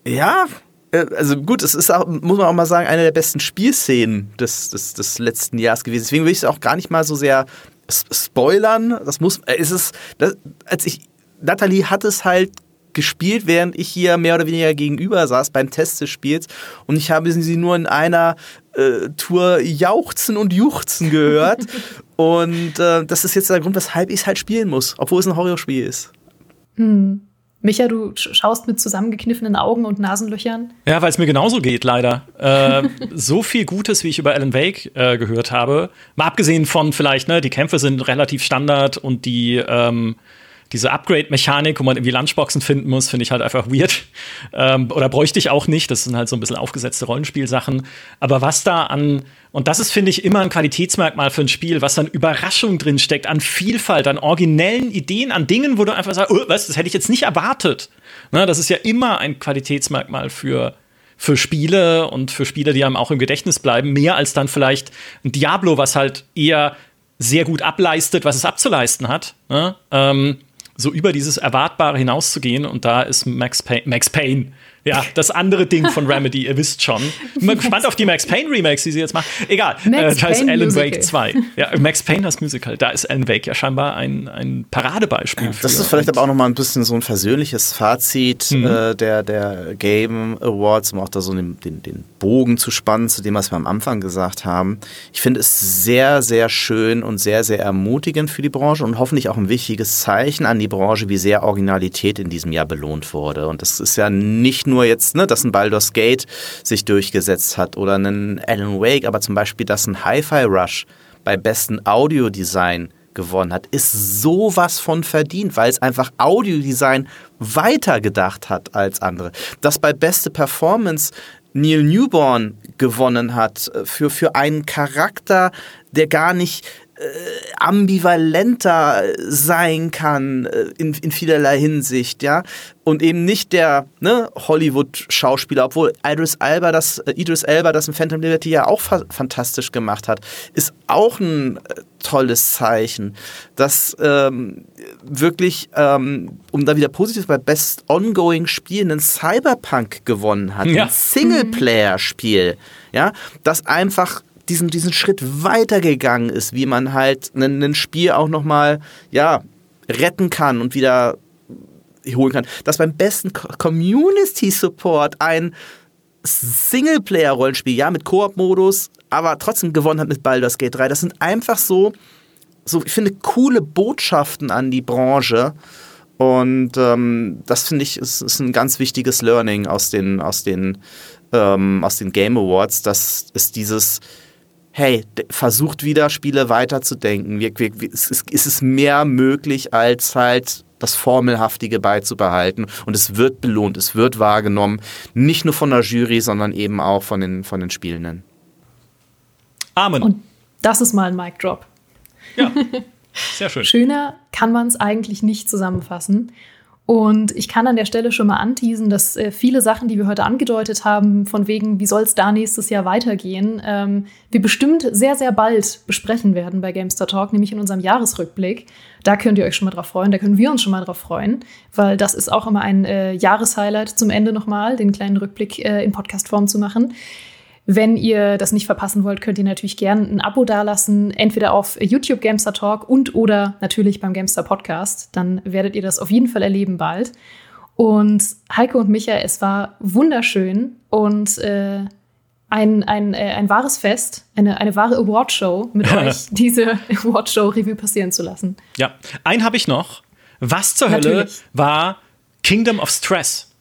Ja, äh, also gut, es ist auch, muss man auch mal sagen, eine der besten Spielszenen des, des, des letzten Jahres gewesen. Deswegen will ich es auch gar nicht mal so sehr spoilern. Das muss, äh, ist das, als ich, Natalie hat es halt gespielt, während ich hier mehr oder weniger gegenüber saß beim Test des Spiels und ich habe sie nur in einer äh, Tour jauchzen und juchzen gehört und äh, das ist jetzt der Grund, weshalb ich es halt spielen muss, obwohl es ein Horrorspiel ist. Hm. Micha, du schaust mit zusammengekniffenen Augen und Nasenlöchern. Ja, weil es mir genauso geht, leider. Äh, so viel Gutes, wie ich über Alan Wake äh, gehört habe. Mal abgesehen von vielleicht, ne, die Kämpfe sind relativ Standard und die ähm, diese Upgrade-Mechanik, wo man irgendwie Lunchboxen finden muss, finde ich halt einfach weird. Ähm, oder bräuchte ich auch nicht. Das sind halt so ein bisschen aufgesetzte Rollenspielsachen. Aber was da an, und das ist, finde ich, immer ein Qualitätsmerkmal für ein Spiel, was dann Überraschung drin steckt, an Vielfalt, an originellen Ideen, an Dingen, wo du einfach sagst, oh, was, das hätte ich jetzt nicht erwartet. Ne, das ist ja immer ein Qualitätsmerkmal für, für Spiele und für Spiele, die einem auch im Gedächtnis bleiben, mehr als dann vielleicht ein Diablo, was halt eher sehr gut ableistet, was es abzuleisten hat. Ne? Ähm, so über dieses Erwartbare hinauszugehen. Und da ist Max Payne, Max Payne ja, das andere Ding von Remedy, ihr wisst schon. Ich bin gespannt auf die Max Payne Remakes, die sie jetzt machen. Egal, äh, da ist Alan Musical. Wake 2. Ja, Max Payne das Musical. Da ist Alan Wake ja scheinbar ein, ein Paradebeispiel. Ja, das ist vielleicht aber auch noch mal ein bisschen so ein versöhnliches Fazit mhm. äh, der, der Game Awards, um auch da so den, den, den Bogen zu spannen zu dem, was wir am Anfang gesagt haben. Ich finde es sehr, sehr schön und sehr, sehr ermutigend für die Branche und hoffentlich auch ein wichtiges Zeichen an die Branche, wie sehr Originalität in diesem Jahr belohnt wurde. Und das ist ja nicht nur nur jetzt, ne, dass ein Baldur's Gate sich durchgesetzt hat oder ein Alan Wake, aber zum Beispiel, dass ein Hi-Fi Rush bei besten Audiodesign gewonnen hat, ist sowas von verdient, weil es einfach Audiodesign weitergedacht hat als andere. Dass bei beste Performance Neil Newborn gewonnen hat äh, für, für einen Charakter, der gar nicht äh, ambivalenter sein kann äh, in, in vielerlei Hinsicht, ja. Und eben nicht der ne, Hollywood-Schauspieler, obwohl Idris Elba, das, äh, Idris Elba das in Phantom Liberty ja auch fa fantastisch gemacht hat, ist auch ein äh, tolles Zeichen, dass ähm, wirklich, ähm, um da wieder positiv bei Best Ongoing Spiel, einen Cyberpunk gewonnen hat, ja. ein Singleplayer-Spiel, ja, das einfach diesen, diesen Schritt weitergegangen ist, wie man halt ein Spiel auch nochmal, ja, retten kann und wieder holen kann. Dass beim besten Community Support ein Singleplayer-Rollenspiel, ja, mit Koop-Modus, aber trotzdem gewonnen hat mit Baldur's Gate 3. Das sind einfach so, so ich finde, coole Botschaften an die Branche. Und ähm, das finde ich ist, ist, ein ganz wichtiges Learning aus den, aus den, ähm, aus den Game Awards, dass es dieses hey, versucht wieder Spiele weiterzudenken. Wir, wir, es, ist, es ist mehr möglich, als halt das Formelhaftige beizubehalten. Und es wird belohnt, es wird wahrgenommen. Nicht nur von der Jury, sondern eben auch von den, von den Spielenden. Amen. Und das ist mal ein Mic Drop. Ja, sehr schön. Schöner kann man es eigentlich nicht zusammenfassen. Und ich kann an der Stelle schon mal anteasen, dass äh, viele Sachen, die wir heute angedeutet haben, von wegen, wie soll es da nächstes Jahr weitergehen, ähm, wir bestimmt sehr, sehr bald besprechen werden bei Gamestar Talk, nämlich in unserem Jahresrückblick. Da könnt ihr euch schon mal drauf freuen, da können wir uns schon mal drauf freuen, weil das ist auch immer ein äh, Jahreshighlight zum Ende nochmal, den kleinen Rückblick äh, in Podcastform zu machen. Wenn ihr das nicht verpassen wollt, könnt ihr natürlich gerne ein Abo dalassen, entweder auf YouTube Gamester Talk und oder natürlich beim Gamester Podcast. Dann werdet ihr das auf jeden Fall erleben bald. Und Heike und Micha, es war wunderschön und äh, ein, ein, äh, ein wahres Fest, eine, eine wahre Awardshow mit euch, diese Awardshow-Revue passieren zu lassen. Ja, einen habe ich noch. Was zur Natürlich. Hölle war Kingdom of Stress?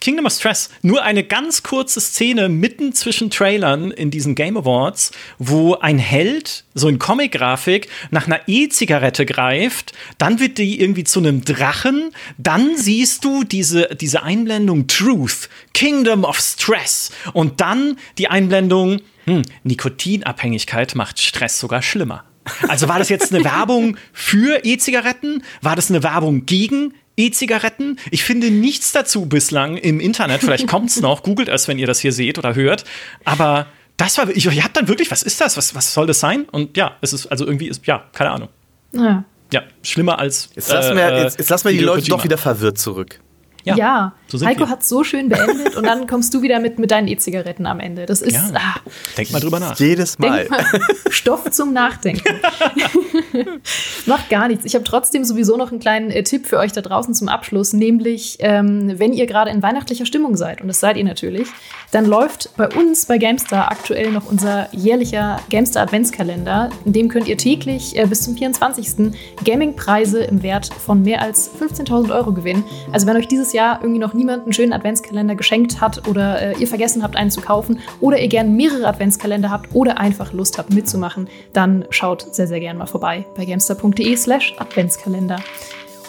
Kingdom of Stress, nur eine ganz kurze Szene mitten zwischen Trailern in diesen Game Awards, wo ein Held, so in Comic-Grafik, nach einer E-Zigarette greift, dann wird die irgendwie zu einem Drachen, dann siehst du diese, diese Einblendung Truth, Kingdom of Stress und dann die Einblendung, hm, Nikotinabhängigkeit macht Stress sogar schlimmer. Also war das jetzt eine Werbung für E-Zigaretten? War das eine Werbung gegen E-Zigaretten. Ich finde nichts dazu bislang im Internet. Vielleicht kommt es noch. Googelt es, wenn ihr das hier seht oder hört. Aber das war, ich, ich habe dann wirklich, was ist das? Was, was soll das sein? Und ja, es ist, also irgendwie ist, ja, keine Ahnung. Ja. Ja, schlimmer als. Jetzt lassen wir, äh, jetzt, jetzt lassen wir die Leute doch wieder verwirrt zurück. Ja, ja. So Heiko hat so schön beendet und dann kommst du wieder mit, mit deinen E-Zigaretten am Ende. Das ist. Ja. Ah, Denk mal drüber nach. Jedes Mal. mal Stoff zum Nachdenken. Macht gar nichts. Ich habe trotzdem sowieso noch einen kleinen äh, Tipp für euch da draußen zum Abschluss, nämlich, ähm, wenn ihr gerade in weihnachtlicher Stimmung seid, und das seid ihr natürlich, dann läuft bei uns bei GameStar aktuell noch unser jährlicher GameStar Adventskalender. In dem könnt ihr täglich äh, bis zum 24. Gaming-Preise im Wert von mehr als 15.000 Euro gewinnen. Also wenn euch dieses Jahr Jahr irgendwie noch niemand einen schönen Adventskalender geschenkt hat oder äh, ihr vergessen habt, einen zu kaufen oder ihr gerne mehrere Adventskalender habt oder einfach Lust habt mitzumachen, dann schaut sehr, sehr gerne mal vorbei bei gamester.de slash Adventskalender.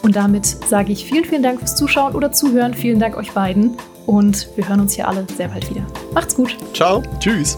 Und damit sage ich vielen, vielen Dank fürs Zuschauen oder Zuhören. Vielen Dank euch beiden und wir hören uns hier alle sehr bald wieder. Macht's gut. Ciao. Tschüss.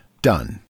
done.